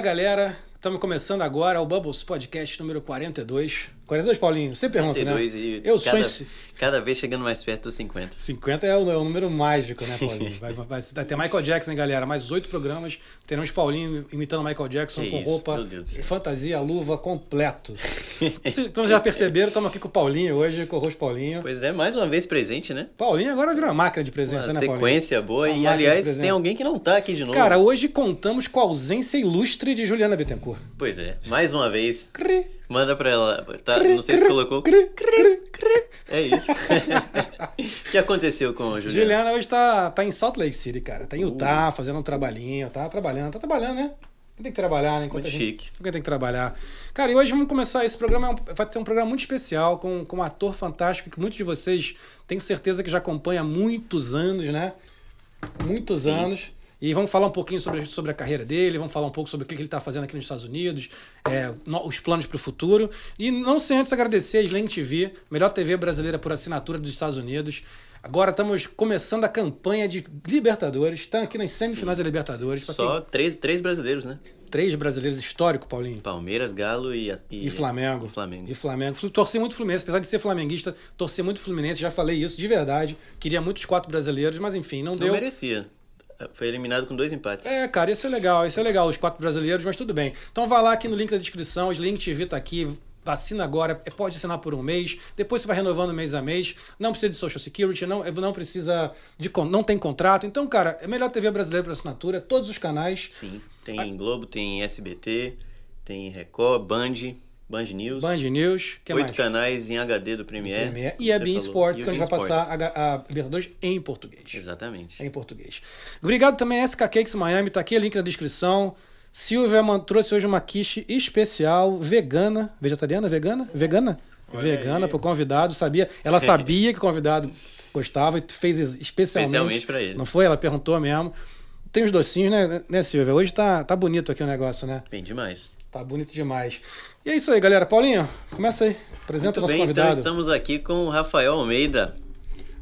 Fala galera, estamos começando agora o Bubbles Podcast número 42. 42, Paulinho? Você pergunta, 42 né? e Eu cada, sou. Cada vez chegando mais perto dos 50. 50 é o, é o número mágico, né, Paulinho? Vai, vai, vai ter Michael Jackson, hein, galera? Mais oito programas. Teremos Paulinho imitando Michael Jackson Que com isso, roupa, fantasia, luva, completo. Vocês então, já perceberam, estamos aqui com o Paulinho hoje, com o rosto Paulinho. Pois é, mais uma vez presente, né? Paulinho agora virou uma máquina de presença, Uma né, Paulinho? sequência boa. Uma e, aliás, tem alguém que não tá aqui de novo. Cara, hoje contamos com a ausência ilustre de Juliana Bittencourt. Pois é, mais uma vez. Manda pra ela. Tá, não sei se colocou. É isso. o que aconteceu com a Juliana? Juliana hoje tá, tá em Salt Lake City, cara. Tá em Uh. Utah, fazendo um trabalhinho. Tá trabalhando, tá trabalhando, né? Tem que trabalhar, né? Enquanto Muito gente- chique. Quem tem que trabalhar. Cara, e hoje vamos começar. Esse programa é vai ser um programa muito especial, com, com um ator fantástico que muitos de vocês tenho certeza que já acompanha há muitos anos, né? Muitos Sim. anos. E vamos falar um pouquinho sobre, sobre a carreira dele, vamos falar um pouco sobre o que ele está fazendo aqui nos Estados Unidos, é, no- os planos para o futuro. E não sem antes agradecer a Slang TV, melhor TV brasileira por assinatura dos Estados Unidos. Agora estamos começando a campanha de Libertadores. Estão aqui nas semifinais da Libertadores. Só três, três brasileiros, né? quem- três brasileiros históricos, Paulinho. Palmeiras, Galo e, E Flamengo. E Flamengo. E Flamengo. Torci muito Fluminense, apesar de ser flamenguista, torci muito Fluminense, já falei isso de verdade. Queria muitos quatro brasileiros, mas enfim, não, Não deu. merecia. Foi eliminado com dois empates. É, cara, isso é legal, isso é legal, os quatro brasileiros, mas tudo bem. Então vai lá aqui no link da descrição, o Link TV tá aqui. Assina agora, é, pode assinar por um mês, depois você vai renovando mês a mês. Não precisa de Social Security, não, é, não precisa de. não tem contrato. Então, cara, é melhor TV brasileira por assinatura, todos os canais. Sim. Tem Globo, tem SBT, tem Record, Band, Band News. Band News, que oito mais? canais em HD do Premiere. Premiere. como E a Bean. Sports, o que a gente vai passar a, a Libertadores em português. Exatamente. Em português. Obrigado também a SK Cakes Miami, tá aqui o link na descrição. Silvia trouxe hoje uma quiche especial, vegana, vegetariana, vegana? Vegana? Olha vegana aí. pro convidado, sabia? Ela sabia que o convidado gostava e fez es- especialmente. Especialmente pra ele. Não foi? Ela perguntou mesmo. Tem os docinhos, né, né Silvia? Hoje tá, tá bonito aqui o negócio, né? Bem demais. Tá bonito demais. E é isso aí, galera. Paulinho, começa aí. Apresenta Muito o nosso bem, então convidado. estamos aqui com o Rafael Almeida.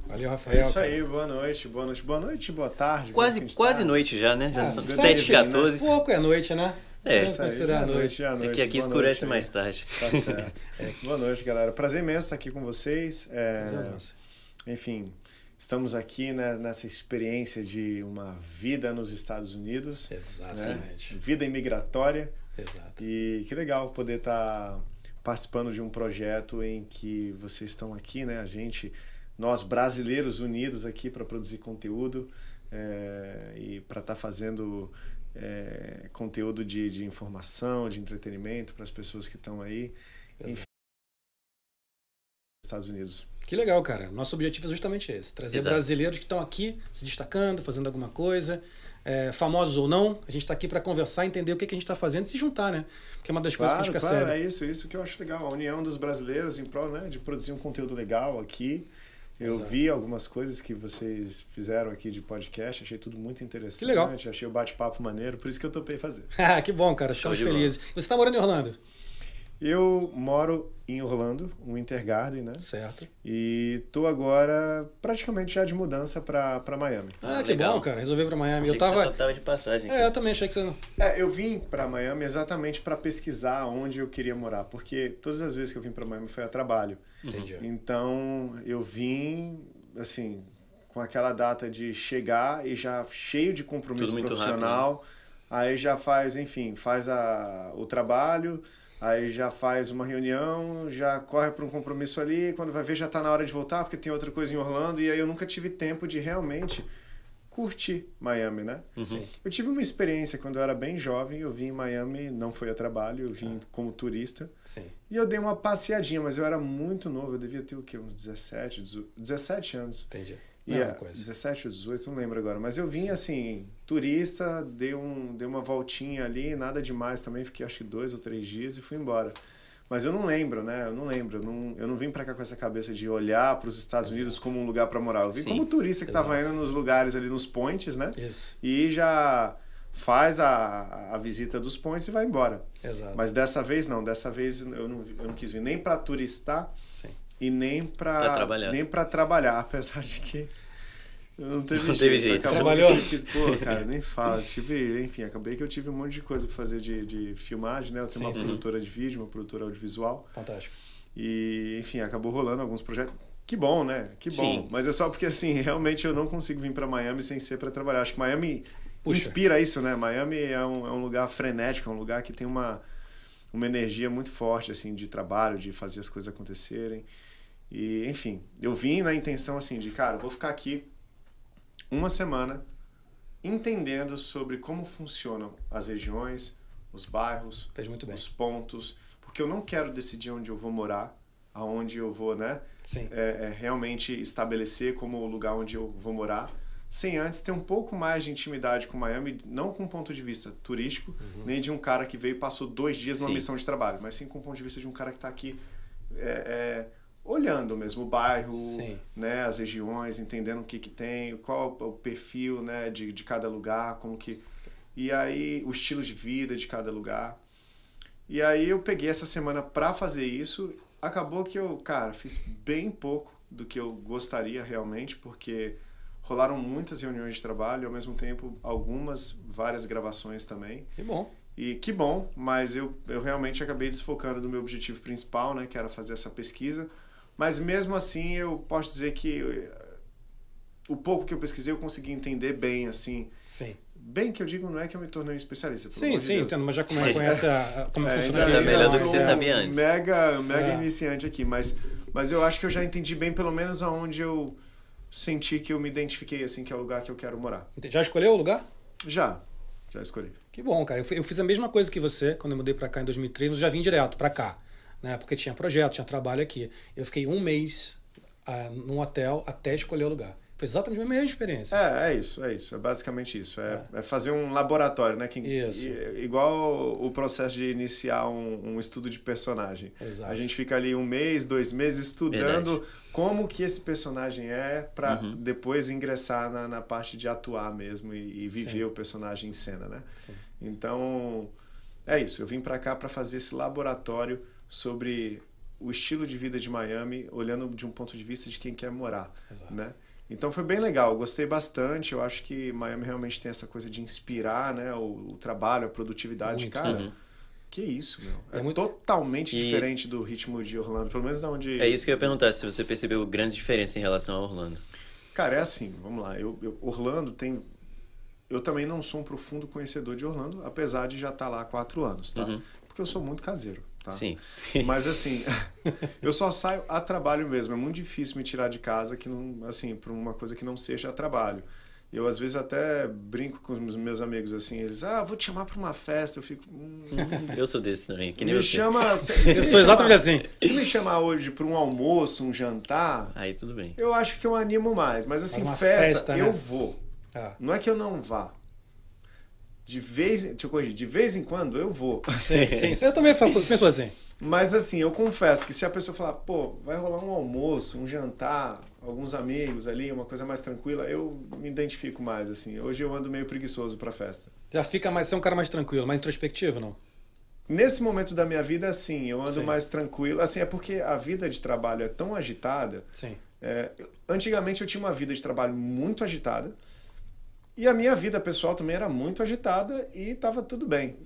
Valeu, É Rafael. isso aí, boa noite, boa noite, boa noite, boa tarde. Quase, boa quase tarde. noite já, né? Já Ah, são sete, 7h14. Pouco é noite, né? É. Isso aí, já a é noite. é É noite. que aqui boa escurece noite mais aí. tarde. Tá certo. Boa noite, galera. Prazer imenso estar aqui com vocês. É, Nossa. enfim, estamos aqui né, nessa experiência de uma vida nos Estados Unidos. né? Exatamente. Vida imigratória. Exato. E que legal poder estar participando de um projeto em que vocês estão aqui, né? A gente, nós brasileiros unidos aqui para produzir conteúdo é, e para estar fazendo é, conteúdo de, de informação, de entretenimento para as pessoas que estão aí. Enfim, Estados Unidos. Que legal, cara. Nosso objetivo é justamente esse: trazer Exato. brasileiros que estão aqui se destacando, fazendo alguma coisa, é, famosos ou não. A gente está aqui para conversar, entender o que, que a gente está fazendo e se juntar, né? Porque é uma das coisas que a Claro, gente percebe. claro, é isso, isso que eu acho legal. A união dos brasileiros em prol né, de produzir um conteúdo legal aqui. Eu Exato. vi algumas coisas que vocês fizeram aqui de podcast, achei tudo muito interessante. Que legal. Achei o bate-papo maneiro, por isso que eu topei fazer. Ah, que bom, cara. Show Estamos felizes. Você está morando em Orlando? Eu moro em Orlando, um Intergarden, né? Certo. E tô agora praticamente já de mudança pra, pra Miami. Ah, Ah, que legal. bom, cara. Resolvi para Miami. Achei eu que você tava. só tava de passagem. É, eu também achei que você não. É, eu vim pra Miami exatamente pra pesquisar onde eu queria morar, porque todas as vezes que eu vim pra Miami foi a trabalho. Entendi. Então eu vim, assim, com aquela data de chegar e já cheio de compromisso Tudo muito profissional. Aí já faz, enfim, faz a, o trabalho, aí já faz uma reunião, já corre para um compromisso ali. Quando vai ver, já tá na hora de voltar, porque tem outra coisa em Orlando. E aí eu nunca tive tempo de realmente curtir Miami, né? Uhum. Eu tive uma experiência quando eu era bem jovem. Eu vim em Miami, não foi a trabalho, eu vim como turista. Sim. E eu dei uma passeadinha, mas eu era muito novo, eu devia ter o quê? Uns 17, 18, 17 anos. Entendi. É, coisa. 17 ou 18, não lembro agora. Mas eu vim assim, turista, dei, um, dei uma voltinha ali, nada demais também, fiquei acho que dois ou três dias e fui embora. Mas eu não lembro, né? Eu não lembro. Eu não, eu não vim pra cá com essa cabeça de olhar para os Estados Exato. Como como um lugar para morar. Eu vim Sim, como turista que tava exato. indo nos lugares ali, nos points, né? Isso. E já faz a, a visita dos points e vai embora. Exato. Mas dessa vez não, dessa vez eu não, eu não quis vir nem para turistar Sim. E nem para Pra trabalhar. nem para trabalhar, apesar de que Não teve Não jeito. teve jeito. Acabou Trabalhou? que pô, cara, nem fala. Tive, enfim, acabei que eu tive um monte de coisa pra fazer de, de filmagem, né? Eu tenho Sim, uma sim. produtora de vídeo, uma produtora audiovisual. Fantástico. E, enfim, acabou rolando alguns projetos. Que bom, né? Que bom. Sim. Mas é só porque, assim, realmente eu não consigo vir pra Miami sem ser pra trabalhar. Acho que Miami Puxa. inspira isso, né? Miami é um, é um lugar frenético, é um lugar que tem uma, uma energia muito forte, assim, de trabalho, de fazer as coisas acontecerem. E, enfim, eu vim na intenção, assim, de, cara, vou ficar aqui uma semana entendendo sobre como funcionam as regiões, os bairros, os pontos, porque eu não quero decidir onde eu vou morar, aonde eu vou, né? Sim. É, é realmente estabelecer como o lugar onde eu vou morar, sem antes ter um pouco mais de intimidade com Miami, não com um ponto de vista turístico, Uhum. nem de um cara que veio e passou dois dias numa Sim. missão de trabalho, mas sim com o ponto de vista de um cara que está aqui é, é, olhando mesmo o bairro, Sim. né, as regiões, entendendo o que, que tem, qual o perfil né, de, de cada lugar, como que. E aí, o estilo de vida de cada lugar. E aí eu peguei essa semana para fazer isso. Acabou que eu, cara, fiz bem pouco do que eu gostaria realmente, porque rolaram muitas reuniões de trabalho e ao mesmo tempo algumas, várias gravações também. Que bom. E que bom, mas eu, eu realmente acabei desfocando do meu objetivo principal, né, que era fazer essa pesquisa. Mas mesmo assim, eu posso dizer que eh, o pouco que eu pesquisei eu consegui entender bem, assim. Sim. Bem que eu digo, não é que eu me tornei um especialista. Sim, de sim, Deus. entendo, mas já come- Mas- conhece a, a- como É, funciona ainda a melhor do que você é, sabia antes. Mega, mega É. iniciante aqui, mas, mas eu acho que eu já entendi bem, pelo menos aonde eu senti que eu me identifiquei, assim, que é o lugar que eu quero morar. Já escolheu o lugar? Já, já escolhi. Que bom, cara. Eu, eu fiz a mesma coisa que você quando eu mudei pra cá em 2003, mas eu já vim direto pra cá, né? Porque tinha projeto, tinha trabalho aqui. Eu fiquei um mês ah, num hotel até escolher o lugar. Foi exatamente a mesma experiência. É, é isso, é isso. É basicamente isso. É, é fazer um laboratório, né? Que, Isso. i- igual o processo de iniciar um, um estudo de personagem. Exato. A gente fica ali um mês, dois meses estudando Verdade. como que esse personagem é para Uhum. depois ingressar na, na parte de atuar mesmo e, e viver Sim. o personagem em cena, né? Sim. Então, é isso. Eu vim para cá para fazer esse laboratório sobre o estilo de vida de Miami, olhando de um ponto de vista de quem quer morar, Exato. né? Então foi bem legal, gostei bastante. Eu acho que Miami realmente tem essa coisa de inspirar, né? O, o trabalho, a produtividade. Muito. Cara, Uhum. que isso, meu. É, É muito- totalmente E- diferente do ritmo de Orlando, pelo menos da onde. É isso que eu ia perguntar, se você percebeu grande diferença em relação a Orlando. Cara, é assim, vamos lá. Eu, eu- Orlando tem. Eu também não sou um profundo conhecedor de Orlando, apesar de já estar lá há quatro anos, tá? Uhum. Porque eu sou muito caseiro, tá? Sim. Mas assim, eu só saio a trabalho mesmo. É muito difícil me tirar de casa que não, assim, para uma coisa que não seja a trabalho. Eu às vezes até brinco com os meus amigos assim, eles, ah, vou te chamar para uma festa. Eu fico, hum, Eu sou desse também, que nem me você. chama. se- se Eu me sou chamar- exatamente assim. Se me chamar hoje para um almoço, um jantar, Aí tudo bem. eu acho que eu animo mais. Mas assim, uma festa, festa, né? eu vou. Ah, Não é que eu não vá. De vez, deixa eu corrigir, de vez em quando eu vou. sim, sim. Eu também faço, penso assim. Mas assim, eu confesso que se a pessoa falar, pô, vai rolar um almoço, um jantar, alguns amigos ali, uma coisa mais tranquila, eu me identifico mais, assim. Hoje eu ando meio preguiçoso pra festa. Já fica mais, ser um cara mais tranquilo, mais introspectivo, não? Nesse momento da minha vida, sim, eu ando Sim. mais tranquilo. Assim, é porque a vida de trabalho é tão agitada. Sim. É, antigamente eu tinha uma vida de trabalho muito agitada. E a minha vida pessoal também era muito agitada e tava tudo bem.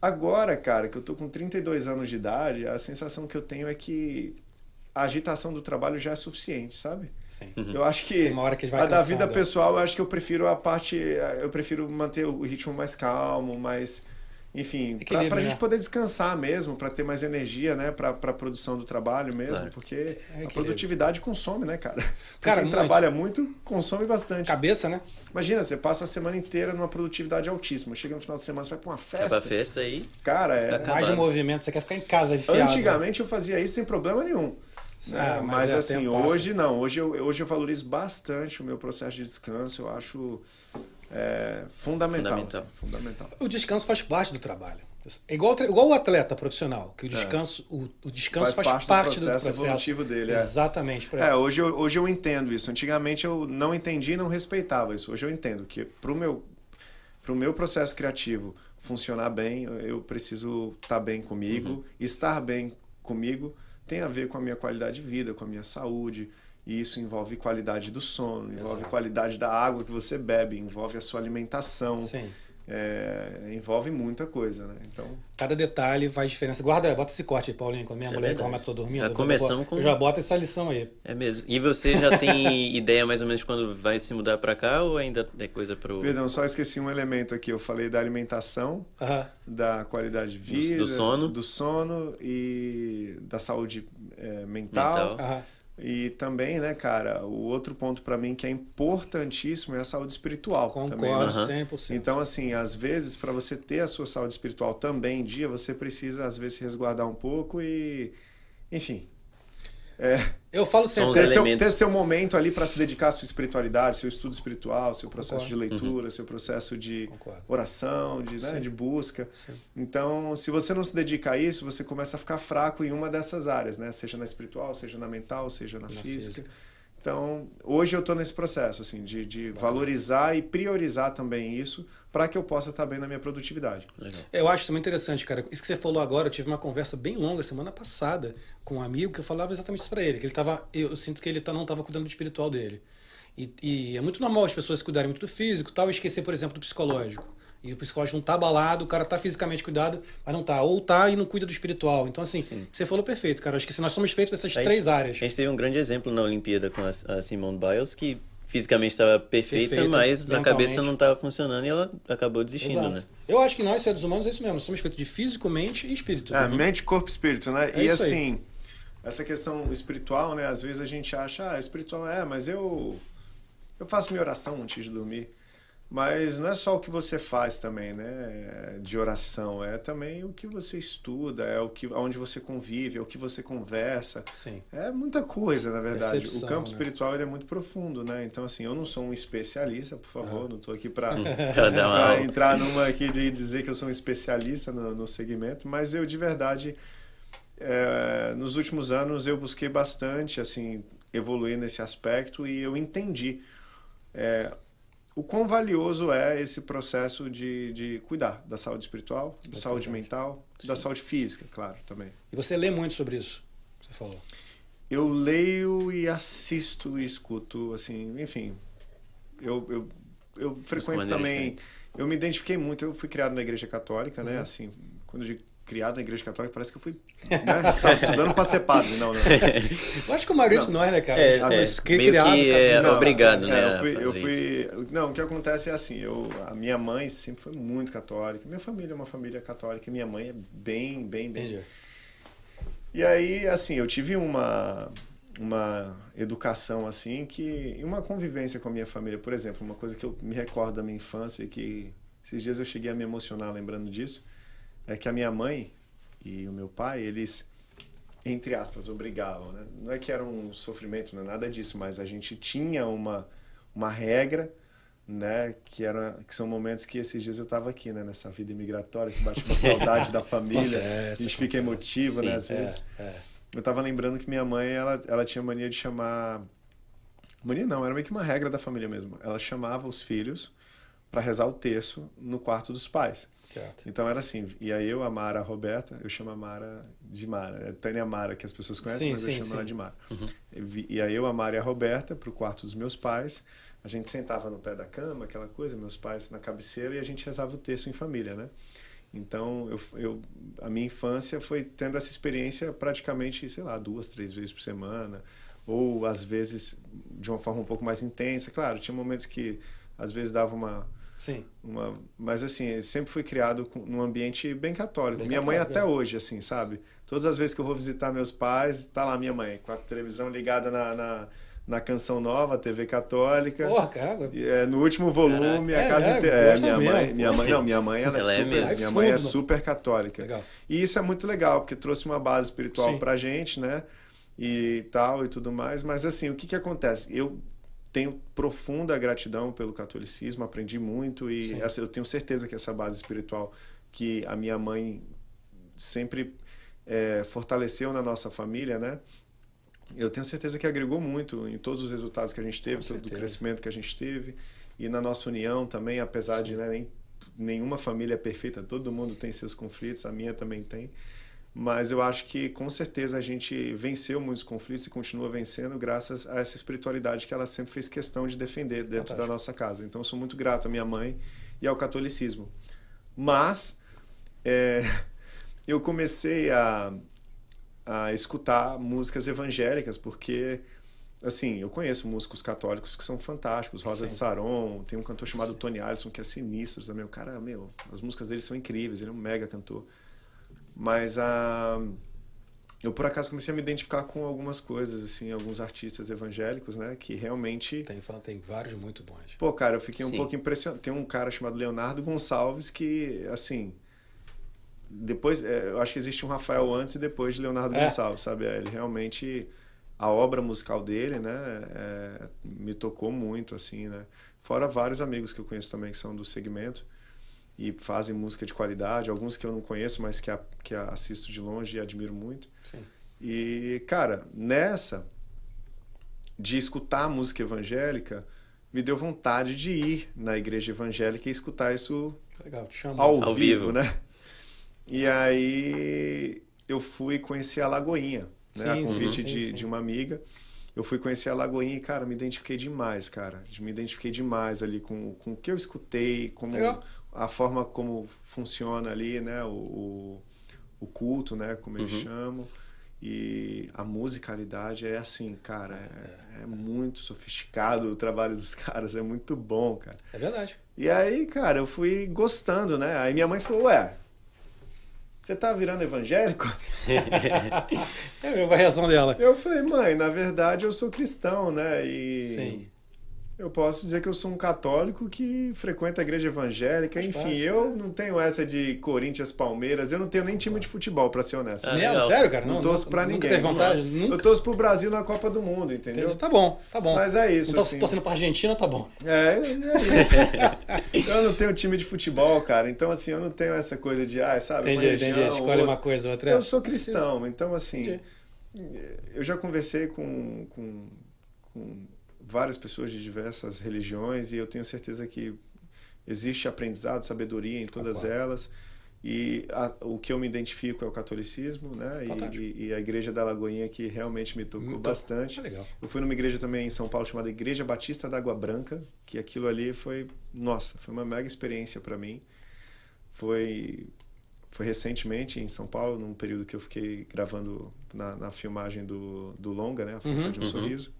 Agora, cara, que eu tô com 32 anos de idade, a sensação que eu tenho é que a agitação do trabalho já é suficiente, sabe? Sim. Eu acho que Tem uma hora que vai a da vida é. pessoal, eu acho que eu prefiro a parte, eu prefiro manter o ritmo mais calmo, mais enfim, pra, Equilíbrio, pra né? gente poder descansar mesmo, pra ter mais energia, né, pra, pra produção do trabalho mesmo, Claro. porque É a produtividade consome, né, cara? Cara, Quem muito. trabalha muito, consome bastante. Cabeça, né? Imagina, você passa a semana inteira numa produtividade altíssima, chega no final de semana, você vai pra uma Vai festa. pra festa aí. Cara, é... Fica Mais de movimento, você quer ficar em casa enfiado. né? Antigamente eu fazia isso sem problema nenhum. né? Ah, mas mas é, assim, tempo passa. hoje não. Hoje eu, hoje eu valorizo bastante o meu processo de descanso. Eu acho é, fundamental. Fundamental. assim, fundamental. O descanso faz parte do trabalho. É igual, o igual o atleta profissional, que o descanso, o, o descanso É. Faz faz, parte do parte, do processo processo. evolutivo dele, é. Exatamente. É, hoje eu, hoje eu entendo isso. Antigamente eu não entendi e não respeitava isso. Hoje eu entendo que pro meu, pro meu processo criativo funcionar bem, eu preciso estar bem comigo. Estar bem comigo tem a ver com a minha qualidade de vida, com a minha saúde. E isso envolve qualidade do sono, envolve Exato. qualidade da água que você bebe, envolve a sua alimentação. Sim é, envolve muita coisa, né? Então... Cada detalhe faz diferença. Guarda, bota esse corte aí, Paulinho. Quando minha Isso é mulher é reclama que tô dormindo, já começamos com... eu já bota essa lição aí. É mesmo. E você já tem ideia mais ou menos de quando vai se mudar para cá ou ainda é coisa pro... Perdão, só esqueci um elemento aqui. Eu falei da alimentação, da qualidade de vida, do, do, sono, do sono e da saúde é, mental. mental. E também, né, cara, o outro ponto para mim que é importantíssimo é a saúde espiritual. Concordo, também, né? 100%. Então, assim, às vezes, para você ter a sua saúde espiritual também em dia, você precisa, às vezes, se resguardar um pouco e. Enfim, é, eu falo sempre. Ter seu, ter seu momento ali para se dedicar à sua espiritualidade, seu estudo espiritual, seu processo Concordo. de leitura, uhum. seu processo de Concordo. oração, de, né, de busca. Sim. Então, se você não se dedica a isso, você começa a ficar fraco em uma dessas áreas, né? Seja na espiritual, seja na mental, seja na, na física. física. Então, hoje eu estou nesse processo, assim, de, de valorizar e priorizar também isso para que eu possa estar tá bem na minha produtividade. Legal. Eu acho isso muito interessante, cara. Isso que você falou agora, eu tive uma conversa bem longa semana passada com um amigo que eu falava exatamente isso para ele, que ele tava, eu sinto que ele tá, não estava cuidando do espiritual dele. E, e, é muito normal as pessoas cuidarem muito do físico, tal, e esquecer, por exemplo, do psicológico. E o psicológico não tá abalado, o cara tá fisicamente cuidado, mas não tá. Ou tá e não cuida do espiritual. Então, assim, Sim. você falou perfeito, cara. Acho que se nós somos feitos dessas três áreas. A gente teve um grande exemplo na Olimpíada com a, a Simone Biles, que fisicamente estava perfeita, perfeita, mas a cabeça não estava funcionando e ela acabou desistindo, Exato. né? Eu acho que nós, seres humanos, é isso mesmo. Somos feitos de físico, mente e espírito. É, uhum. mente, corpo e espírito, né? É e assim, aí. essa questão espiritual, né? Às vezes a gente acha, ah, espiritual é, mas eu eu faço minha oração antes de dormir. Mas não é só o que você faz também, né? De oração, é também o que você estuda, é o que onde você convive, é o que você conversa. Sim. É muita coisa, na verdade. Percepção, o campo né? espiritual ele é muito profundo, né? Então assim, eu não sou um especialista, por favor, uhum. não estou aqui para entrar numa aqui de dizer que eu sou um especialista no, no segmento, mas eu de verdade é, nos últimos anos eu busquei bastante assim evoluir nesse aspecto e eu entendi é, o quão valioso é esse processo de, de cuidar da saúde espiritual, da é saúde mental, Sim. da saúde física, claro, também. E você lê muito sobre isso, você falou? Eu leio e assisto e escuto, assim, enfim. Eu, eu, eu frequento também. Eu me identifiquei muito, eu fui criado na igreja católica, né? Uhum. Assim, quando eu digo criado na igreja católica, parece que eu fui. Né? Estava estudando para ser padre, não, né? Eu acho que a maioria de nós, né, cara? É, é, meio criado, que é não, obrigado, né? eu fui, eu fui não, o que acontece é assim, eu, a minha mãe sempre foi muito católica. Minha família é uma família católica, minha mãe é bem, bem, bem. Entendi. E aí, assim, eu tive uma uma educação assim que uma convivência com a minha família, por exemplo, uma coisa que eu me recordo da minha infância e que esses dias eu cheguei a me emocionar lembrando disso é que a minha mãe e o meu pai, eles, entre aspas, obrigavam. Né? Não é que era um sofrimento, não é nada disso, mas a gente tinha uma, uma regra, né? Que, era, que são momentos que esses dias eu estava aqui, né? Nessa vida imigratória, que bate uma saudade da família, a gente fica emotivo, né? Às vezes. É, é. Eu estava lembrando que minha mãe, ela, ela tinha mania de chamar... Mania não, era meio que uma regra da família mesmo. Ela chamava os filhos para rezar o terço no quarto dos pais. Certo. Então era assim, e aí eu, a Mara, a Roberta, eu chamo a Mara de Mara. É Tânia Mara, que as pessoas conhecem, sim, mas sim, eu chamo sim. ela de Mara. Uhum. E aí eu, a Mara e a Roberta para o quarto dos meus pais. A gente sentava no pé da cama, aquela coisa, meus pais na cabeceira, e a gente rezava o texto em família, né? Então, eu, eu, a minha infância foi tendo essa experiência praticamente, sei lá, duas, três vezes por semana, ou às vezes de uma forma um pouco mais intensa. Claro, tinha momentos que às vezes dava uma Sim. Uma, mas assim, sempre fui criado com, num ambiente bem católico. Bem minha católico, mãe até é. hoje, assim, sabe? Todas as vezes que eu vou visitar meus pais, tá lá minha mãe, com a televisão ligada na, na, na Canção Nova, TV católica. Porra, caramba. É, no último volume, Caraca. a casa é, inteira. É, minha mãe, minha mãe, não, minha mãe ela, é ela é super, é minha mãe é super católica. Legal. E isso é muito legal, porque trouxe uma base espiritual Sim. pra gente, né? E tal e tudo mais, mas assim, o que que acontece? Eu tenho profunda gratidão pelo catolicismo, aprendi muito e essa, eu tenho certeza que essa base espiritual que a minha mãe sempre é, fortaleceu na nossa família, né? Eu tenho certeza que agregou muito em todos os resultados que a gente teve, todo o crescimento que a gente teve e na nossa união também, apesar Sim. de né, nem, nenhuma família é perfeita, todo mundo tem seus conflitos, a minha também tem. Mas eu acho que com certeza a gente venceu muitos conflitos e continua vencendo graças a essa espiritualidade que ela sempre fez questão de defender dentro Fantástico. da nossa casa. Então eu sou muito grato à minha mãe e ao catolicismo. Mas é, eu comecei a, a escutar músicas evangélicas porque assim, eu conheço músicos católicos que são fantásticos, Rosa Sim. de Saron, tem um cantor chamado Sim. Tony Allison que é sinistro também, o cara, meu, as músicas dele são incríveis, ele é um mega cantor. Mas a eu por acaso comecei a me identificar com algumas coisas, assim, alguns artistas evangélicos, né, que realmente tem, tem vários muito bons. Pô, cara, eu fiquei um Sim. pouco impressionado. Tem um cara chamado Leonardo Gonçalves que, assim, depois, é, eu acho que existe um Rafael antes e depois de Leonardo é. Gonçalves, sabe? É, ele realmente a obra musical dele, né, é, me tocou muito, assim, né? Fora vários amigos que eu conheço também que são do segmento e fazem música de qualidade, alguns que eu não conheço, mas que, a, que assisto de longe e admiro muito. Sim. E, cara, nessa de escutar música evangélica, me deu vontade de ir na igreja evangélica e escutar isso Legal, ao, ao vivo, vivo, né? E aí eu fui conhecer a Lagoinha, né? Sim, a convite sim, de, sim. de uma amiga. Eu fui conhecer a Lagoinha e, cara, me identifiquei demais, cara. Me identifiquei demais ali com, com o que eu escutei, como Legal a forma como funciona ali, né, o, o culto, né, como eles uhum. chamam. E a musicalidade é assim, cara, é, é, muito sofisticado o trabalho dos caras, é muito bom, cara. É verdade. E aí, cara, eu fui gostando, né? Aí minha mãe falou, ué, você tá virando evangélico? é a mesma reação dela. Eu falei, mãe, na verdade eu sou cristão, né? E Sim. Eu posso dizer que eu sou um católico que frequenta a igreja evangélica. Enfim, parte, eu né? não tenho essa de Corinthians, Palmeiras. Eu não tenho nem time de futebol, para ser honesto. Ah, não, sério, cara? Não, não torço para ninguém. Teve vontade? Nunca? Eu torço pro Brasil na Copa do Mundo, entendeu? Entendi. Tá bom, tá bom. Mas é isso. Não tô assim. torcendo pra Argentina, tá bom. É, é isso. eu não tenho time de futebol, cara. Então, assim, eu não tenho essa coisa de, ah, sabe? Entendi, entendi. Escolhe uma coisa, outra. Eu sou cristão, então, assim, entendi. eu já conversei com, com várias pessoas de diversas religiões e eu tenho certeza que existe aprendizado, sabedoria em todas ah, elas. E a, o que eu me identifico é o catolicismo, né? E, e, a igreja da Lagoinha que realmente me tocou Muito bastante. Legal. Eu fui numa igreja também em São Paulo chamada Igreja Batista da Água Branca, que aquilo ali foi, nossa, foi uma mega experiência para mim. Foi foi recentemente em São Paulo, num período que eu fiquei gravando na, na filmagem do, do longa, né? A Força uhum, de um uhum. Sorriso.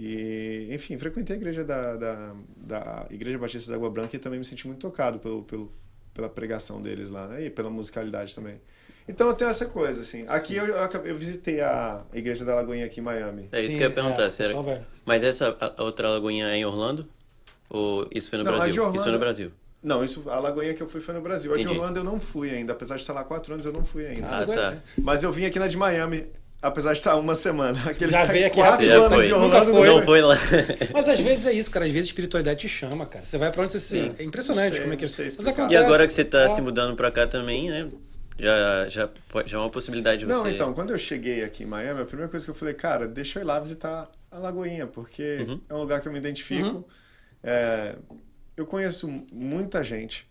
E, enfim, frequentei a igreja da, da, da Igreja Batista da Água Branca e também me senti muito tocado pelo, pelo, pela pregação deles lá, né? E pela musicalidade também. Então eu tenho essa coisa, assim. Aqui eu, eu, visitei a igreja da Lagoinha aqui em Miami. É isso Sim, que eu ia perguntar, é, sério. Mas essa outra Lagoinha é em Orlando? Ou isso foi no não, Brasil? Orlando, isso foi no Brasil. Não, isso, a Lagoinha que eu fui foi no Brasil. Entendi. A de Orlando eu não fui ainda. Apesar de estar lá quatro anos, eu não fui ainda. Ah, tá. Mas eu vim aqui na de Miami. Apesar de estar uma semana. Aquele já veio aqui quatro já anos foi. Nunca foi. Não foi lá. Mas às vezes é isso, cara. Às vezes a espiritualidade te chama, cara. Você vai pra onde você se. É impressionante sei, como é que. Mas acontece... E agora que você tá ah. se mudando pra cá também, né? Já, já, já é uma possibilidade de você. Não, então, quando eu cheguei aqui em Miami, a primeira coisa que eu falei, cara, deixa eu ir lá visitar a Lagoinha, porque uhum. é um lugar que eu me identifico. Uhum. É, eu conheço muita gente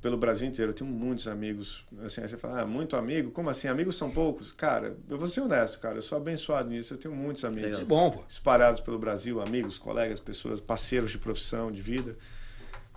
pelo Brasil inteiro. Eu tenho muitos amigos. Assim, aí você fala, ah, muito amigo? Como assim? Amigos são poucos? Cara, eu vou ser honesto, cara. Eu sou abençoado nisso. Eu tenho muitos amigos. Que bom, pô. Espalhados pelo Brasil, amigos, colegas, pessoas, parceiros de profissão, de vida.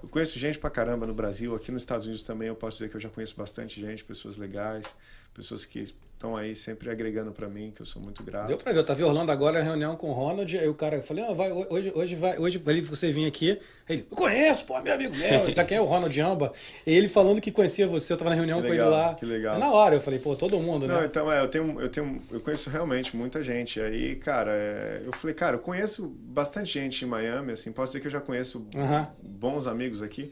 Eu conheço gente pra caramba no Brasil. Aqui nos Estados Unidos também eu posso dizer que eu já conheço bastante gente, pessoas legais, pessoas que estão aí sempre agregando para mim, que eu sou muito grato. Deu para ver, eu tava em Orlando agora, reunião com o Ronald, aí o cara, eu falei, ah, vai, hoje, hoje vai, hoje você vir aqui. Ele, eu conheço, pô, meu amigo meu, isso aqui é o Ronald Amba. ele falando que conhecia você, eu tava na reunião legal, com ele lá. Que legal. Na hora, eu falei, pô, todo mundo, Não, né? então, é, eu tenho, eu tenho, eu conheço realmente muita gente. Aí, cara, é, eu falei, cara, eu conheço bastante gente em Miami, assim, posso dizer que eu já conheço uh -huh. bons amigos aqui,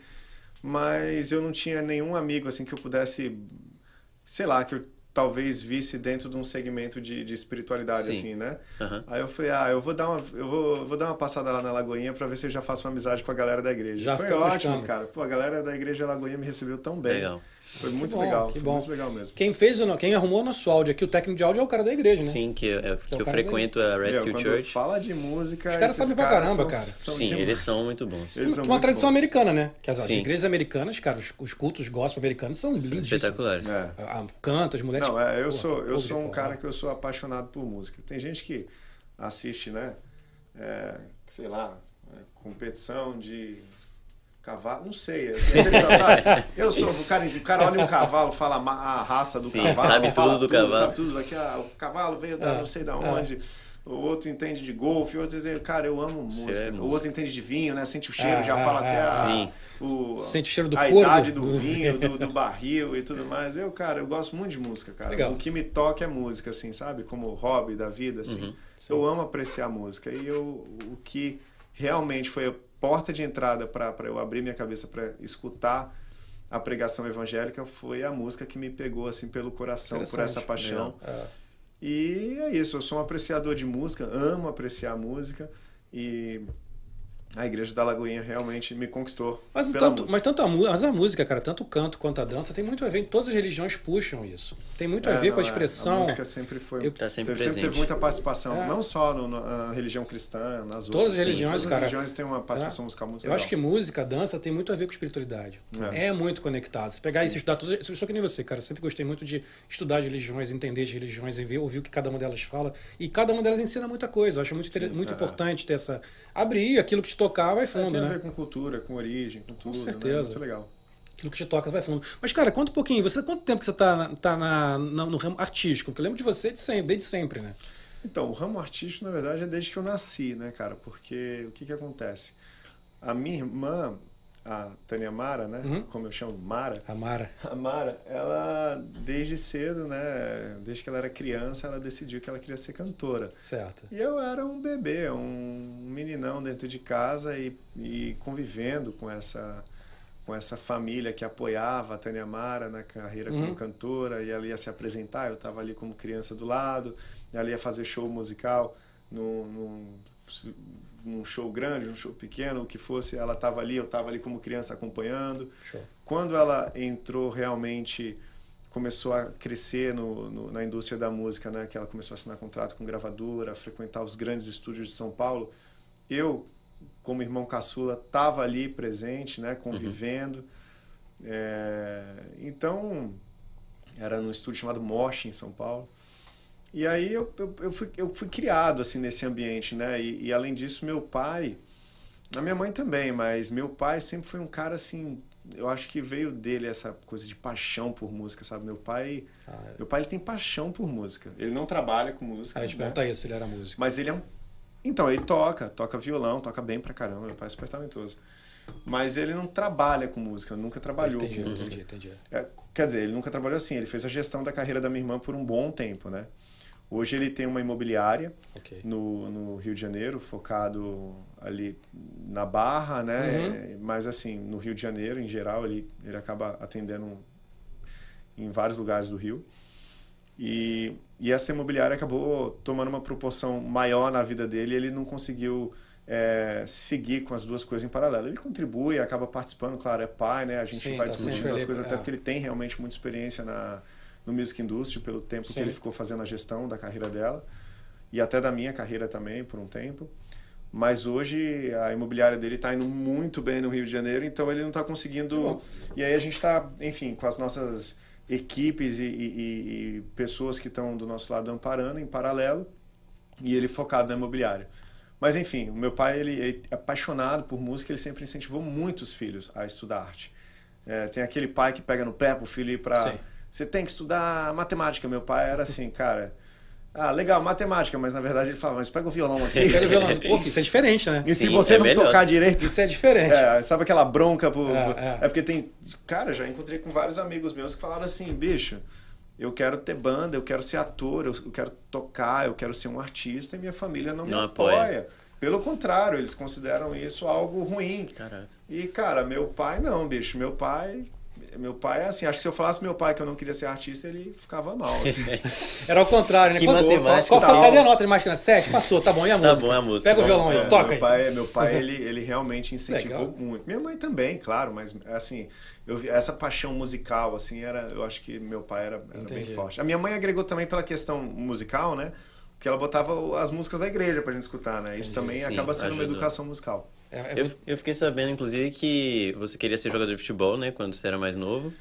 mas eu não tinha nenhum amigo, assim, que eu pudesse, sei lá, que eu talvez visse dentro de um segmento de, de espiritualidade, Sim. assim, né? Uhum. Aí eu falei, ah, eu vou dar uma, eu vou, vou dar uma passada lá na Lagoinha para ver se eu já faço uma amizade com a galera da igreja. Já foi ótimo, cara. Pô, a galera da igreja Lagoinha me recebeu tão bem. Legal. Foi muito bom, legal. Que bom. muito legal mesmo. Quem fez o, quem arrumou o nosso áudio aqui, o técnico de áudio é o cara da igreja, né? Sim, que, eu, que, que eu frequento a Rescue Meu, Church. fala de música. Os caras sabem pra caramba, são, cara. São Sim, demais. eles são muito bons. Eles são uma muito tradição bons. americana, né? Que as, as, igrejas americanas, cara, os, os cultos gospel americanos são lindos. Espetaculares. É. Canta, as mulheres. Não, é, eu sou, eu sou um cara que eu sou apaixonado por música. Tem gente que assiste, né? É, sei lá, é, competição de Cavalo, não sei. Eu sou o cara, o cara olha um cavalo, fala a raça do Sim, cavalo, sabe tudo do cavalo. Sabe tudo. Aqui, ah, o cavalo veio da é, não sei da onde. É. O outro entende de golfe, o outro entende... Cara, eu amo música. É música. O outro entende de vinho, né? Sente o cheiro, já fala até a, o, Sente o cheiro do a corpo. idade do vinho, do, do, barril e tudo mais. Eu, cara, eu gosto muito de música, cara. Legal. O que me toca é música, assim, sabe? Como hobby da vida, assim. Uhum, eu amo apreciar música. E eu, o que realmente foi porta de entrada para eu abrir minha cabeça para escutar a pregação evangélica foi a música que me pegou assim pelo coração por essa paixão. É. E é isso, eu sou um apreciador de música, amo apreciar música e a igreja da Lagoinha realmente me conquistou. Mas tanto, mas tanto a, mas a música, cara, tanto o canto quanto a dança tem muito a ver. Todas as religiões puxam isso. Tem muito a é, ver não, com a expressão. É. A música sempre foi. Eu, tá sempre, teve, sempre teve muita participação, é. não só no, na religião cristã, nas Todas outras. Todas as religiões, Todas cara. Todas as religiões têm uma participação é. musical muito Eu legal. acho que música, dança tem muito a ver com espiritualidade. É, é muito conectado. Se pegar Sim. isso e estudar. Eu sou que nem você, cara. Sempre gostei muito de estudar as religiões, entender as religiões, ver, ouvir o que cada uma delas fala. E cada uma delas ensina muita coisa. Eu acho muito, Sim, muito importante ter essa. Abrir aquilo que te tocar, vai fundo, tem né? a ver com cultura, com origem, com tudo. Com certeza. Né? Muito legal. Aquilo que te toca, vai fundo. Mas, cara, conta um pouquinho. Você quanto tempo que você tá, tá na, na, no ramo artístico? Porque eu lembro de você de sempre, desde sempre, né? Então, o ramo artístico, na verdade, é desde que eu nasci, né, cara? Porque o que que acontece? A minha irmã, a Tânia Mara, né? Uhum. Como eu chamo, Mara. A Mara. A Mara, ela, desde cedo, né? Desde que ela era criança, ela decidiu que ela queria ser cantora. Certo. E eu era um bebê, um meninão dentro de casa e, e convivendo com essa com essa família que apoiava a Tânia Mara na carreira como uhum. cantora e ela ia se apresentar, eu estava ali como criança do lado, ela ia fazer show musical num, num num show grande, num show pequeno, o que fosse, ela estava ali, eu estava ali como criança acompanhando. Show. Quando ela entrou realmente, começou a crescer no, no, na indústria da música, né, que ela começou a assinar contrato com gravadora, frequentar os grandes estúdios de São Paulo, eu, como irmão caçula, estava ali presente, né, convivendo. Uhum. É, então, era num estúdio chamado Mosh, em São Paulo. E aí eu, eu, eu, fui, eu fui criado assim nesse ambiente, né? E, e, além disso, meu pai, a minha mãe também, mas meu pai sempre foi um cara assim, eu acho que veio dele essa coisa de paixão por música, sabe? Meu pai, ah, é. meu pai ele tem paixão por música. Ele não trabalha com música. Ah, né? pergunta isso, ele era músico. Mas ele é um Então, ele toca, toca violão, toca bem pra caramba, meu pai é super talentoso. Mas ele não trabalha com música, nunca trabalhou entendi, com música. Entendi, entendi. É, quer dizer, ele nunca trabalhou assim, ele fez a gestão da carreira da minha irmã por um bom tempo, né? Hoje ele tem uma imobiliária okay. no, no Rio de Janeiro, focado ali na Barra, né? Uhum. Mas assim, no Rio de Janeiro, em geral, ele, ele acaba atendendo em vários lugares do Rio. E, e essa imobiliária acabou tomando uma proporção maior na vida dele e ele não conseguiu é, seguir com as duas coisas em paralelo. Ele contribui, acaba participando, claro, é pai, né? A gente Sim, vai tá discutindo as coisas, é. até porque ele tem realmente muita experiência na no Music Industry pelo tempo Sim. que ele ficou fazendo a gestão da carreira dela e até da minha carreira também por um tempo. Mas hoje a imobiliária dele está indo muito bem no Rio de Janeiro, então ele não está conseguindo. E aí a gente está, enfim, com as nossas equipes e, e, e pessoas que estão do nosso lado amparando em paralelo e ele focado na imobiliária. Mas enfim, o meu pai ele, ele é apaixonado por música, ele sempre incentivou muito os filhos a estudar arte. É, tem aquele pai que pega no pé pro filho ir para você tem que estudar matemática. Meu pai era assim, cara. Ah, legal, matemática, mas na verdade ele falava, mas pega o violão aqui. Pega o violão, pô, isso é diferente, né? E Sim, se você é não melhor. tocar direito. Isso é diferente. É, sabe aquela bronca por. É, é. é, porque tem. Cara, já encontrei com vários amigos meus que falaram assim, bicho, eu quero ter banda, eu quero ser ator, eu quero tocar, eu quero ser um artista e minha família não me Não apoia. apoia. Pelo contrário, eles consideram isso algo ruim. Caraca. E, cara, meu pai não, bicho. Meu pai meu pai, assim, acho que se eu falasse meu pai que eu não queria ser artista, ele ficava mal. Assim. Era ao contrário, né? Que Qual, matemática. qual foi, cadê a nota de máquina? Sete? Passou, tá bom, e a Tá música? bom, é a música. Pega o violão aí, É, toca meu aí. pai, meu pai ele, ele realmente incentivou Legal. muito. Minha mãe também, claro, mas assim, eu vi essa paixão musical assim era, eu acho que meu pai era, era bem forte. A minha mãe agregou também pela questão musical, né? Que ela botava as músicas da igreja pra gente escutar, né? Isso também Sim, acaba sendo uma educação musical. É, é Eu, eu fiquei sabendo, inclusive, que você queria ser jogador de futebol, né? Quando você era mais novo.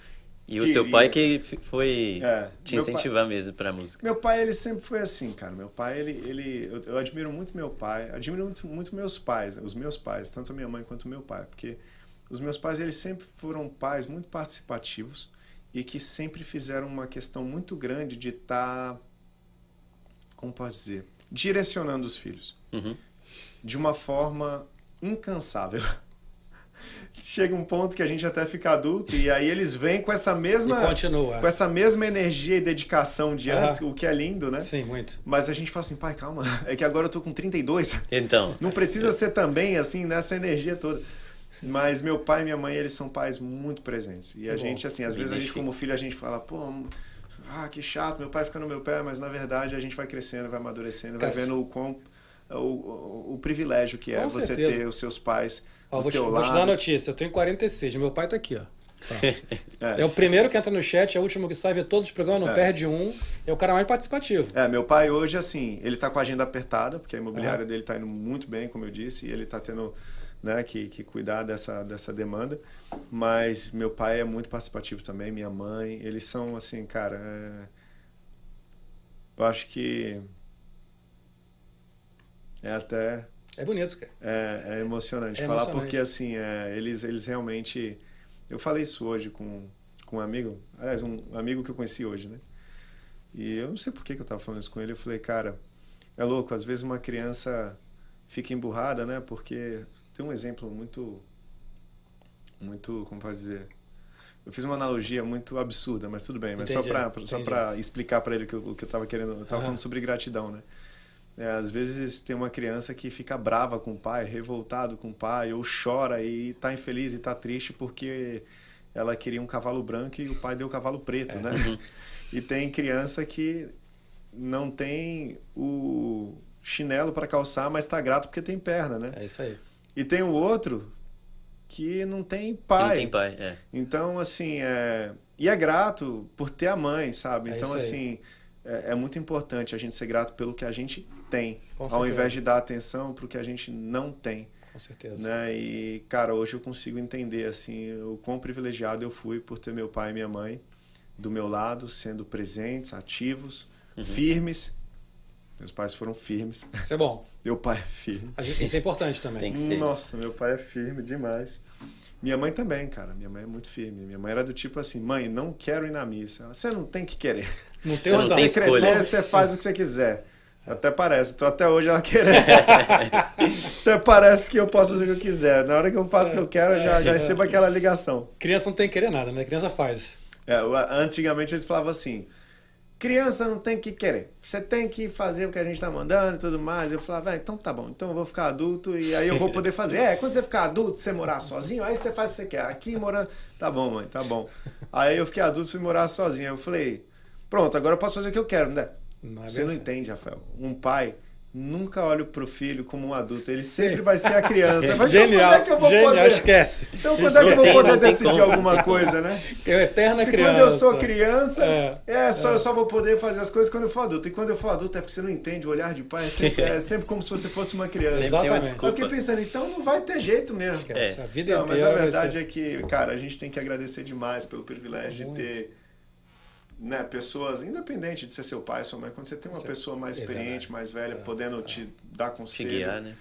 E o seu Queria. pai que foi É, te meu pai- incentivar mesmo pra música. Meu pai, ele sempre foi assim, cara. Meu pai, ele. ele eu, eu admiro muito meu pai, admiro muito, muito meus pais, né? os meus pais, tanto a minha mãe quanto o meu pai, porque os meus pais, eles sempre foram pais muito participativos e que sempre fizeram uma questão muito grande de estar. como posso dizer? Direcionando os filhos Uhum. de uma forma incansável. Chega um ponto que a gente até fica adulto e aí eles vêm com essa mesma E continua. com essa mesma energia e dedicação de antes, o que é lindo, né? Sim, muito. Mas a gente fala assim, pai, calma, é que agora eu tô com 32. Então, Não precisa ser também assim, nessa energia toda. Mas meu pai e minha mãe, eles são pais muito presentes. E a bom. gente, assim, às Me vezes a gente como filho, a gente fala, pô, ah, que chato, meu pai fica no meu pé, mas na verdade a gente vai crescendo, vai amadurecendo, Cara, vai vendo o quão o, o, o privilégio que é Com você certeza. ter os seus pais Ó, vou, te, vou te dar a notícia. Eu tenho 46, meu pai tá aqui, ó. É. É o primeiro que entra no chat, é o último que sai, vê todos os programas, não É. perde um. É o cara mais participativo. É, meu pai hoje, assim, ele tá com a agenda apertada, porque a imobiliária Aham. dele tá indo muito bem, como eu disse, e ele tá tendo né, que, que cuidar dessa, dessa demanda. Mas meu pai é muito participativo também, minha mãe, eles são, assim, cara, é... eu acho que é até É bonito, cara. é, é emocionante É falar, emocionante. porque, assim, é, eles, eles realmente... Eu falei isso hoje com, com um amigo, aliás, um amigo que eu conheci hoje, né? E eu não sei por que que eu tava falando isso com ele. Eu falei, cara, é louco, às vezes uma criança fica emburrada, né? Porque tem um exemplo muito. Muito. Como pode dizer? Eu fiz uma analogia muito absurda, mas tudo bem. Mas Entendi, só para explicar para ele o que eu, o que eu tava querendo. Eu tava Aham. falando sobre gratidão, né? É, às vezes tem uma criança que fica brava com o pai, revoltado com o pai, ou chora e tá infeliz e tá triste porque ela queria um cavalo branco e o pai deu o cavalo preto, É. né? E tem criança que não tem o chinelo para calçar, mas tá grato porque tem perna, né? É isso aí. E tem o outro que não tem pai. não tem pai, é. Então, assim, é... e é grato por ter a mãe, sabe? É então, isso aí. É, é muito importante a gente ser grato pelo que a gente tem, ao invés de dar atenção para o que a gente não tem, Com certeza. né? E, cara, hoje eu consigo entender, assim, o quão privilegiado eu fui por ter meu pai e minha mãe do meu lado, sendo presentes, ativos, Uhum. firmes. Meus pais foram firmes. Isso é bom. Meu pai é firme. Gente- Isso é importante também. Tem que ser. Nossa, meu pai é firme demais. Minha mãe também, cara. Minha mãe é muito firme. Minha mãe era do tipo assim: mãe, não quero ir na missa. Ela, Você não tem que querer. Não tem Não opção. tem Você escolha. crescer, você faz o que você quiser. Até parece. Tô até hoje ela querendo. até parece que eu posso fazer o que eu quiser. Na hora que eu faço o que eu quero, eu já, já recebo aquela ligação. Criança não tem que querer nada, né? Criança faz. É, antigamente eles falavam assim: criança não tem que querer, você tem que fazer o que a gente tá mandando e tudo mais. Eu falava, ah, então tá bom, então eu vou ficar adulto e aí eu vou poder fazer. É, quando você ficar adulto, você morar sozinho, aí você faz o que você quer. Aqui morando, tá bom, mãe, tá bom. Aí eu fiquei adulto e fui morar sozinho. Eu falei, pronto, agora eu posso fazer o que eu quero, né? Não é Você não entende, Rafael. Um pai nunca olha pro filho como um adulto, ele Sim. sempre vai ser a criança. Mas Genial, então quando é que eu vou genial, poder? esquece. Então quando é que eu vou poder decidir como. alguma coisa, né? Uma eterna Se criança. quando eu sou criança, É, é, só, eu só vou poder fazer as coisas quando eu for adulto. E quando eu for adulto é porque você não entende o olhar de pai, é sempre, é sempre como se você fosse uma criança. Tem uma Exatamente. Eu fiquei pensando, então não vai ter jeito mesmo. Esquece. É. A vida Não, mas inteira a vai verdade ser- é que, cara, a gente tem que agradecer demais pelo privilégio Muito. de ter né, pessoas, independente de ser seu pai, sua mãe, quando você tem uma é- pessoa mais é experiente, verdade. mais velha, É, podendo é. te dar Te conselho. guiar, né?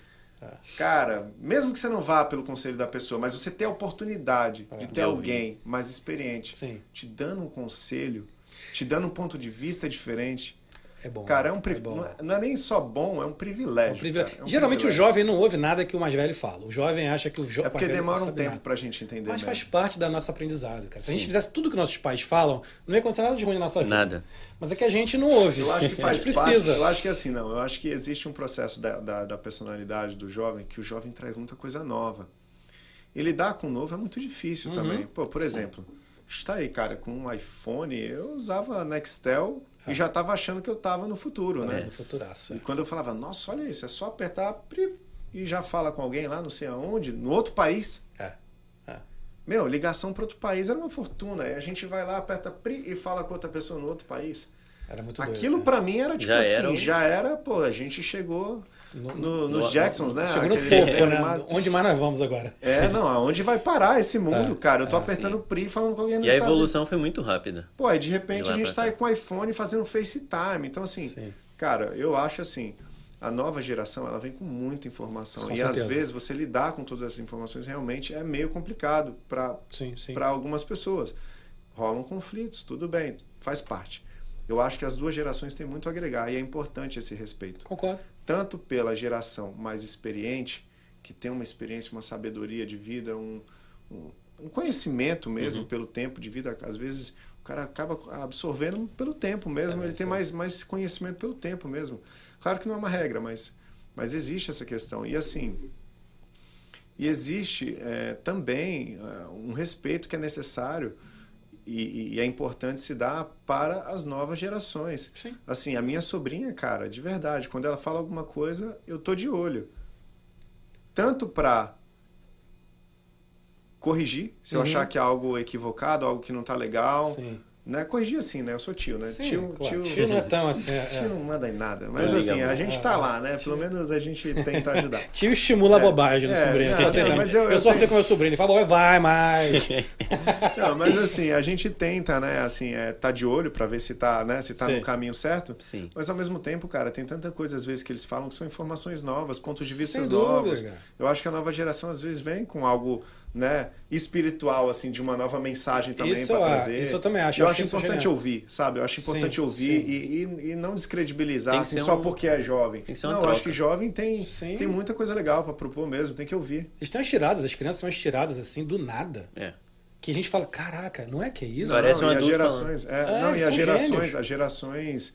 Cara, mesmo que você não vá pelo conselho da pessoa, mas você ter a oportunidade É. de ter alguém mais experiente Sim, te dando um conselho, te dando um ponto de vista diferente, é bom. cara, é um não, é, não é nem só bom, é um privilégio. É um privilégio. cara, é um Geralmente privilégio. o jovem não ouve nada que o mais velho fala. O jovem acha que o jovem. É porque demora um tempo pra gente entender Mas mesmo. faz parte da nossa aprendizado, cara. Se a gente Sim. fizesse tudo que nossos pais falam, não ia acontecer nada de ruim na nossa vida. Nada. Mas é que a gente não ouve. Eu acho que faz a parte. precisa. Eu acho que é assim, não. Eu acho que existe um processo da, da, da personalidade do jovem que o jovem traz muita coisa nova. E lidar com o novo é muito difícil Uhum. também. Pô, por Sim. Está aí, cara, com um iPhone, eu usava Nextel e já estava achando que eu estava no futuro, né? É, no futuraço. E quando eu falava, nossa, olha isso, é só apertar e já fala com alguém lá, não sei aonde, no outro país. É. é. Meu, ligação para outro país era uma fortuna. E a gente vai lá, aperta e fala com outra pessoa no outro país. Era muito Aquilo né? para mim era tipo já assim, era um... já era, pô, a gente chegou no, no, nos no, Jacksons, né? Chegou no topo, né? Onde mais nós vamos agora? É, não, aonde vai parar esse mundo, é, cara? Eu tô é, apertando o PRI falando com alguém no E a evolução foi muito rápida. Pô, aí de repente de a gente tá aí com o iPhone fazendo FaceTime. Então, assim, sim. cara, eu acho assim, a nova geração ela vem com muita informação. Com e certeza. às vezes você lidar com todas essas informações realmente é meio complicado para algumas pessoas. Rolam conflitos, tudo bem, faz parte. Eu acho que as duas gerações têm muito a agregar e é importante esse respeito. Concordo tanto pela geração mais experiente, que tem uma experiência, uma sabedoria de vida, um, um, um conhecimento mesmo uhum. pelo tempo de vida. Às vezes o cara acaba absorvendo pelo tempo mesmo, é, ele tem mais, mais conhecimento pelo tempo mesmo. Claro que não é uma regra, mas, mas existe essa questão. E assim, e existe é, também é, um respeito que é necessário e, e, é importante se dar para as novas gerações. Sim. Assim, a minha sobrinha, cara, de verdade, quando ela fala alguma coisa, eu tô de olho. Tanto para corrigir, se uhum. eu achar que é algo equivocado, algo que não tá legal. Sim. Né? Corrigir assim, né? Eu sou tio, né? Sim, tio, claro. tio, tio não é tão assim. É. Tio não manda em nada. Mas assim, a gente tá lá, né? Pelo menos a gente tenta ajudar. tio estimula a é, bobagem do é, sobrinho. Não, não, mas eu, eu, eu só sei com meu sobrinho. Ele fala, vai mais. não, mas assim, a gente tenta, né? Assim, é, tá de olho para ver se tá, né? Se tá Sim. no caminho certo. Sim. Mas ao mesmo tempo, cara, tem tanta coisa às vezes que eles falam que são informações novas, pontos de vista novos. Eu acho que a nova geração às vezes vem com algo né, espiritual, assim, de uma nova mensagem também para trazer. Isso eu também acho. Eu, eu acho importante ouvir, sabe? Eu acho importante sim, ouvir sim. E, e, e, não descredibilizar assim, só um... porque é jovem. Tem que ser uma não, troca. eu acho que jovem tem, tem muita coisa legal para propor mesmo, tem que ouvir. Eles estão estiradas, as crianças são estiradas assim, do nada. É. Que a gente fala, caraca, não é que é isso? Parece não, um e as gerações, é, é, não, e as gerações, as gerações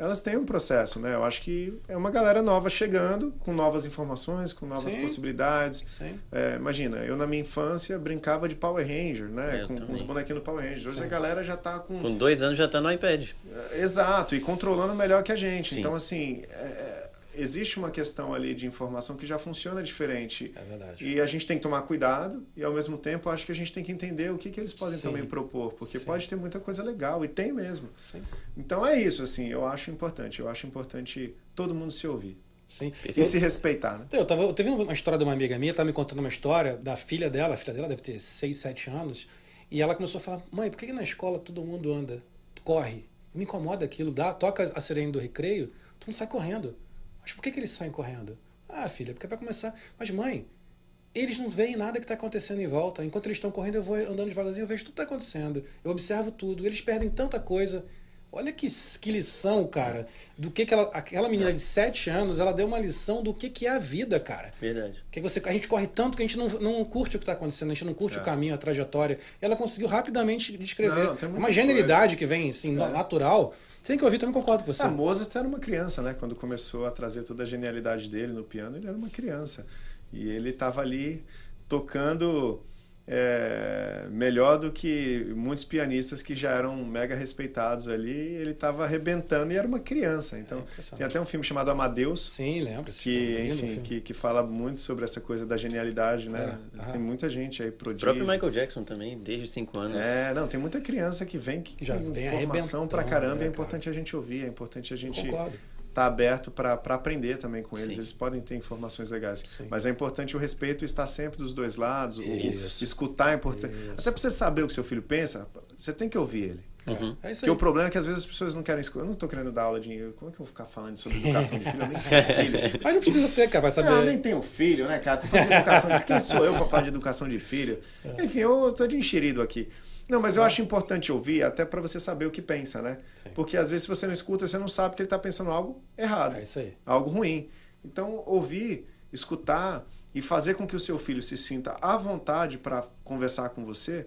elas têm um processo, né? Eu acho que é uma galera nova chegando, com novas informações, com novas Sim. possibilidades. Sim. É, imagina, eu na minha infância brincava de Power Ranger, né? com, com, os bonequinhos do Power Ranger. Hoje Sim. a galera já tá com. Com dois anos já tá no iPad. É, exato, e controlando melhor que a gente. Então, assim. É, existe uma questão ali de informação que já funciona diferente. É verdade. E a gente tem que tomar cuidado e, ao mesmo tempo, acho que a gente tem que entender o que, que eles podem Sim. também propor, porque Sim. pode ter muita coisa legal, e tem mesmo. Sim. Então é isso, assim, eu acho importante. Eu acho importante todo mundo se ouvir. Sim. E eu, se respeitar, né? Eu tava, eu teve uma história de uma amiga minha, tá me contando uma história da filha dela, a filha dela deve ter 6, 7 anos, e ela começou a falar: "Mãe, por que, que na escola todo mundo anda, corre? Me incomoda aquilo, dá, toca a sirene do recreio, tu não sai correndo". Mas por que, que eles saem correndo? Ah, filha, porque é para começar. Mas, mãe, eles não veem nada que está acontecendo em volta. Enquanto eles estão correndo, eu vou andando devagarzinho, eu vejo tudo que está acontecendo. Eu observo tudo. Eles perdem tanta coisa. Olha que, que lição, cara. Do que, que ela, aquela menina de 7 anos, ela deu uma lição do que, que é a vida, cara. Verdade. Que você, a gente corre tanto que a gente não, não curte o que está acontecendo, a gente não curte é. o caminho, a trajetória. Ela conseguiu rapidamente descrever. Não, é uma genialidade coisa. que vem assim, é. natural. Tem que ouvir, também concordo com você. A ah, Mozart era uma criança, né? Quando começou a trazer toda a genialidade dele no piano, ele era uma criança. E ele estava ali tocando é, melhor do que muitos pianistas que já eram mega respeitados ali. Ele estava arrebentando e era uma criança. Então, é tem até um filme chamado Amadeus. Sim, lembro. Que, é enfim, que, que fala muito sobre essa coisa da genialidade, né? É, tem muita gente aí prodígio. O próprio Michael Jackson também, desde 5 anos. É, não, tem muita criança que vem que já vem informação pra caramba. é importante a gente ouvir, é importante a gente Concordo tá aberto para aprender também com eles. Sim. Eles podem ter informações legais. Sim. Mas é importante o respeito estar sempre dos dois lados. Isso. O, escutar é importante. Isso. Até para você saber o que seu filho pensa, você tem que ouvir ele. Uhum. É Porque o problema é que às vezes as pessoas não querem escutar. Eu não estou querendo dar aula de. Como é que eu vou ficar falando sobre educação de filho? Eu nem tenho filho. Mas não precisa ter, cara, vai saber. Não, eu nem tenho filho, né, cara? Tô falando de educação de. Quem sou eu para falar de educação de filho? É. Enfim, eu estou de enxerido aqui. Não, mas eu acho importante ouvir até para você saber o que pensa, né? Sim. Porque às vezes se você não escuta, você não sabe que ele está pensando algo errado. É isso aí. Algo ruim. Então, ouvir, escutar e fazer com que o seu filho se sinta à vontade para conversar com você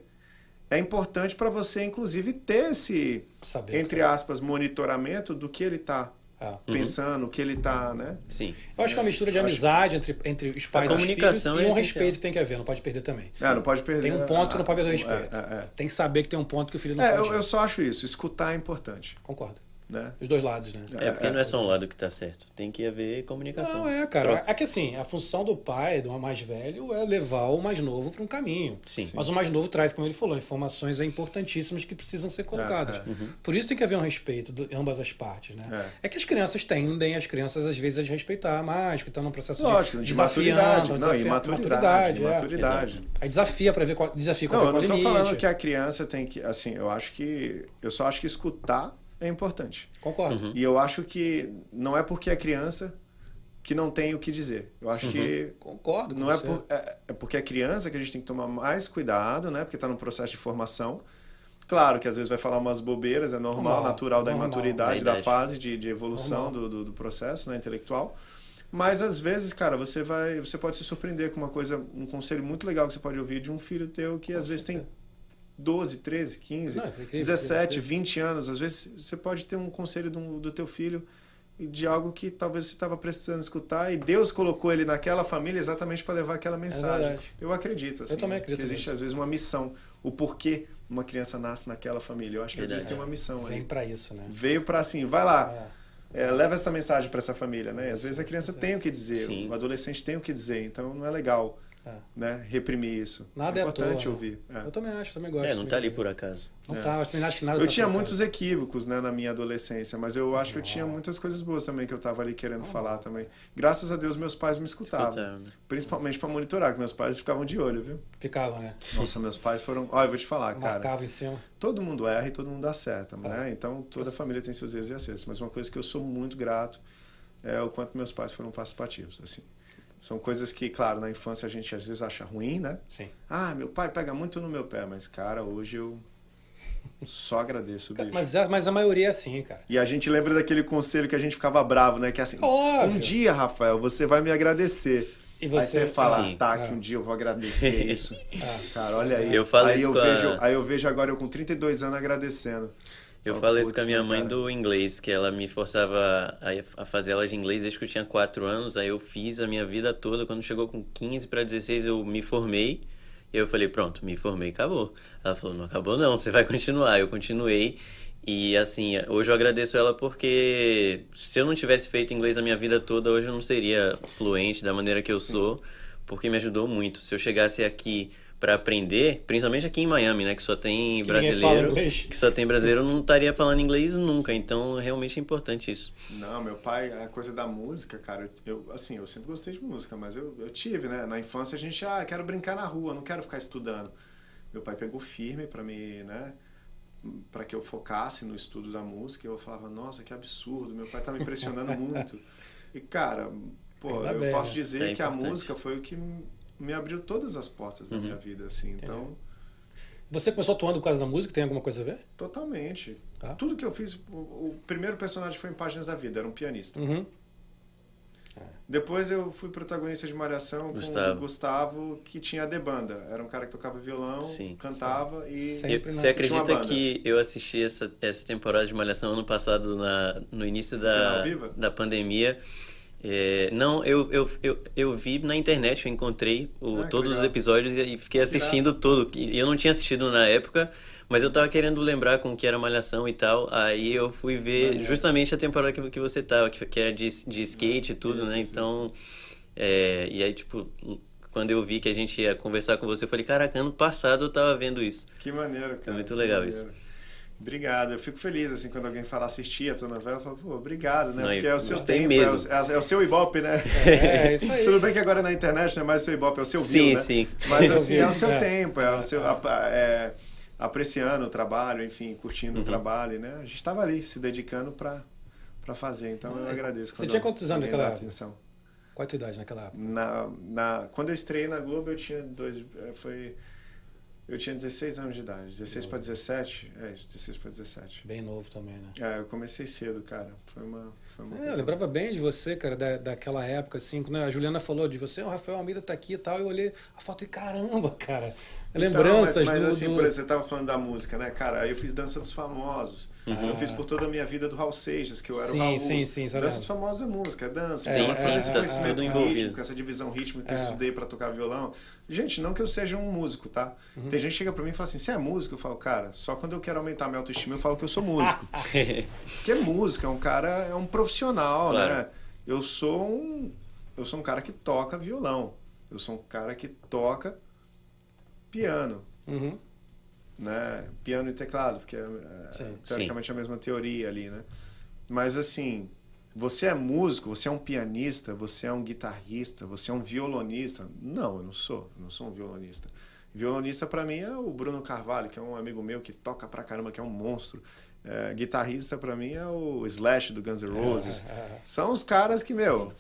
é importante para você, inclusive, ter esse, saber, entre aspas, monitoramento do que ele está ah. pensando o que ele tá, né? Sim. Eu acho que é uma mistura de amizade entre, entre os pais e os filhos e um é respeito que tem que haver, não pode perder também. É, não pode perder. Tem um ponto que não pode perder o respeito. É, é, tem que saber que tem um ponto que o filho não é, pode. Eu, eu só acho isso, escutar é importante. Concordo. Né? Os dois lados, né? É, porque não é só um lado que tá certo. Tem que haver comunicação. Não, é, cara. Troca. É que assim, a função do pai, do mais velho, é levar o mais novo para um caminho. Sim. Mas o mais novo traz, como ele falou, informações importantíssimas que precisam ser colocadas. É, é. Uhum. Por isso tem que haver um respeito de ambas as partes, né? É. é. que as crianças tendem, as crianças, às vezes, a respeitar mais, que estão num processo Lógico, de, de maturidade. Não, desafia, maturidade. Maturidade. É. maturidade. Aí desafia para ver qual, desafia qual não, é eu não estou falando que a criança tem que, assim, eu acho que, eu só acho que escutar é importante. Concordo. Uhum. E eu acho que não é porque é criança que não tem o que dizer. Eu acho uhum. que. Concordo. não é, por, é, é, porque é criança que a gente tem que tomar mais cuidado, né? Porque está no processo de formação. Claro que às vezes vai falar umas bobeiras, é normal, normal natural da normal. imaturidade, da, da fase de, de evolução do, do, do, processo né, intelectual. Mas às vezes, cara, você vai, você pode se surpreender com uma coisa, um conselho muito legal que você pode ouvir de um filho teu que às vezes tem 12, 13, 15, Não, incrível, 17, incrível. 20 anos. Às vezes você pode ter um conselho do, do teu filho de algo que talvez você estava precisando escutar e Deus colocou ele naquela família exatamente para levar aquela mensagem. É eu acredito assim. Eu também acredito. Que existe nisso. às vezes uma missão, o porquê uma criança nasce naquela família. Eu acho que às vezes tem uma missão Vem para isso, né? Veio para assim, vai lá. É. É, leva essa mensagem para essa família, né? Às vezes a criança tem o que dizer, Sim. o adolescente tem o que dizer, então não é legal é. né, reprimir isso. Nada é importante toa, né? ouvir. É. Eu também acho, também gosto. É, não está ali por acaso. Não é. tá, eu também acho que nada Eu tá tinha muitos acaso. equívocos, né, na minha adolescência, mas eu acho que eu tinha muitas coisas boas também que eu estava ali querendo falar também. Graças a Deus meus pais me escutavam. Né? Principalmente para monitorar, que meus pais ficavam de olho, viu? Ficavam, né? Nossa, meus pais foram, olha, eu vou te falar, cara. Marcava em cima. Todo mundo erra e todo mundo acerta, né? Então toda a família tem seus erros e acertos, mas uma coisa que eu sou muito grato é o quanto meus pais foram participativos, assim. São coisas que, claro, na infância a gente às vezes acha ruim, né? Sim. Ah, meu pai pega muito no meu pé, mas, cara, hoje eu só agradeço, bicho. Mas, mas a maioria é assim, cara. E a gente lembra daquele conselho que a gente ficava bravo, né? Que é assim, Óbvio. um dia, Rafael, você vai me agradecer. E você, aí você fala, Sim. tá, que um dia eu vou agradecer isso. Ah, cara, olha aí. Eu falo aí isso eu vejo, a... Aí eu vejo agora eu com 32 anos agradecendo. Eu falo isso com a minha mãe do inglês, que ela me forçava a, fazer aula de inglês desde que eu tinha 4 anos. Aí eu fiz a minha vida toda. Quando chegou com 15 para 16, eu me formei. E eu falei, pronto, me formei, acabou. Ela falou, não acabou não, você vai continuar. Eu continuei. E assim, hoje eu agradeço ela porque se eu não tivesse feito inglês a minha vida toda, hoje eu não seria fluente da maneira que eu Sim. sou, porque me ajudou muito. Se eu chegasse aqui para aprender, principalmente aqui em Miami, né, que só tem que brasileiro, que só tem brasileiro, eu não estaria falando inglês nunca, então realmente é importante isso. Não, meu pai, a coisa da música, cara, eu assim, eu sempre gostei de música, mas eu, eu tive, né, na infância a gente, ah, quero brincar na rua, não quero ficar estudando. Meu pai pegou firme para me, né, para que eu focasse no estudo da música, e eu falava, nossa, que absurdo, meu pai tá me impressionando muito. E cara, pô, Ainda eu bem, posso né? dizer é que importante. a música foi o que me abriu todas as portas uhum. da minha vida, assim. Então. Você começou atuando por causa da música? Tem alguma coisa a ver? Totalmente. Ah. Tudo que eu fiz, o, o, primeiro personagem foi em Páginas da Vida, era um pianista. Uhum. Depois eu fui protagonista de Malhação Gustavo. com o Gustavo, que tinha a de banda. Era um cara que tocava violão, Sim. cantava e. Sempre Você acredita que eu assisti essa, essa temporada de Malhação ano passado, na, no início da, da pandemia? É, não, eu, eu, eu, eu vi na internet, eu encontrei o, ah, todos os episódios e fiquei assistindo tudo. Eu não tinha assistido na época, mas eu tava querendo lembrar com que era Malhação e tal. Aí eu fui ver ah, justamente a temporada que, que você tava, que, que era de, de skate e tudo, isso, né? Isso, então. Isso. É, e aí, tipo, quando eu vi que a gente ia conversar com você, eu falei, caraca, ano passado eu tava vendo isso. Que maneiro, cara. Foi muito legal isso. Obrigado. Eu fico feliz, assim, quando alguém fala assistir a tua novela, eu falo, pô, obrigado, né? Não, Porque é o seu tempo, mesmo. É, o, é o seu Ibope, né? É, é isso aí. Tudo bem que agora na internet não é mais o seu Ibope, é o seu sim, view, né? Sim, sim. Mas, assim, é o seu é. tempo, é o seu... É, apreciando o trabalho, enfim, curtindo uhum. o trabalho, né? A gente estava ali, se dedicando para para fazer, então eu agradeço. Você tinha quantos anos naquela época? Atenção. Qual a tua idade naquela época? Na, na, quando eu estreiei na Globo, eu tinha dois... Foi eu tinha 16 anos de idade, 16 para 17, é isso, 16 para 17. Bem novo também, né? É, eu comecei cedo, cara. Foi uma. Foi uma é, eu lembrava bem de você, cara, da, daquela época, assim, quando a Juliana falou de você, o Rafael Almeida tá aqui e tal, eu olhei a foto e caramba, cara. Lembranças então, mas, mas do. assim, do... por exemplo, você tava falando da música, né, cara? Aí eu fiz Dança dos Famosos. Uhum. Eu fiz por toda a minha vida do Raul Seixas, que eu era sim, o Raul. Sim, sim, sim. Danças famosas é música, é dança. Sim, é, sim, esse tá conhecimento tudo rítmico, envolvido. essa divisão rítmica que É. eu estudei pra tocar violão. Gente, não que eu seja um músico, tá? Uhum. Tem gente que chega pra mim e fala assim, você é músico? Eu falo, cara, só quando eu quero aumentar minha autoestima eu falo que eu sou músico. Porque música é um cara, é um profissional, Claro. né? Eu sou um, eu sou um cara que toca violão. Eu sou um cara que toca piano, Uhum. né? Piano e teclado, porque é, é, Sim. teoricamente a mesma teoria ali, né? Mas assim, você é músico, você é um pianista, você é um guitarrista, você é um violonista? Não, eu não sou. Eu não sou um violonista. Violonista pra mim é o Bruno Carvalho, que é um amigo meu que toca pra caramba, que é um monstro. É, guitarrista pra mim é o Slash do Guns N' Roses. São os caras que, meu,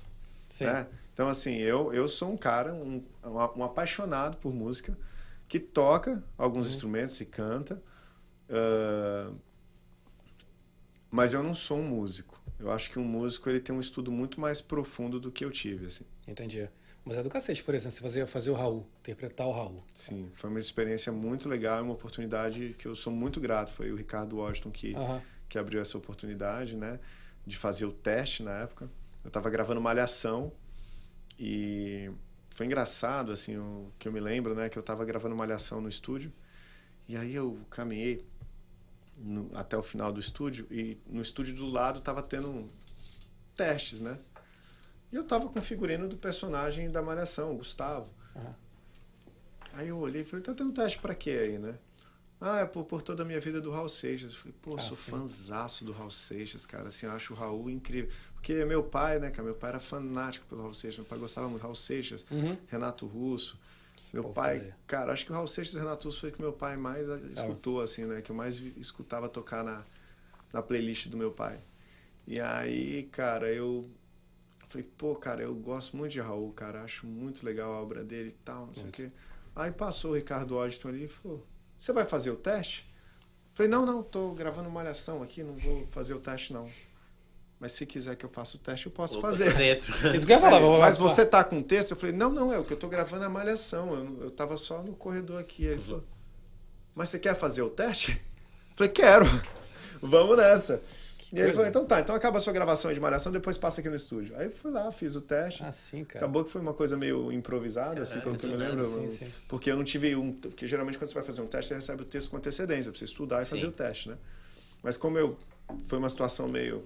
Sim. né? Então, assim, eu, eu sou um cara, um, um, apaixonado por música, que toca alguns instrumentos e canta, ah, mas eu não sou um músico. Eu acho que um músico ele tem um estudo muito mais profundo do que eu tive, assim. Entendi. Mas é do cacete, por exemplo, você fazer, fazer o Raul, interpretar o Raul. Sim, foi uma experiência muito legal, uma oportunidade que eu sou muito grato. Foi o Ricardo Washington que, que abriu essa oportunidade, né? De fazer o teste na época. Eu estava gravando Malhação e foi engraçado, assim, o que eu me lembro, né? Que eu estava gravando Malhação no estúdio e aí eu caminhei no- até o final do estúdio e no estúdio do lado estava tendo testes, né? E eu tava com o figurino do personagem da Malhação, o Gustavo. Aham. Aí eu olhei e falei, tá tendo teste pra quê aí, né? Ah, é por, por toda a minha vida do Raul Seixas. Eu falei, pô, Ah, sou sim. do Raul Seixas, cara. Assim, eu acho o Raul incrível. Porque meu pai, né, cara, meu pai era fanático pelo Raul Seixas. Meu pai gostava muito do Raul Seixas, Uhum. Renato Russo. Esse Meu pai, também. cara, acho que o Raul Seixas e o Renato Russo foi o que meu pai mais Tá. escutou, assim, né? Que eu mais escutava tocar na, na playlist do meu pai. E aí, cara, eu falei, pô, cara, eu gosto muito de Raul, cara, acho muito legal a obra dele e tal, não sei o quê. Aí passou o Ricardo Washington ali e falou, você vai fazer o teste? Falei, não, não, tô gravando malhação aqui, não vou fazer o teste não. Mas se quiser que eu faça o teste, eu posso Opa, fazer. Isso que eu ia falar. Vou- mas você tá com texto? Eu falei, não, não, é o que eu tô gravando é a malhação. Eu, eu tava só no corredor aqui. Aí ele falou, mas você quer fazer o teste? Eu falei, quero. Vamos nessa. E ele falou, então tá, então acaba a sua gravação aí de malhação, depois passa aqui no estúdio. Aí eu fui lá, fiz o teste. Ah, sim, cara. Acabou que foi uma coisa meio improvisada, assim, Caraca, pelo que eu me sim, lembro. sim, sim. Porque eu não tive um. Porque geralmente quando você vai fazer um teste, você recebe o texto com antecedência, pra você estudar e fazer Sim. o teste, né? Mas como eu. Foi uma situação meio.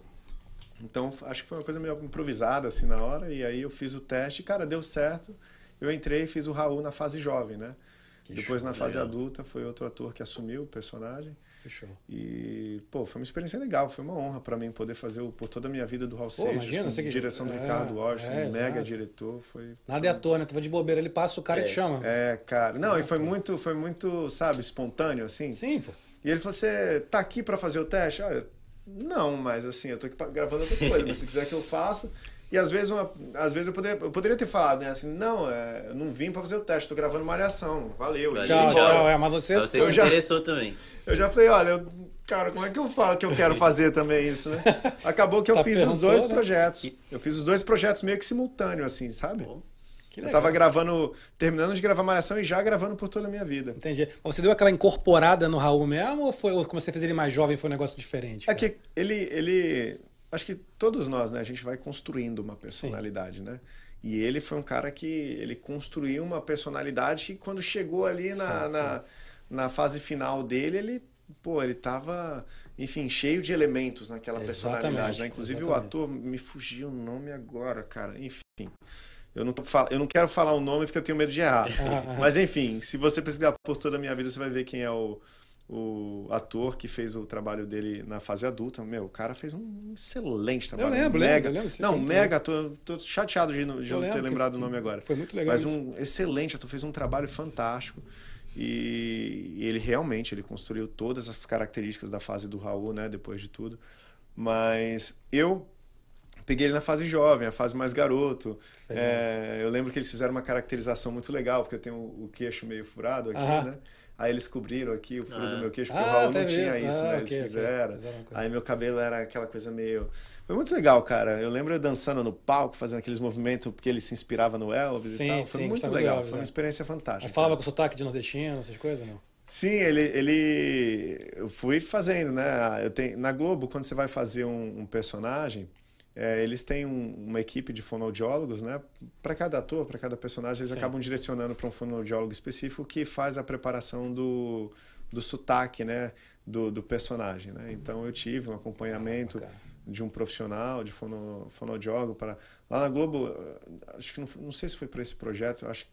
Então acho que foi uma coisa meio improvisada, assim, na hora. E aí eu fiz o teste, cara, deu certo. Eu entrei e fiz o Raul na fase jovem, né? Que Depois show, na fase legal. adulta foi outro ator que assumiu o personagem. Show. E, pô, foi uma experiência legal, foi uma honra pra mim poder fazer o, por toda a minha vida do Raul Pô, Seixas, imagina, com você que- direção do é, Ricardo Washington, é, um mega exato. diretor, foi... Nada é à toa, né? Tava de bobeira, ele passa o cara e te É. chama. É, cara. Não, e foi muito, foi muito, sabe, espontâneo, assim. Sim, pô. E ele falou, você tá aqui pra fazer o teste? Olha, não, mas assim, eu tô aqui gravando outra coisa, mas se quiser que eu faça... E às vezes, uma, às vezes eu, poderia, eu poderia ter falado, né, assim, não, é, eu não vim pra fazer o teste, tô gravando malhação, valeu. Valeu, Tchau, tchau. tchau. É, mas você. Você Eu se já- interessou também. Eu já falei, olha, eu- cara, como é que eu falo que eu quero fazer também isso, né? Acabou que eu Tá fiz os dois né? projetos. Eu fiz os dois projetos meio que simultâneo, assim, sabe? Que Eu tava gravando, terminando de gravar Malhação e já gravando por toda a minha vida. Entendi. Mas Você deu aquela incorporada no Raul mesmo ou, foi, ou como você fez ele mais jovem foi um negócio diferente? É cara? que ele, ele. Acho que todos nós, né? A gente vai construindo uma personalidade, né? E ele foi um cara que ele construiu uma personalidade que quando chegou ali na, Sim, na, na fase final dele, ele, pô, ele tava, enfim, cheio de elementos naquela Exatamente, personalidade, né? Inclusive exatamente. o ator me fugiu o nome agora, cara. Enfim. Eu não, tô, eu não quero falar o nome porque eu tenho medo de errar. Mas enfim, se você pesquisar por toda a minha vida, você vai ver quem é o, o ator que fez o trabalho dele na fase adulta. Meu, o cara fez um excelente trabalho. lembro, um lembro, mega, eu lembro, sim, Não, mega ator. Tô chateado de, não- de Eu não ter lembro lembrado o nome agora. Foi muito legal. Mas isso. um excelente ator, fez um trabalho fantástico. E ele realmente ele construiu todas as características da fase do Raul, né? Depois de tudo. Mas eu peguei ele na fase jovem, a fase mais garoto. É, eu lembro que eles fizeram uma caracterização muito legal, porque eu tenho o queixo meio furado aqui, Aham. né? Aí eles cobriram aqui o furo Ah. do meu queixo, porque Ah, o Raul não tinha isso. isso, Ah, né? ok, Eles fizeram. Coisa. Aí meu cabelo era aquela coisa meio. Foi muito legal, cara. Eu lembro eu dançando no palco, fazendo aqueles movimentos, porque ele se inspirava no Elvis Sim, e tal. Foi sim, muito legal. Elvis, Foi uma é. experiência fantástica. Mas falava cara. com sotaque de nordestino, essas coisas, não? Sim, ele, ele. Eu fui fazendo, né? Eu tenho, na Globo, quando você vai fazer um, um personagem, é, eles têm um, uma equipe de fonoaudiólogos, né? Para cada ator, para cada personagem, eles Sim. acabam direcionando para um fonoaudiólogo específico que faz a preparação do, do sotaque, né? Do, do personagem, né? Então eu tive um acompanhamento ah, de um profissional, de fono, fonoaudiólogo para lá na Globo, acho que não, não sei se foi para esse projeto, acho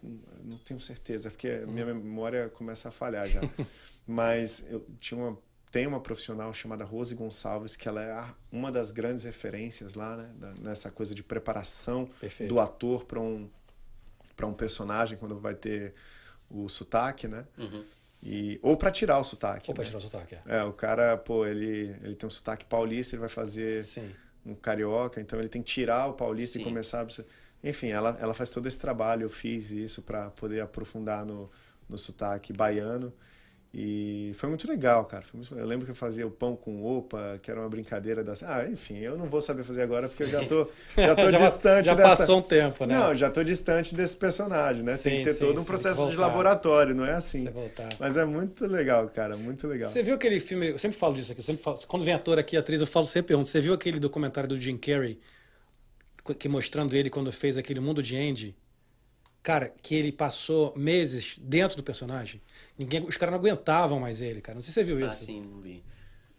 não tenho certeza, porque hum. minha memória começa a falhar já. Mas eu tinha uma tem uma profissional chamada Rose Gonçalves, que ela é uma das grandes referências lá, né, nessa coisa de preparação Perfeito. do ator para um, para um personagem, quando vai ter o sotaque, né? Uhum. E, ou para tirar o sotaque. Ou né? para tirar o sotaque, é. é. o cara, pô, ele, ele tem um sotaque paulista, ele vai fazer Sim. um carioca, então ele tem que tirar o paulista Sim. e começar a... Enfim, ela, ela faz todo esse trabalho, eu fiz isso para poder aprofundar no, no sotaque baiano. E foi muito legal, cara. Muito... Eu lembro que eu fazia o pão com opa, que era uma brincadeira das. Ah, enfim, eu não vou saber fazer agora porque sim. eu já tô, já tô já, distante já dessa. Já passou um tempo, né? Não, já tô distante desse personagem, né? Sim, Tem que ter sim, todo um processo de laboratório, não é assim. Mas é muito legal, cara, muito legal. Você viu aquele filme? Eu sempre falo disso aqui, sempre falo, quando vem ator aqui, atriz, eu falo sempre pergunto. Você viu aquele documentário do Jim Carrey que mostrando ele quando fez aquele Mundo de Andy? Cara, que ele passou meses dentro do personagem. Ninguém, os caras não aguentavam mais ele, cara. Não sei se você viu ah, isso. Ah, sim, não vi.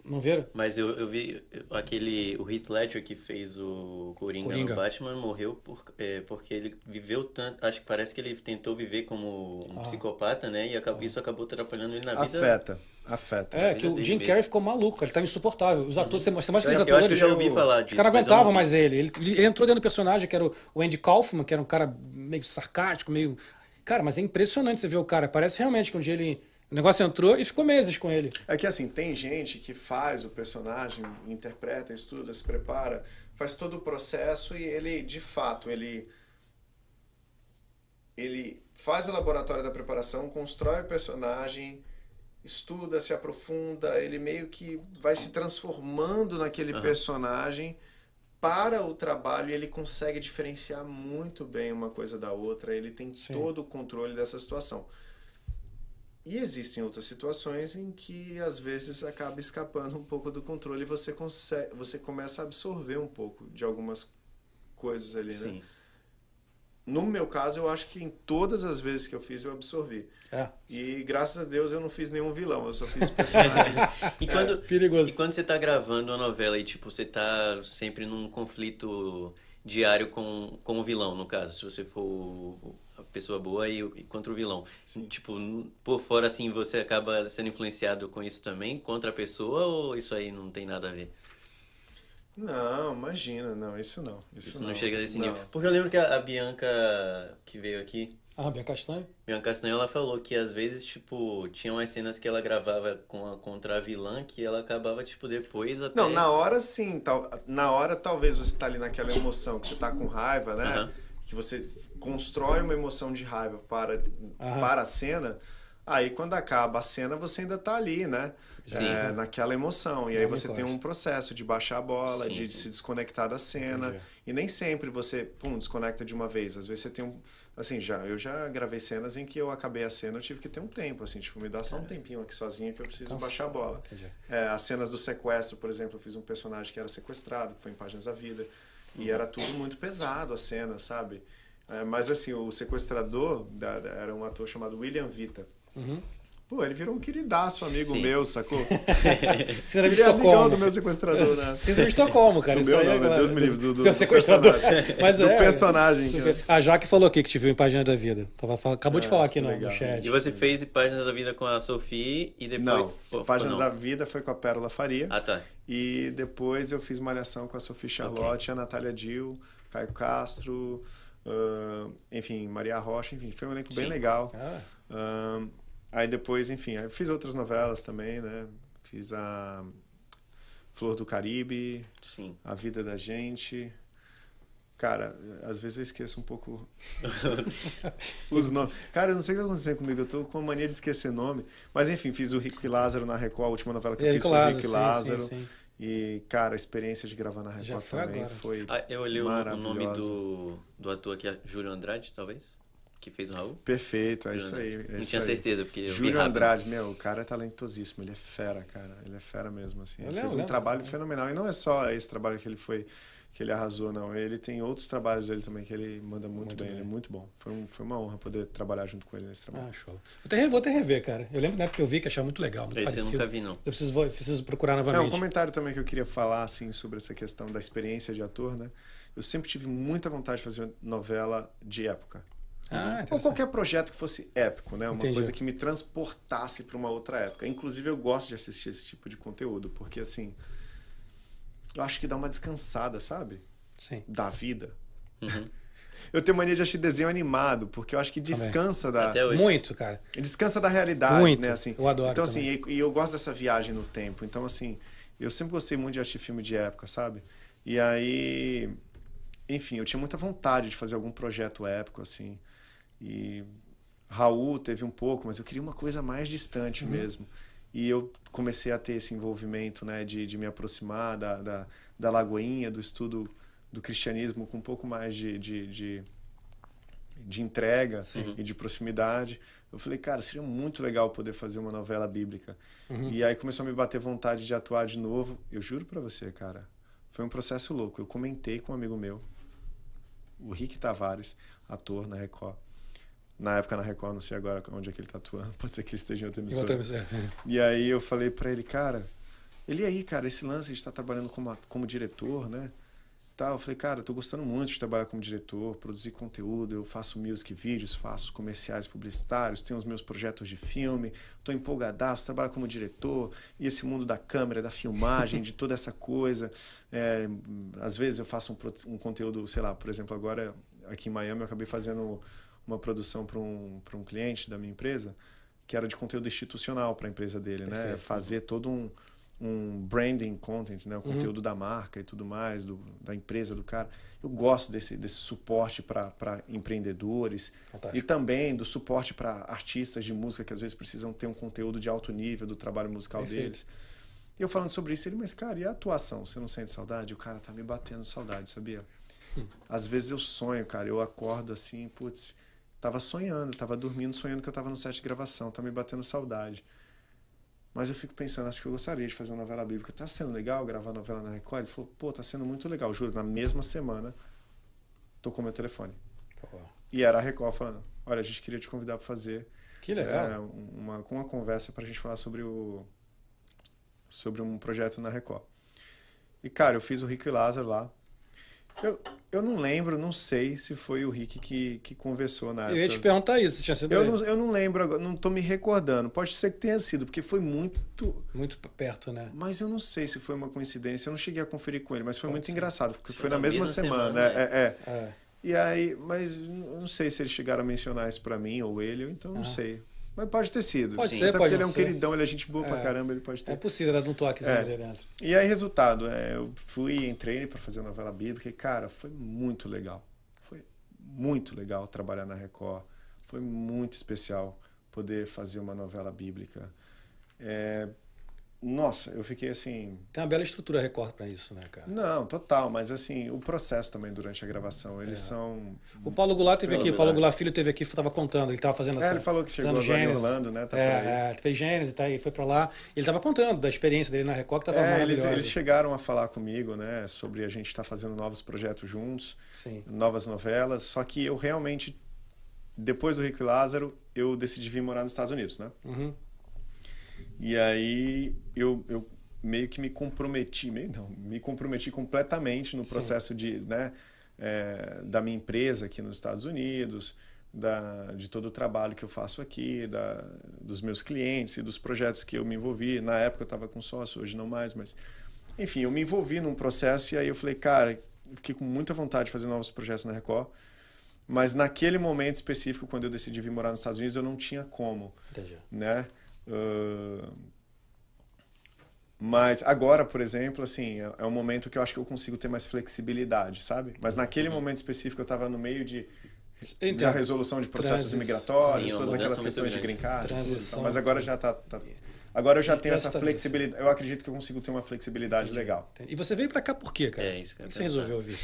Não viram? Mas eu, eu vi aquele. O Heath Ledger que fez o Coringa, Coringa. no Batman morreu por, é, porque ele viveu tanto. Acho que parece que ele tentou viver como um ah. psicopata, né? E acabou, ah. isso acabou atrapalhando ele na vida. Afeta. Afeta. É, que o Jim Carrey ficou maluco, ele tava insuportável. Os atores, uhum. você mostra mais que os atores. Eu acho que eu já ouvi falar disso. Os caras aguentavam mais ele. ele. Ele entrou dentro do personagem, que era o Andy Kaufman, que era um cara meio sarcástico, meio. Cara, mas é impressionante você ver o cara. Parece realmente que um dia ele o negócio entrou e ficou meses com ele. É que assim, tem gente que faz o personagem, interpreta, estuda, se prepara, faz todo o processo e ele, de fato, ele ele faz o laboratório da preparação, constrói o personagem, estuda, se aprofunda, ele meio que vai se transformando naquele uhum. personagem para o trabalho e ele consegue diferenciar muito bem uma coisa da outra, ele tem Sim. todo o controle dessa situação. E existem outras situações em que às vezes acaba escapando um pouco do controle e você, consegue, você começa a absorver um pouco de algumas coisas ali, né? Sim. né? No meu caso, eu acho que em todas as vezes que eu fiz, eu absorvi. É. E graças a Deus eu não fiz nenhum vilão, eu só fiz personagem. e, quando, é, perigoso. e quando você está gravando uma novela e tipo, você está sempre num conflito diário com, com o vilão, no caso, se você for pessoa boa e, e, contra o vilão. Sim. Tipo, por fora, assim, você acaba sendo influenciado com isso também, contra a pessoa, ou isso aí não tem nada a ver? Não, imagina, não, isso não. Isso, isso não, não, chega desse não. nível. Porque eu lembro que a, a Bianca, que veio aqui, ah, Bianca Castanho? Bianca Castanho, ela falou que às vezes, tipo, tinha umas cenas que ela gravava com a, contra a vilã que ela acabava, tipo, depois até... Não, na hora sim. Tal, na hora talvez você tá ali naquela emoção que você tá com raiva, né? Uhum. Que você constrói uma emoção de raiva para, para a cena, aí quando acaba a cena você ainda está ali, né? É, naquela emoção. E aí você tem um processo de baixar a bola, sim, de, sim. se desconectar da cena. Entendi. E nem sempre você, pum, desconecta de uma vez. Às vezes você tem um. Assim, já, eu já gravei cenas em que eu acabei a cena, eu tive que ter um tempo, assim, tipo, me dá só um tempinho aqui sozinho que eu preciso Nossa, baixar a bola. É, as cenas do sequestro, por exemplo, eu fiz um personagem que era sequestrado, que foi em Páginas da Vida. E uhum. era tudo muito pesado a cena, sabe? É, mas assim, o sequestrador da, era um ator chamado William Vita. Uhum. Pô, ele virou um queridaço amigo Sim. meu, sacou? Síndrome de é Estocolmo. do meu sequestrador, né? Síndrome de Estocolmo, cara. Do meu não, é Deus me livre. Do, do, seu sequestrador. Mas do é, personagem. Cara. A Jaque falou aqui que te viu em Página da Vida. Tava, acabou é, de falar aqui no, no, chat. E você fez Páginas da Vida com a Sofia e depois... Não, Pô, Páginas não. da Vida foi com a Pérola Faria. Ah, tá. E depois eu fiz Malhação com a Sofia Charlotte, okay. a Natália Dil, Caio Castro... Uh, enfim, Maria Rocha, enfim, foi um elenco Sim. bem legal. Ah. Uh, aí depois, enfim, eu fiz outras novelas também, né? Fiz a Flor do Caribe, Sim. A Vida da Gente. Cara, às vezes eu esqueço um pouco os nomes. Cara, eu não sei o que está acontecendo comigo, eu tô com a mania de esquecer nome. Mas enfim, fiz o Rico e Lázaro na Record, a última novela que eu fiz foi o Rico e Lázaro. Sim, sim. E, cara, a experiência de gravar na Record foi também agora. foi. Ah, eu olhei o nome do, do ator aqui, Júlio Andrade, talvez? Que fez o Raul? Perfeito, é isso aí. É não isso tinha aí. certeza, porque eu Júlio vi rápido. Andrade, meu, o cara é talentosíssimo, ele é fera, cara. Ele é fera mesmo, assim. Ele lembro, fez um lembro, trabalho fenomenal. E não é só esse trabalho que ele foi, que ele arrasou, não. Ele tem outros trabalhos dele também que ele manda muito, Muito bem. bem. Ele é muito bom. Foi, um, foi uma honra poder trabalhar junto com ele nesse trabalho. Ah, show. Vou até, vou até rever, cara. Eu lembro da época que eu vi que achava muito legal, muito Esse eu nunca vi, não. Eu preciso, vou- preciso procurar É, um novamente. comentário também que eu queria falar, assim, sobre essa questão da experiência de ator, né? Eu sempre tive muita vontade de fazer novela de época. Ah, Ou interessante. qualquer projeto que fosse épico, né? Uma Entendi. coisa que me transportasse para uma outra época. Inclusive, eu gosto de assistir esse tipo de conteúdo, porque, assim, eu acho que dá uma descansada, sabe? Sim. Da vida. Uhum. Eu tenho mania de assistir desenho animado, porque eu acho que descansa da, Até hoje. Muito, cara. descansa da realidade, Muito. né? Assim, Eu adoro Então, assim, também. e, e eu gosto dessa viagem no tempo. Então, assim, eu sempre gostei muito de assistir filme de época, sabe? E aí, enfim, eu tinha muita vontade de fazer algum projeto épico, assim. E Raul teve um pouco, mas eu queria uma coisa mais distante Uhum. mesmo. E eu comecei a ter esse envolvimento, né, de, de me aproximar da, da, da Lagoinha, do estudo do cristianismo com um pouco mais de, de, de, de entrega e de proximidade. Eu falei, cara, seria muito legal poder fazer uma novela bíblica. Uhum. E aí começou a me bater vontade de atuar de novo. Eu juro pra você, cara, foi um processo louco. Eu comentei com um amigo meu, o Rick Tavares, ator na Record. Na época na Record, não sei agora onde é que ele tá atuando. Pode ser que ele esteja em outra Em emissora. outra- é. E aí eu falei pra ele, cara, ele aí, cara, esse lance de estar trabalhando como, como diretor, né? Tal, eu falei, cara, eu tô gostando muito de trabalhar como diretor, produzir conteúdo, eu faço music vídeos, faço comerciais publicitários, tenho os meus projetos de filme, tô empolgadaço, trabalho como diretor, e esse mundo da câmera, da filmagem, de toda essa coisa. É, às vezes eu faço um, um conteúdo, sei lá, por exemplo, agora aqui em Miami eu acabei fazendo uma produção para um, pra um cliente da minha empresa, que era de conteúdo institucional para a empresa dele, né? Perfeito. Fazer todo um, um branding content, né? O conteúdo da marca e tudo mais, do, da empresa do cara. Eu gosto desse, desse suporte para empreendedores Fantástico. e também do suporte para artistas de música que às vezes precisam ter um conteúdo de alto nível do trabalho musical Perfeito. deles. E eu falando sobre isso, ele, mas cara, e a atuação? Você não sente saudade? O cara tá me batendo saudade, sabia? Hum. Às vezes eu sonho, cara, eu acordo assim, putz, tava sonhando, tava dormindo, sonhando que eu tava no set de gravação, tá me batendo saudade. Mas eu fico pensando, acho que eu gostaria de fazer uma novela bíblica. Tá sendo legal gravar novela na Record? Ele falou, pô, tá sendo muito legal, juro. Na mesma semana, tocou meu telefone. Pô, E era a Record falando, olha, a gente queria te convidar para fazer Que legal. é, uma, com uma conversa pra gente falar sobre o sobre um projeto na Record. E, cara, eu fiz o Rico e Lázaro lá. Eu, eu não lembro, não sei se foi o Rick que, que conversou na eu ia te época. perguntar isso, se tinha sido Eu ele. não, eu não lembro agora, não tô me recordando. Pode ser que tenha sido, porque foi muito. muito perto, né? Mas eu não sei se foi uma coincidência. Eu não cheguei a conferir com ele, mas foi Pode muito ser. engraçado, porque Foi foi na na mesma, mesma semana. semana, é, é, é. É. E aí, mas eu não sei se eles chegaram a mencionar isso pra mim ou ele, então não Ah. sei. Mas pode ter sido. Pode sim. ser, Até pode porque ele é um ser. queridão, ele é gente boa pra É. caramba, ele pode ter. É possível dar um toquezinho É. ali dentro. E aí, resultado, é, eu fui, entrei pra fazer a novela bíblica e, cara, foi muito legal. Foi muito legal trabalhar na Record. Foi muito especial poder fazer uma novela bíblica. É, nossa, eu fiquei assim. Tem uma bela estrutura Record pra isso, né, cara? Não, total, mas assim, o processo também durante a gravação, eles É. são. O Paulo Goulart teve aqui, o Paulo. Goulart Filho teve aqui, estava contando, ele estava fazendo essa. É, ele falou que chegou agora em. Orlando, né? Tá. É, é, fez Gênesis, tá aí, foi pra lá. Ele estava contando da experiência dele na Record, que tava É, eles, eles chegaram a falar comigo, né, sobre a gente estar fazendo novos projetos juntos, Sim. novas novelas. Só que eu realmente, depois do Rico e Lázaro, eu decidi vir morar nos Estados Unidos, né? Uhum. E aí eu, eu meio que me comprometi, meio não, me comprometi completamente no Sim. processo de, né, é, da minha empresa aqui nos Estados Unidos, da, de todo o trabalho que eu faço aqui, da, dos meus clientes e dos projetos que eu me envolvi. Na época eu estava com sócio, hoje não mais, mas enfim, eu me envolvi num processo e aí eu falei, cara, eu fiquei com muita vontade de fazer novos projetos na Record. Mas naquele momento específico, quando eu decidi vir morar nos Estados Unidos, eu não tinha como Entendi. né? Mas agora, por exemplo, assim, é é um momento que eu acho que eu consigo ter mais flexibilidade, sabe? Mas naquele momento específico eu estava no meio de da Então, resolução de processos Sim, uma todas aquelas questões de Transição, mas agora já tá, tá- agora eu já tenho essa flexibilidade. Eu acredito que eu consigo ter uma flexibilidade legal. entendi. E você veio pra cá por quê, cara? É isso que eu que você resolveu vir?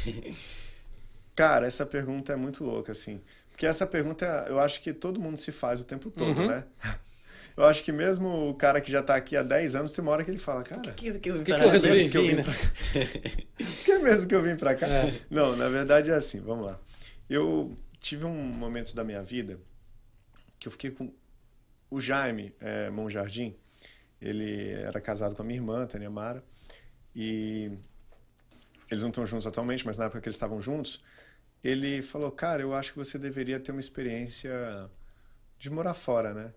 Cara, essa pergunta é muito louca, assim. Porque essa pergunta eu acho que todo mundo se faz o tempo todo, uhum. né? Eu acho que mesmo o cara que já está aqui há 10 anos, tem uma hora que ele fala, cara, o que, que, que, eu, que, que eu resolvi vir, eu né? Por que mesmo que eu vim para cá? É. Não, na verdade é assim, vamos lá. Eu tive um momento da minha vida que eu fiquei com o Jaime é, Monjardim, ele era casado com a minha irmã, Tânia Mara, e eles não estão juntos atualmente, mas na época que eles estavam juntos, ele falou, cara, eu acho que você deveria ter uma experiência de morar fora, né?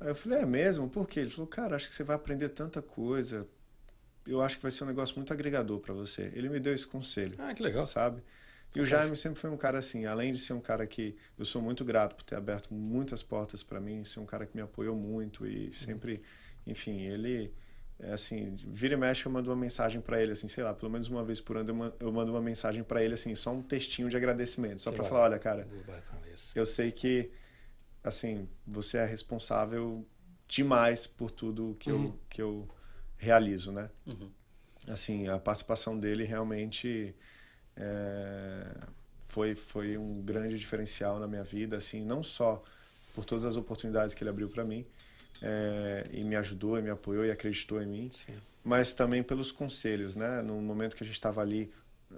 Aí eu falei, é mesmo? Por quê? Ele falou, cara, acho que você vai aprender tanta coisa. Eu acho que vai ser um negócio muito agregador para você. Ele me deu esse conselho. Ah, que legal. Sabe? E o Jaime sempre foi um cara assim, além de ser um cara que eu sou muito grato por ter aberto muitas portas para mim, ser um cara que me apoiou muito e sempre, enfim, ele é assim, vira e mexe eu mando uma mensagem para ele assim, sei lá, pelo menos uma vez por ano eu mando uma mensagem para ele assim, só um textinho de agradecimento, só para falar, olha, cara, eu sei que assim, você é responsável demais por tudo que, uhum. eu, que eu realizo, né? Uhum. Assim, a participação dele realmente é, foi, foi um grande diferencial na minha vida, assim, não só por todas as oportunidades que ele abriu para mim, é, e me ajudou, e me apoiou e acreditou em mim, Sim. mas também pelos conselhos, né? No momento que a gente estava ali,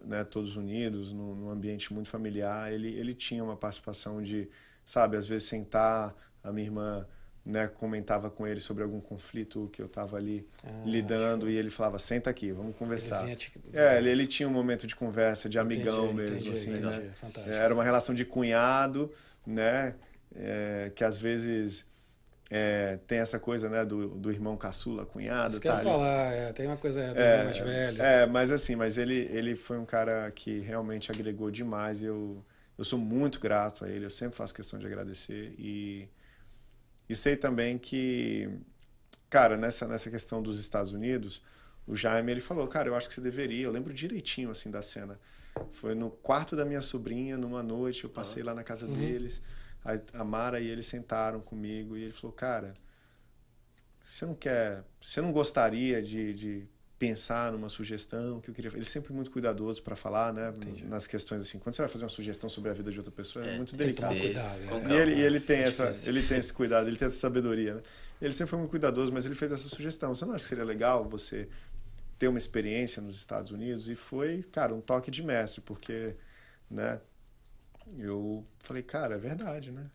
né, todos unidos, num, num ambiente muito familiar, ele, ele tinha uma participação de sabe? Às vezes sentar, a minha irmã né, comentava com ele sobre algum conflito que eu estava ali ah, lidando e ele falava senta aqui vamos conversar. Ele te... é ele, ele, tinha um momento de conversa de amigão entendi, mesmo entendi, assim entendi, né Fantástico. era uma relação de cunhado né é, que às vezes é, tem essa coisa né do, do irmão caçula cunhado Isso tá, que eu falar é, tem uma coisa é, mais velho é mas assim mas ele ele foi um cara que realmente agregou demais e eu eu sou muito grato a ele, eu sempre faço questão de agradecer e, e sei também que, cara, nessa, nessa questão dos Estados Unidos, o Jaime ele falou, cara, eu acho que você deveria. Eu lembro direitinho assim da cena. Foi no quarto da minha sobrinha, numa noite, eu passei lá na casa uhum. deles. A, a Mara e ele sentaram comigo e ele falou, cara, você não quer, você não gostaria de, de pensar numa sugestão que eu queria. Ele é sempre muito cuidadoso para falar, né? Entendi. Nas questões assim, quando você vai fazer uma sugestão sobre a vida de outra pessoa, é, é muito delicado. Cuidado, é. E ele, e ele tem é essa, ele tem esse cuidado, ele tem essa sabedoria. Né? Ele sempre foi muito cuidadoso, mas ele fez essa sugestão. Você não acha que seria legal você ter uma experiência nos Estados Unidos? E foi, cara, um toque de mestre, porque, né? Eu falei, cara, é verdade, né?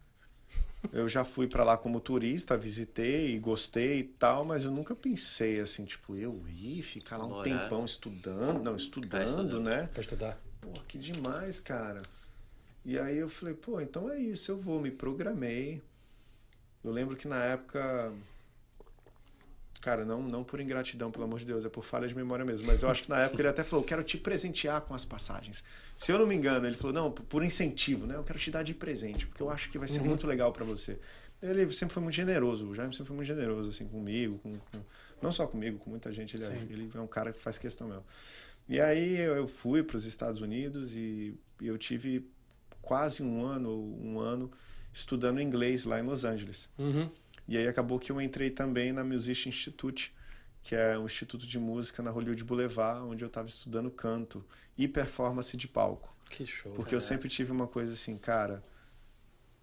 Eu já fui para lá como turista, visitei, gostei e tal, mas eu nunca pensei assim, tipo, eu ir ficar lá um Morar. tempão estudando, não, estudando, estudando. né? Pra estudar. Pô, que demais, cara. E aí eu falei, pô, então é isso, eu vou, me programei. Eu lembro que na época Cara, não, não por ingratidão, pelo amor de Deus, é por falha de memória mesmo. Mas eu acho que na época ele até falou: quero te presentear com as passagens. Se eu não me engano, ele falou: não, por incentivo, né? Eu quero te dar de presente, porque eu acho que vai ser uhum. muito legal para você. Ele sempre foi muito generoso, o Jaime sempre foi muito generoso, assim, comigo, com, com não só comigo, com muita gente. Ele, é, ele é um cara que faz questão mesmo. E aí eu fui para os Estados Unidos e, e eu tive quase um ano, um ano estudando inglês lá em Los Angeles. Uhum. E aí acabou que eu entrei também na Music Institute, que é um instituto de música na Hollywood Boulevard, onde eu estava estudando canto e performance de palco. Que show. Porque eu sempre tive uma coisa assim, cara,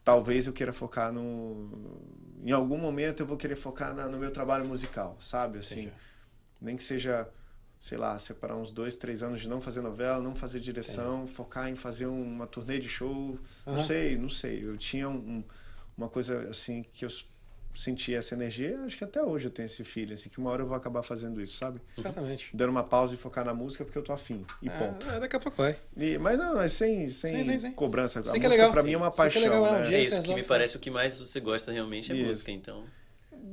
talvez eu queira focar no em algum momento eu vou querer focar na, no meu trabalho musical, sabe? Assim, Entendi. nem que seja sei lá, separar uns dois, três anos de não fazer novela, não fazer direção, Entendi. focar em fazer uma turnê de show, uhum. não sei, não sei. Eu tinha um, uma coisa assim que eu sentir essa energia, acho que até hoje eu tenho esse feeling, assim, que uma hora eu vou acabar fazendo isso, sabe? Exatamente. Dando uma pausa e focar na música porque eu tô afim. E é, ponto. É, daqui a pouco vai. E, mas não, mas sem, sem, sim, sim, sim. cobrança. Sim, a música é legal. pra mim é uma paixão. É, legal, né? é, dia é isso que me parece o que mais você gosta realmente é isso. música, então.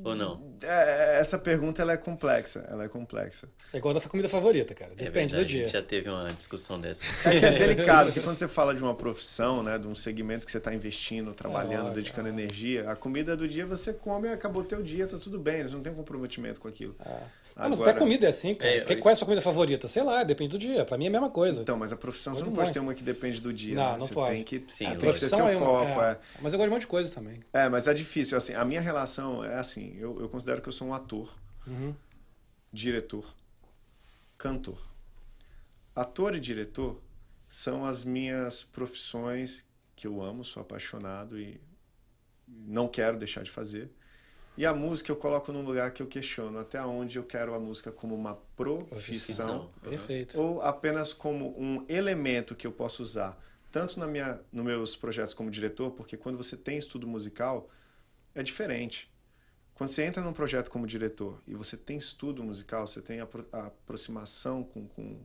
Ou não? É, essa pergunta ela é complexa. Ela é complexa. É igual da comida favorita, cara. É Depende é do dia. A gente já teve uma discussão dessa. É que é delicado, porque quando você fala de uma profissão, né, de um segmento que você está investindo, trabalhando, é, dedicando energia, a comida do dia você come, acabou teu dia, tá tudo bem, eles não tem comprometimento com aquilo. Ah. Agora... mas até comida é assim, cara. É, Qual é a sua comida favorita? Sei lá, depende do dia. Pra mim é a mesma coisa. Então, mas a profissão você não pode ter uma que depende do dia. Não, né? não você pode. Tem que, Sim, a profissão é uma, foco, é. Mas eu gosto de um monte de coisa também. É, mas é difícil. Assim, a minha relação é assim, eu, eu considero que eu sou um ator, uhum. diretor, cantor. Ator e diretor são as minhas profissões que eu amo, sou apaixonado e não quero deixar de fazer. E a música eu coloco num lugar que eu questiono até onde eu quero a música como uma profissão, Perfeito. ou apenas como um elemento que eu posso usar tanto na minha nos meus projetos como diretor, porque quando você tem estudo musical é diferente. Quando você entra num projeto como diretor e você tem estudo musical, você tem a, a aproximação com, com,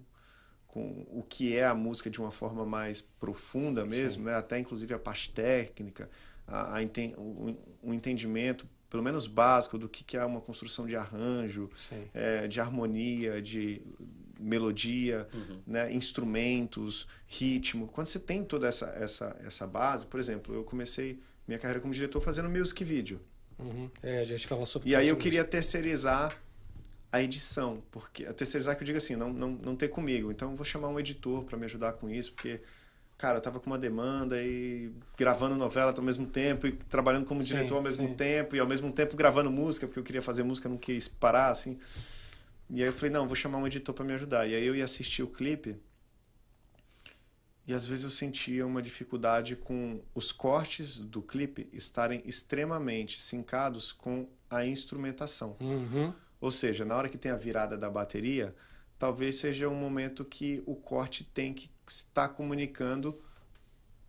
com o que é a música de uma forma mais profunda mesmo, né? até inclusive a parte técnica, a, a, o, o entendimento pelo menos básico do que é uma construção de arranjo, é, de harmonia, de melodia, uhum. né, instrumentos, ritmo. Quando você tem toda essa, essa, essa base, por exemplo, eu comecei minha carreira como diretor fazendo music video. Uhum. É, a gente fala sobre E aí eu queria terceirizar a edição, porque a terceirizar que eu digo assim, não, não, não ter comigo. Então eu vou chamar um editor para me ajudar com isso, porque cara, eu tava com uma demanda e gravando novela ao mesmo tempo e trabalhando como sim, diretor ao mesmo sim. tempo e ao mesmo tempo gravando música, porque eu queria fazer música, não quis parar assim. E aí eu falei, não, vou chamar um editor para me ajudar. E aí eu ia assistir o clipe e às vezes eu sentia uma dificuldade com os cortes do clipe estarem extremamente sincados com a instrumentação. Uhum. Ou seja, na hora que tem a virada da bateria, talvez seja um momento que o corte tem que estar comunicando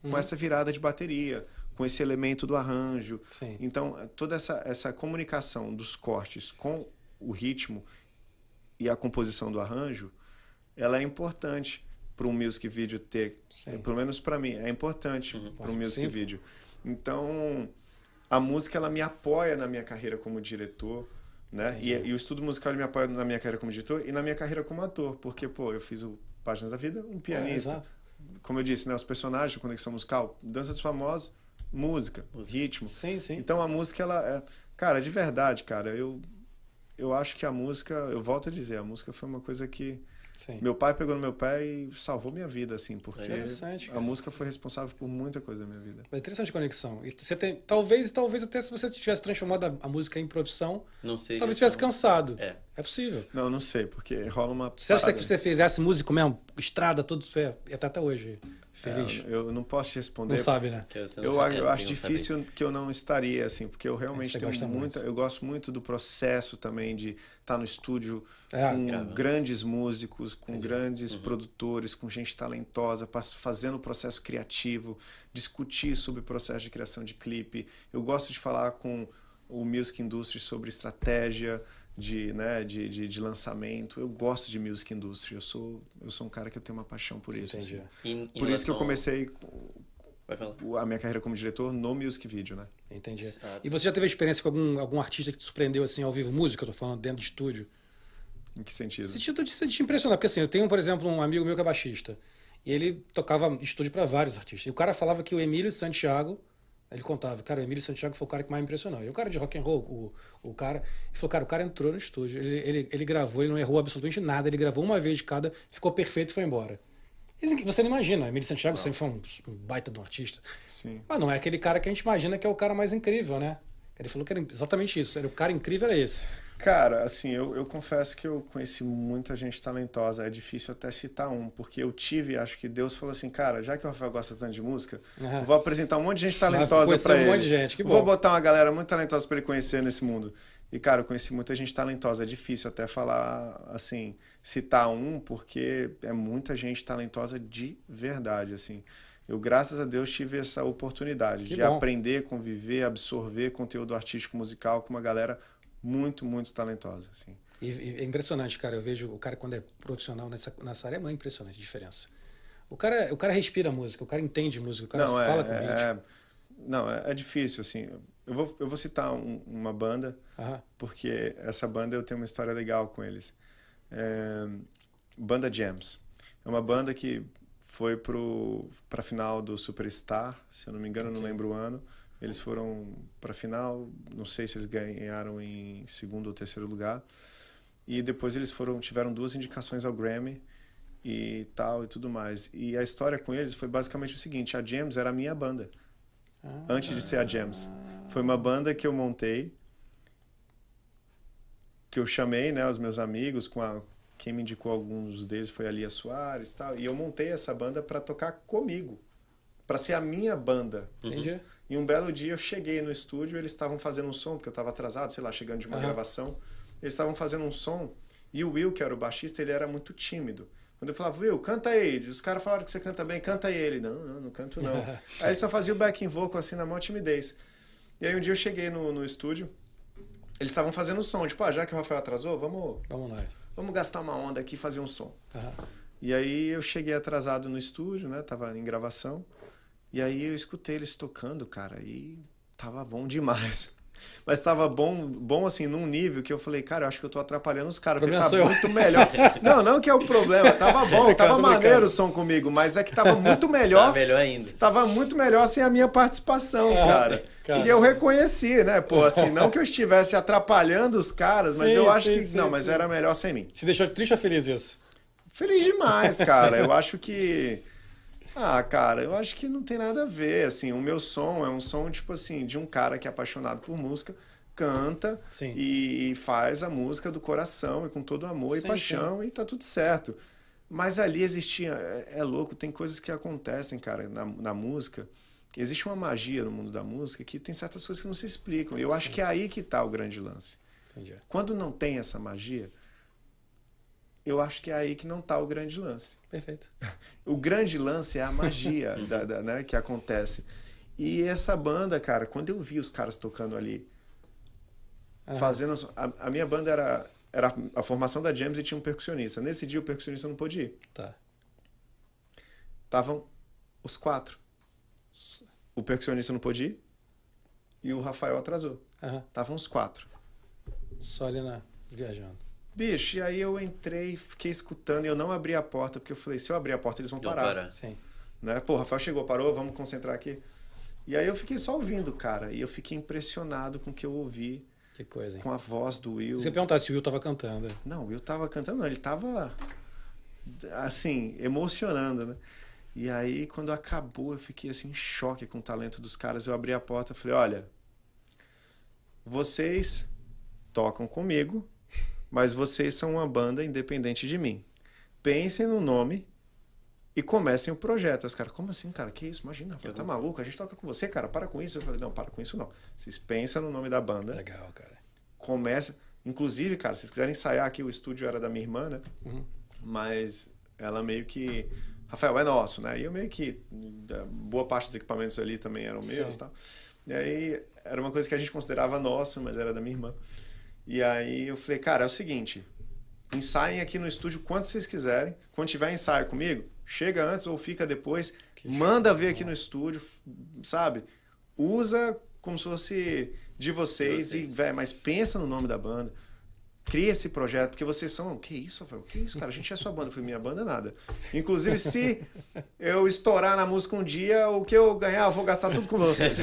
com uhum. essa virada de bateria, com esse elemento do arranjo. Sim. Então, toda essa, essa comunicação dos cortes com o ritmo e a composição do arranjo, ela é importante para um music video ter, Sim. pelo menos para mim, é importante uhum. para um music Sim. video. Então, a música ela me apoia na minha carreira como diretor, né? E, e, o estudo musical me apoia na minha carreira como diretor e na minha carreira como ator, porque pô, eu fiz o Páginas da Vida, um pianista. É, como eu disse, né, os personagens, conexão musical, dança dos famosos, música, música. ritmo. Sim, sim. Então a música ela é, cara, de verdade, cara, eu eu acho que a música, eu volto a dizer, a música foi uma coisa que Sim. meu pai pegou no meu pé e salvou minha vida, assim, porque a música foi responsável por muita coisa na minha vida. É interessante conexão. E você tem, talvez, talvez até se você tivesse transformado a, a música em profissão, não sei, talvez tivesse cansado. É. É possível. Não, não sei, porque rola uma. Você acha que você fizesse músico mesmo, estrada, tudo, ia até hoje feliz? É, eu não posso te responder. Não sabe, né? Eu, eu acho difícil saber. que eu não estaria, assim, porque eu realmente tenho muita. Eu gosto muito do processo também de estar no estúdio é, com grava. grandes músicos, com Entendi. grandes uhum. produtores, com gente talentosa, fazendo o processo criativo, discutir sobre o processo de criação de clipe. Eu gosto de falar com o Music Industry sobre estratégia de, né, de, de, de, lançamento. Eu gosto de music industry. Eu sou, eu sou um cara que eu tenho uma paixão por isso. Assim. Por isso que eu comecei a minha carreira como diretor no music video, né? Entendi. Exato. E você já teve experiência com algum, algum artista que te surpreendeu assim ao vivo música? Eu tô falando dentro do estúdio. Em que sentido? Sentido de, de impressionar. Porque assim, eu tenho, por exemplo, um amigo meu que é baixista. E ele tocava estúdio para vários artistas. E o cara falava que o Emílio Santiago ele contava, cara, o Emílio Santiago foi o cara que mais me impressionou. E o cara de rock and roll, o, o cara, ele falou, cara, o cara entrou no estúdio, ele, ele, ele gravou, ele não errou absolutamente nada, ele gravou uma vez de cada, ficou perfeito e foi embora. Você não imagina, Emílio Santiago não. sempre foi um, um, baita de um artista. Sim. Mas não é aquele cara que a gente imagina que é o cara mais incrível, né? Ele falou que era exatamente isso, era o cara incrível era esse. Cara, assim, eu, eu confesso que eu conheci muita gente talentosa. É difícil até citar um, porque eu tive, acho que Deus falou assim, cara, já que o Rafael gosta tanto de música, vou apresentar um monte de gente talentosa para ele. um monte de gente, que bom. Vou botar uma galera muito talentosa para ele conhecer nesse mundo. E, cara, eu conheci muita gente talentosa. É difícil até falar, assim, citar um, porque é muita gente talentosa de verdade, assim. Eu, graças a Deus, tive essa oportunidade que de bom. aprender, conviver, absorver conteúdo artístico musical com uma galera muito, muito talentosa, assim. E, e, é impressionante, cara. Eu vejo o cara quando é profissional nessa, nessa área, é muito impressionante a diferença. O cara, o cara respira música, o cara entende música, o cara não, fala é, com a gente. É, não, é, é, difícil, assim. Eu vou, eu vou citar um, uma banda, Aham. porque essa banda eu tenho uma história legal com eles. É, banda Jams. É uma banda que foi para a final do Superstar, se eu não me engano, okay. não lembro o ano. Eles foram para a final, não sei se eles ganharam em segundo ou terceiro lugar. E depois eles foram tiveram duas indicações ao Grammy e tal e tudo mais. E a história com eles foi basicamente o seguinte: a Jams era a minha banda. Ah, antes de ser a Jams. Foi uma banda que eu montei que eu chamei, né, os meus amigos com a quem me indicou alguns deles foi a Lia Soares, tal, e eu montei essa banda para tocar comigo para ser a minha banda. Entendi. E um belo dia eu cheguei no estúdio, eles estavam fazendo um som, porque eu estava atrasado, sei lá, chegando de uma Aham. gravação. Eles estavam fazendo um som e o Will, que era o baixista, ele era muito tímido. Quando eu falava, Will, canta aí. Os caras falaram que você canta bem, canta aí. Ele, não, não, não canto não. aí ele só fazia o backing vocal assim na maior timidez. E aí um dia eu cheguei no, no estúdio, eles estavam fazendo o som, tipo, ah, já que o Rafael atrasou, vamos, Vamos lá. vamos gastar uma onda aqui e fazer um som. Aham. E aí eu cheguei atrasado no estúdio, né? Tava em gravação. E aí eu escutei eles tocando, cara, e tava bom demais. Mas tava bom, bom assim, num nível que eu falei, cara, eu acho que eu tô atrapalhando os caras, porque problema tá sou eu. muito melhor. Não, não que é o problema, tava bom, tava maneiro o som comigo, mas é que tava muito melhor. Tá melhor ainda. Tava muito melhor sem a minha participação, cara. cara. E eu reconheci, né? Pô, assim, não que eu estivesse atrapalhando os caras, mas Sim, eu acho sim, que. sim, não, mas era melhor sem mim. Te deixou triste ou feliz isso? Feliz demais, cara. Eu acho que. Ah, cara, eu acho que não tem nada a ver. Assim, o meu som é um som, tipo assim, de um cara que é apaixonado por música, canta Sim. e faz a música do coração e com todo amor Sim, e paixão e tá tudo certo. Mas ali existia. É, é louco, tem coisas que acontecem, cara, na, na música. Existe uma magia no mundo da música que tem certas coisas que não se explicam. Eu acho que é aí que tá o grande lance. Entendi. Quando não tem essa magia, eu acho que é aí que não tá o grande lance. Perfeito. O grande lance é a magia da, da- né, que acontece. E essa banda, cara, quando eu vi os caras tocando ali, Aham. fazendo. A, a minha banda era, era a formação da James e tinha um percussionista. Nesse dia o percussionista não pôde ir. Tá. Estavam os quatro. O percussionista não pôde ir e o Rafael atrasou. Estavam os quatro. Só ali na. viajando. Bicho, e aí eu entrei, fiquei escutando e eu não abri a porta, porque eu falei, se eu abrir a porta, eles vão Não parar. parar. Sim. né? Pô, Rafael chegou, parou, vamos concentrar aqui. E aí eu fiquei só ouvindo, cara, e eu fiquei impressionado com o que eu ouvi, Que coisa, hein? com a voz do Will. Você perguntar se o Will tava cantando. Não, o Will tava cantando, não, ele tava assim, emocionando, né? E aí quando acabou, eu fiquei assim em choque com o talento dos caras. Eu abri a porta e falei: "Olha, vocês tocam comigo, mas vocês são uma banda independente de mim. Pensem no nome e comecem o projeto. Os caras, como assim, cara? Que isso? Imagina, Rafael, tá maluco? A gente toca com você, cara. Para com isso. Eu falei, não, para com isso não. Vocês pensam no nome da banda, Legal, cara. começa. Inclusive, cara, se vocês quiserem ensaiar aqui, o estúdio era da minha irmã, né? Uhum. Mas ela meio que. Rafael, é nosso, né? E eu meio que. Boa parte dos equipamentos ali também eram meus e tal. E aí era uma coisa que a gente considerava nosso, mas era da minha irmã. E aí eu falei, cara, é o seguinte. Ensaiem aqui no estúdio quanto vocês quiserem. Quando tiver ensaio comigo, chega antes ou fica depois. Que manda ver aqui no estúdio, sabe? Usa como se fosse de vocês, De vocês. e, velho, mas pensa no nome da banda. Cria esse projeto, porque vocês são. Que isso, Rafael? Que isso, cara? A gente é sua banda. Eu falei, minha banda nada. Inclusive, se eu estourar na música um dia, o que eu ganhar, eu vou gastar tudo com vocês.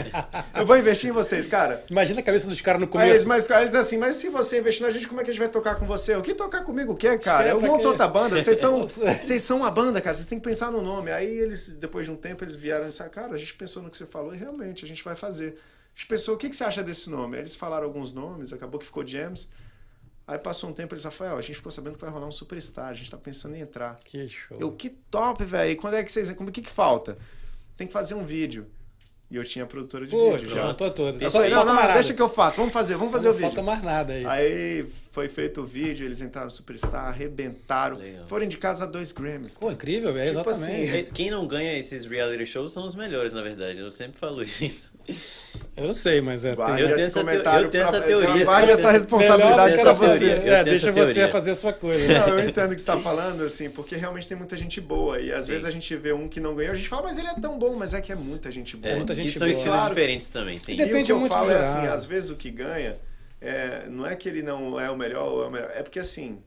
Eu vou investir em vocês, cara. Imagina a cabeça dos caras no Aí eles, começo. mas aí eles assim, mas se você investir na gente, como é que a gente vai tocar com você? O que tocar comigo? O que, cara? Espera Eu monto quê? outra banda, vocês são, vocês são uma banda, cara, vocês têm que pensar no nome. Aí eles, depois de um tempo, eles vieram e disseram, cara, a gente pensou no que você falou e realmente a gente vai fazer. A gente pensou, o que, que você acha desse nome? Aí eles falaram alguns nomes, acabou que ficou James. Aí passou um tempo, eles Rafael, a gente ficou sabendo que vai rolar um superstar, a gente tá pensando em entrar. Que show. Eu, que top, velho. Quando é que vocês. Como, que, que falta? Tem que fazer um vídeo. E eu tinha a produtora de vídeo. já. juntou tudo. Eu falei, não, não, não, deixa que eu faço. Vamos fazer, vamos fazer Não o vídeo. falta mais nada aí. Aí foi feito o vídeo, eles entraram no Superstar, arrebentaram. Legal. Foram indicados a dois Grammys. Pô, incrível, é Tipo exatamente. assim, Quem não ganha esses reality shows são os melhores, na verdade. Eu sempre falo isso. Eu sei, mas é. Guarde Eu tenho esse comentário eu tenho pra- essa teoria, Guarde esse- essa responsabilidade deixa você. É, deixa você teoria. fazer a sua coisa. né? Não, eu entendo o que você está falando, assim, porque realmente tem muita gente boa. E às Sim. vezes a gente vê um que não ganhou, a gente fala, mas ele é tão bom, mas é que é muita gente boa. É, muita gente e são boa. estilos Claro. diferentes também. Tem E isso. E o Depende que eu muito falo é assim, às vezes o que ganha é, não é que ele não é o melhor ou é o melhor, é porque assim,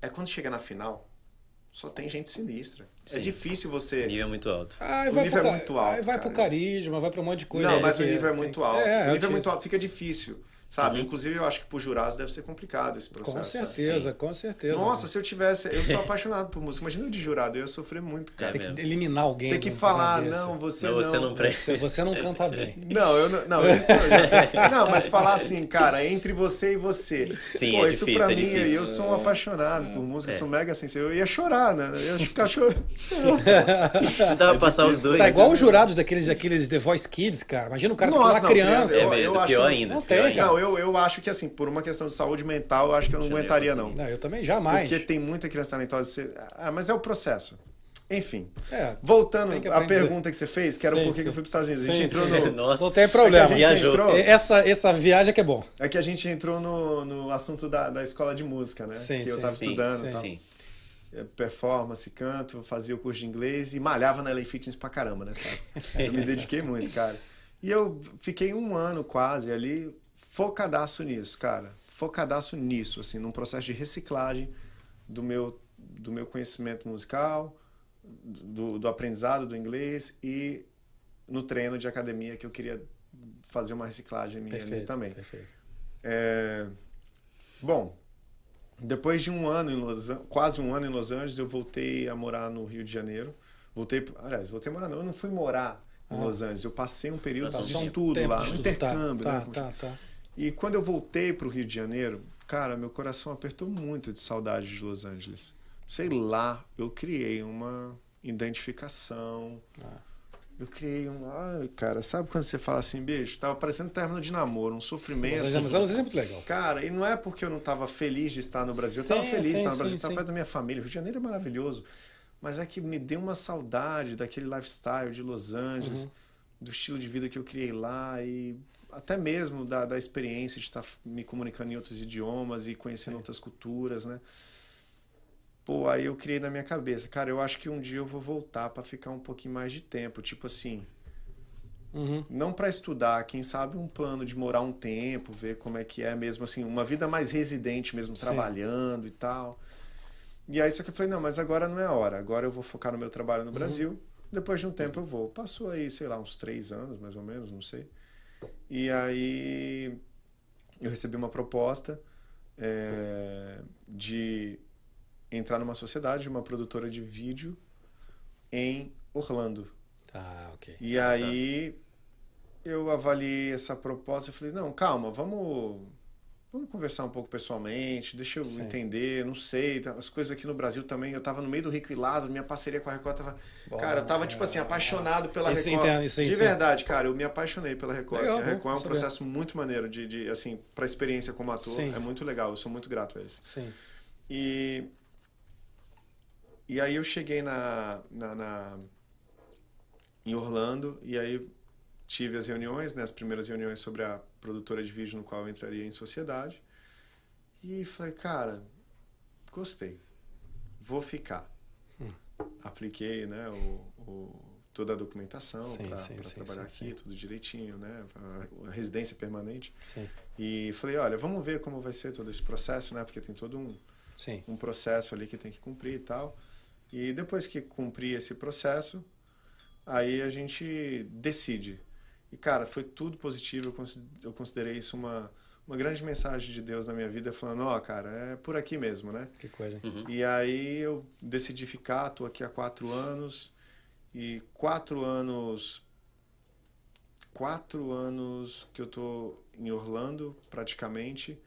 é quando chega na final, só tem gente sinistra. É Sim. difícil O você. nível é muito alto. Ah, O vai nível pro é ca- muito alto, vai pro cara. carisma, vai pra um monte de coisa. Não, mas o que- nível é muito alto. É, o nível é muito alto, fica difícil. Sabe? Uhum. Inclusive, eu acho que para jurados deve ser complicado esse processo. Com certeza, com certeza. Nossa, se eu tivesse. Eu sou apaixonado por música. Imagina eu de jurado, eu ia sofrer muito, cara. Tem que eliminar alguém. Tem que falar, não, você não. Você não, você, você não canta bem. Não, eu não. Não, isso, não, mas falar assim, cara, entre você e você. Sim, Pô, é isso difícil, pra é mim, difícil. eu sou um apaixonado por música, eu sou mega sensível. Eu ia chorar, né? Eu ia ficar chorando. Dá pra passar os dois. Tá igual os jurados daqueles, daqueles The Voice Kids, cara. Imagina o cara Nossa, com uma criança. É mesmo, pior que, ainda. Não tem, pior cara. Não, eu, eu acho que assim, por uma questão de saúde mental, eu acho que eu não eu aguentaria, não. Não, eu também jamais. Porque tem muita criança talentosa. Você... Ah, mas é o processo. Enfim. É, Voltando à pergunta que você fez, que era Sim, por que sim. eu fui para os Estados Unidos. A Sim, gente entrou sim. no. Nossa. Não tem problema. É a entrou, Essa, essa viagem é que é bom. é que a gente entrou no, no assunto da, da escola de música, né? Sim, que eu estava estudando. sim. tal. sim. É, Performance, canto, fazia o curso de inglês e malhava na LA Fitness pra caramba, né? Sabe? Eu me dediquei muito, cara. E eu fiquei um ano quase ali focadaço nisso, cara. Focadaço nisso, assim, num processo de reciclagem do meu, do meu conhecimento musical, do, do aprendizado do inglês e no treino de academia que eu queria fazer uma reciclagem minha ali Perfeito. também. Perfeito. É, Bom, depois de um ano em Los quase um ano em Los Angeles, eu voltei a morar no Rio de Janeiro. Voltei, aliás, voltei a morar não, eu não fui morar em Ah. Los Angeles, eu passei um período Passou de um estudo lá, de um estudo. intercâmbio, tá, né? Tá, tá. E quando eu voltei para o Rio de Janeiro, cara, meu coração apertou muito de saudade de Los Angeles. Sei lá, eu criei uma identificação. Ah. Eu criei um. Ai, cara, sabe quando você fala assim, bicho? Tava parecendo término de namoro, um sofrimento. Mas mas Angeles é muito legal. Cara, e não é porque eu não estava feliz de estar no Brasil. eu estava Sim, feliz de sim, estar no sim, Brasil, estava sim. perto da minha família. O Rio de Janeiro é maravilhoso. Mas é que me deu uma saudade daquele lifestyle de Los Angeles, Uhum. do estilo de vida que eu criei lá e até mesmo da, da experiência de estar me comunicando em outros idiomas e conhecendo outras culturas, né? Pô, aí eu criei na minha cabeça, cara, eu acho que um dia eu vou voltar para ficar um pouquinho mais de tempo, tipo assim, Uhum. não para estudar, quem sabe um plano de morar um tempo, ver como é que é mesmo assim, uma vida mais residente mesmo, Sim. trabalhando e tal. E aí só que eu falei, não, mas agora não é a hora, agora eu vou focar no meu trabalho Uhum. no Brasil, depois de um tempo eu vou. Passou aí, sei lá, uns três anos mais ou menos, não sei. E aí eu recebi uma proposta é, de entrar numa sociedade, uma produtora de vídeo em Orlando. Ah, ok. E aí eu avaliei essa proposta e falei, não, calma, vamos, vamos conversar um pouco pessoalmente, deixa eu Sim. entender, não sei, tá- as coisas aqui no Brasil também, eu tava no meio do Rico e Lázaro, minha parceria com a Record tava, Bom, cara, eu tava tipo assim, é, apaixonado pela Esse Record. entendo, esse- de esse- verdade, cara, eu me apaixonei pela Record. Legal, assim, a Record é um saber. processo muito maneiro de, de assim, pra experiência como ator, Sim. é muito legal, eu sou muito grato a eles. Sim. E, e aí eu cheguei na, na, na- em Orlando e aí tive as reuniões, né, as primeiras reuniões sobre a produtora de vídeo no qual eu entraria em sociedade. E falei, cara, gostei. Vou ficar. Hum. Apliquei, né, o, o- toda a documentação para trabalhar sim, aqui, sim. tudo direitinho, né, a, residência permanente. Sim. E falei, olha, vamos ver como vai ser todo esse processo, né, porque tem todo um, um processo ali que tem que cumprir e tal. E depois que cumprir esse processo, aí a gente decide. E cara, foi tudo positivo. Eu consi- Eu considerei isso uma, uma grande mensagem de Deus na minha vida, falando: Ó, cara, é por aqui mesmo, né? Que coisa. Uhum. E aí eu decidi ficar, tô aqui há quatro anos. E quatro anos. Quatro anos que eu tô em Orlando, praticamente.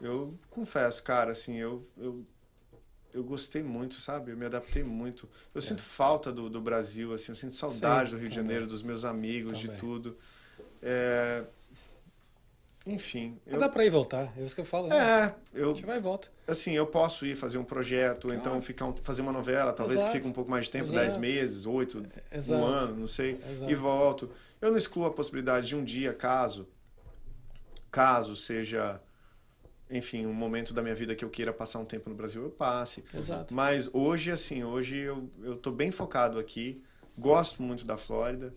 Eu confesso, cara, assim, eu, eu, eu gostei muito, sabe? Eu me adaptei muito. Eu sinto falta do, do Brasil, assim, eu sinto saudade Sim, do Rio de também. Janeiro, dos meus amigos, de Também. tudo. É, Enfim. Mas Eu, dá pra ir voltar. É isso que eu falo. né? é, eu, A gente vai e volta. assim, eu posso ir fazer um projeto, então Ah. ficar um- fazer uma novela, talvez Exato. que fique um pouco mais de tempo, Exato. 10 meses, 8, Exato. um ano, não sei, e volto. Eu não excluo a possibilidade de um dia, caso, caso seja, enfim, um momento da minha vida que eu queira passar um tempo no Brasil, eu passe. Exato. Mas hoje, assim, hoje eu, eu tô bem focado aqui, gosto muito da Flórida,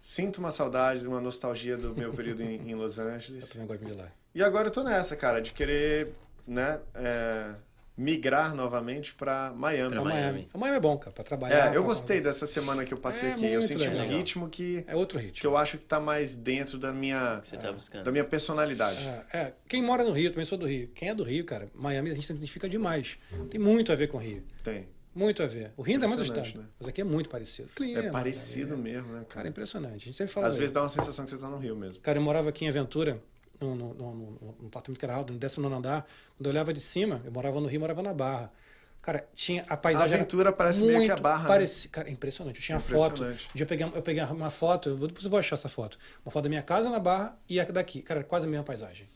sinto uma saudade, uma nostalgia do meu período em, em Los Eu Angeles. também gosto de lá. E agora eu tô nessa, cara, de querer, né, é, migrar novamente para Miami. Pra Miami. Miami. O Miami é bom, cara, pra trabalhar. É, eu pra- gostei dessa semana que eu passei É aqui. Eu senti um legal. ritmo que, É outro que ritmo. eu acho que tá mais dentro da minha, Você tá buscando. da minha personalidade. É, é, quem mora no Rio, também sou do Rio. Quem é do Rio, cara, Miami a gente se identifica demais. Tem muito a ver com o Rio. Tem. Muito a ver. O Rio ainda é muito Impressionante, estado. né? Mas aqui é muito parecido. Clima, É parecido né? mesmo, né, Cara, cara? é impressionante. A gente sempre fala Às vezes dá uma sensação que você tá no Rio mesmo. Cara, eu morava aqui em Aventura, num, num, num, num apartamento que era alto, no 19 andar. Quando eu olhava de cima, eu morava no Rio, morava na Barra. Cara, tinha a paisagem. A Aventura parece meio que muito a Barra, né? Cara, é impressionante. Eu tinha foto. Impressionante. Um dia eu peguei, eu peguei uma foto, eu vou, depois eu vou achar essa foto. Uma foto da minha casa na Barra e a daqui. Cara, quase a mesma paisagem.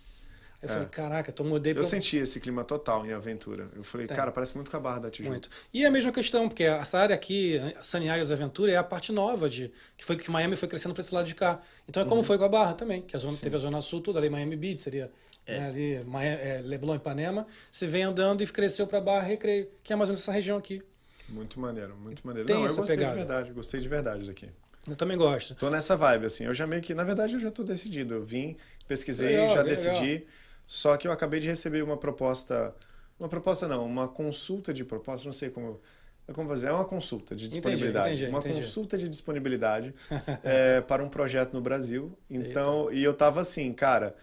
Eu É. falei, caraca, eu mudei Eu pra- senti esse clima total em Aventura. Eu falei, Tem. cara, parece muito com a Barra da Tijuca. Muito. E a mesma questão, porque essa área aqui, Isles Aventura, é a parte nova de que foi que Miami foi crescendo para esse lado de cá. Então é Uhum. como foi com a Barra também, que a zona, teve a zona sul toda ali Miami Beach, seria É. né, ali Mia- é, Leblon e Ipanema. Você vem andando e cresceu para Barra Recreio, que é mais ou menos essa região aqui. Muito maneiro, muito maneiro. Tem Não, eu gostei pegada. de verdade, gostei de verdade daqui. Eu também gosto. Tô nessa vibe, assim. Eu já meio que, na verdade, eu já tô decidido. Eu vim, pesquisei, Legal, já decidi. Só que eu acabei de receber uma proposta. Uma proposta não, uma consulta de proposta, não sei como. É como fazer, é uma consulta de Entendi, disponibilidade. entendi, uma entendi. consulta de disponibilidade é, para um projeto no Brasil. Então, e eu tava assim, cara.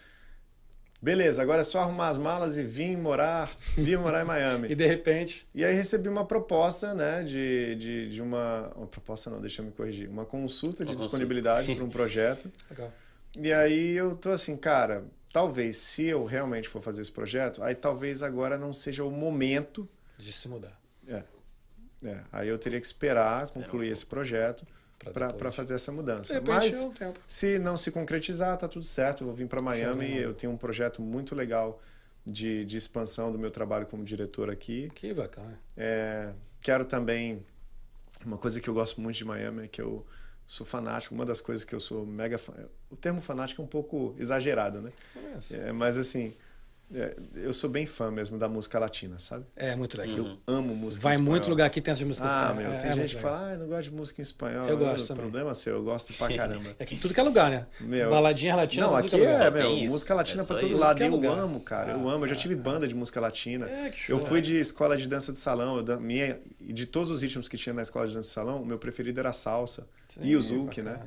Beleza, agora é só arrumar as malas e vir morar, vir morar em Miami. E de repente, E aí recebi uma proposta, né, de, de, de uma... Uma proposta não, deixa eu me corrigir. Uma consulta de Uma disponibilidade para um projeto. legal. E aí eu tô assim, cara, talvez se eu realmente for fazer esse projeto, aí talvez agora não seja o momento. De se mudar. É, é, aí eu teria que esperar Espera concluir um esse projeto Pra para fazer essa mudança. Mas é se não se concretizar, tá tudo certo. Eu vou vir para Miami. Eu tenho um projeto muito legal de, de expansão do meu trabalho como diretor aqui. Que bacana. É, quero também. Uma coisa que eu gosto muito de Miami é que eu sou fanático. Uma das coisas que eu sou mega. O termo fanático é um pouco exagerado, né? É, mas assim, é, eu sou bem fã mesmo da música latina, sabe? É muito legal. Eu amo música Vai muito lugar aqui tem essas músicas. Ah, é, meu, é, tem é gente que fala, ah, eu não gosto de música em espanhol. Eu gosto também. problema é seu, eu gosto pra caramba. É que tudo que é lugar, né? Meu, Baladinha latina, Não, tudo aqui que é é, meu, música latina É pra todo isso. lado. Eu lugar. amo, cara. Eu Ah, amo. Eu já ah, tive ah. banda de música latina. É, que show. Eu fui de escola de dança de salão. Dan- minha, de todos os ritmos que tinha na escola de dança de salão, o meu preferido era a salsa Sim, e o zouk, né?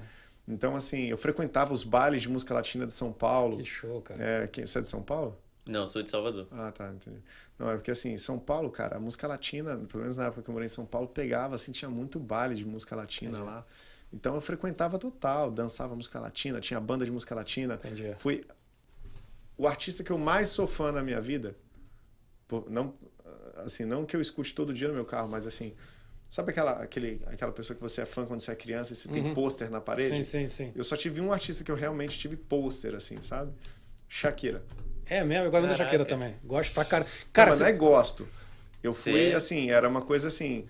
Então, assim, eu frequentava os bailes de música latina de São Paulo. Que show, cara. É, você é de São Paulo? Não, sou de Salvador. Ah, tá, entendi. Não, é porque assim, São Paulo, cara, a música latina, pelo menos na época que eu morei em São Paulo, pegava, assim, tinha muito baile de música latina lá. Então eu frequentava total, dançava música latina, tinha banda de música latina. Entendi. Fui o artista que eu mais sou fã na minha vida. não, assim, não que eu escute todo dia no meu carro, mas assim, sabe aquela, aquele, aquela pessoa que você é fã quando você é criança e você tem Uhum. pôster na parede? Sim, sim, sim. Eu só tive um artista que eu realmente tive pôster, assim, sabe? Shakira. É mesmo, eu gosto da Shakira Caraca. também. Gosto pra cara. Cara, Cara, mas cê- não é gosto. Eu fui, Cê- assim, era uma coisa assim.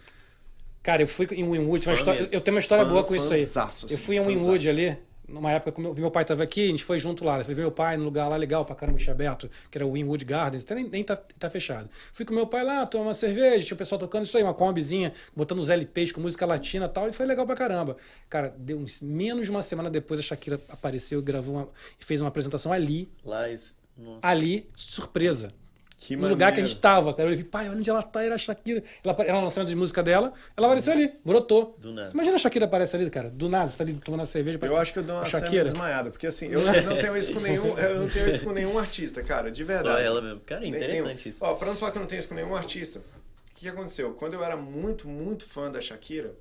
cara, eu fui em Winwood. uma história- eu tenho uma história Fã, boa com isso aí. fãzaço, eu assim, fui em. Winwood ali, numa época que meu, meu pai estava aqui, a gente foi junto lá. Eu fui ver meu pai num lugar lá legal pra caramba, tinha aberto, que era o Winwood Gardens. Até nem, nem tá, tá fechado. Fui com meu pai lá, tomar uma cerveja, tinha o pessoal tocando isso aí, uma combizinha, botando os LPs com música latina e tal, e foi legal pra caramba. Cara, deu uns, menos de uma semana depois a Shakira apareceu e gravou uma, e fez uma apresentação ali, Lá, isso- nossa. ali, surpresa. Que no lugar que a maneiro. gente tava, cara. Eu falei, pai, onde ela tá? Era a Shakira. Ela, um lançamento de música dela, ela apareceu ali, brotou. Do nada. Você imagina a Shakira aparece ali, cara, do nada, você tá ali tomando a cerveja. Eu acho que eu dou uma Shakira. Desmaiada, porque assim, eu não tenho isso com nenhum, eu não tenho isso com nenhum artista, cara, de verdade. Só ela mesmo. Cara, Nem- interessante nenhum. isso. Ó, pra não falar que eu não tenho isso com nenhum artista, o que, que aconteceu? Quando eu era muito, muito fã da Shakira,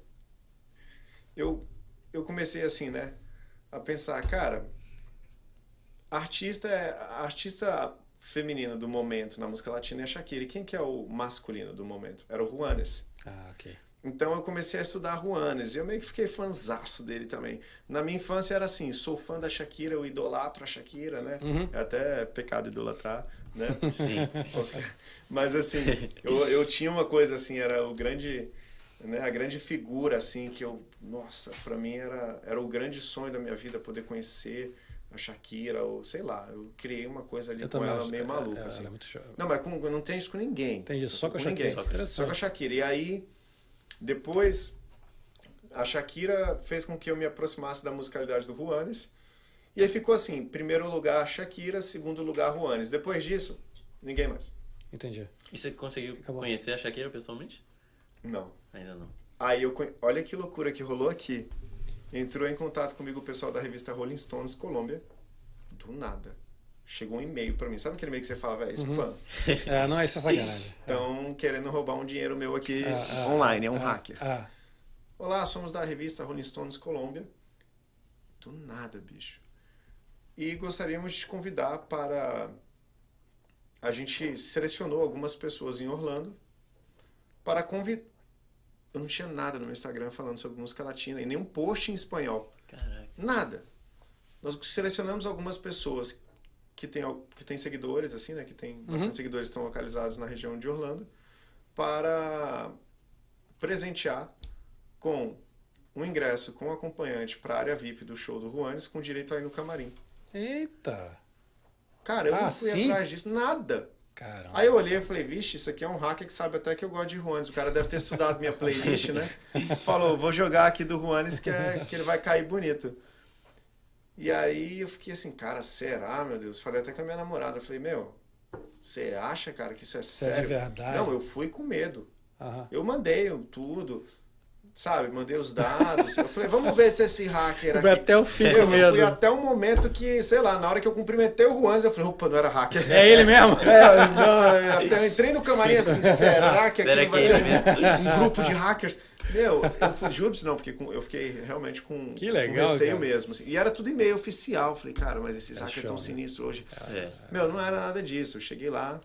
eu, eu comecei assim, né, a pensar, cara, artista é artista feminina do momento na música latina é a Shakira. E quem que é o masculino do momento? Era o Juanes. Ah, ok. Então eu comecei a estudar Juanes e eu meio que fiquei fanzaço dele também. Na minha infância era assim, sou fã da Shakira, eu idolatro a Shakira, né? Uhum. É até pecado idolatrar, né? Sim. Mas assim, eu, eu tinha uma coisa assim, era o grande, né, a grande figura assim que eu, nossa, pra mim era era o grande sonho da minha vida poder conhecer a Shakira ou sei lá, eu criei uma coisa ali Eu com ela acho- meio é, maluca é, assim. ela é muito show. Não, mas com, não tenho isso com ninguém. Entendi, Isso só com a Shakira. ninguém. Só com a Shakira. E aí, depois, a Shakira fez com que eu me aproximasse da musicalidade do Juanes. E aí ficou assim, primeiro lugar Shakira, segundo lugar Juanes. Depois disso, ninguém mais. Entendi. E você conseguiu Acabou. conhecer a Shakira pessoalmente? Não. Ainda não. Aí eu olha que loucura que rolou aqui. Entrou em contato comigo o pessoal da revista Rolling Stones Colômbia. Do nada. Chegou um e-mail para mim. Sabe aquele e-mail que você fala, velho, spam? Uhum. é, não é essa sacanagem. Estão querendo roubar um dinheiro meu aqui ah, ah, online, é um ah, hacker. Ah. Olá, somos da revista Rolling Stones Colômbia. Do nada, bicho. E gostaríamos de te convidar para. A gente selecionou algumas pessoas em Orlando para convidar. Eu não tinha nada no meu Instagram falando sobre música latina e nenhum post em espanhol. Caraca. Nada. Nós selecionamos algumas pessoas que têm, que têm seguidores, assim, né? Que tem uhum. bastante seguidores que estão localizados na região de Orlando, para presentear com um ingresso com acompanhante para a área VIP do show do Juanes com direito a ir no camarim. Eita! Cara, eu ah, não fui sim? atrás disso, nada. Caramba. Aí eu olhei e falei, vixe, isso aqui é um hacker que sabe até que eu gosto de Juanes. O cara deve ter estudado minha playlist, né? Falou, vou jogar aqui do Juanes que, é, que ele vai cair bonito. E aí eu fiquei assim, cara, será, meu Deus? Falei até com a minha namorada. Eu falei, meu, você acha, cara, que isso é, é sério? É verdade. Não, eu fui com medo. Uhum. Eu mandei tudo sabe? Mandei os dados. Eu falei, vamos ver se esse hacker aqui... Foi até o fim eu, eu fui até o momento que, sei lá, na hora que eu cumprimentei o Juan, eu falei, opa, não era hacker. É ele mesmo? É, não, eu entrei no camarim assim, será que aqui será vai ter um grupo de hackers? Meu, eu fui, juro não, fiquei com, eu fiquei realmente com, que legal, com receio cara. mesmo. Assim. E era tudo e-mail oficial. Falei, cara, mas esses é hackers tão né? sinistros hoje. É. Meu, não era nada disso. Eu cheguei lá,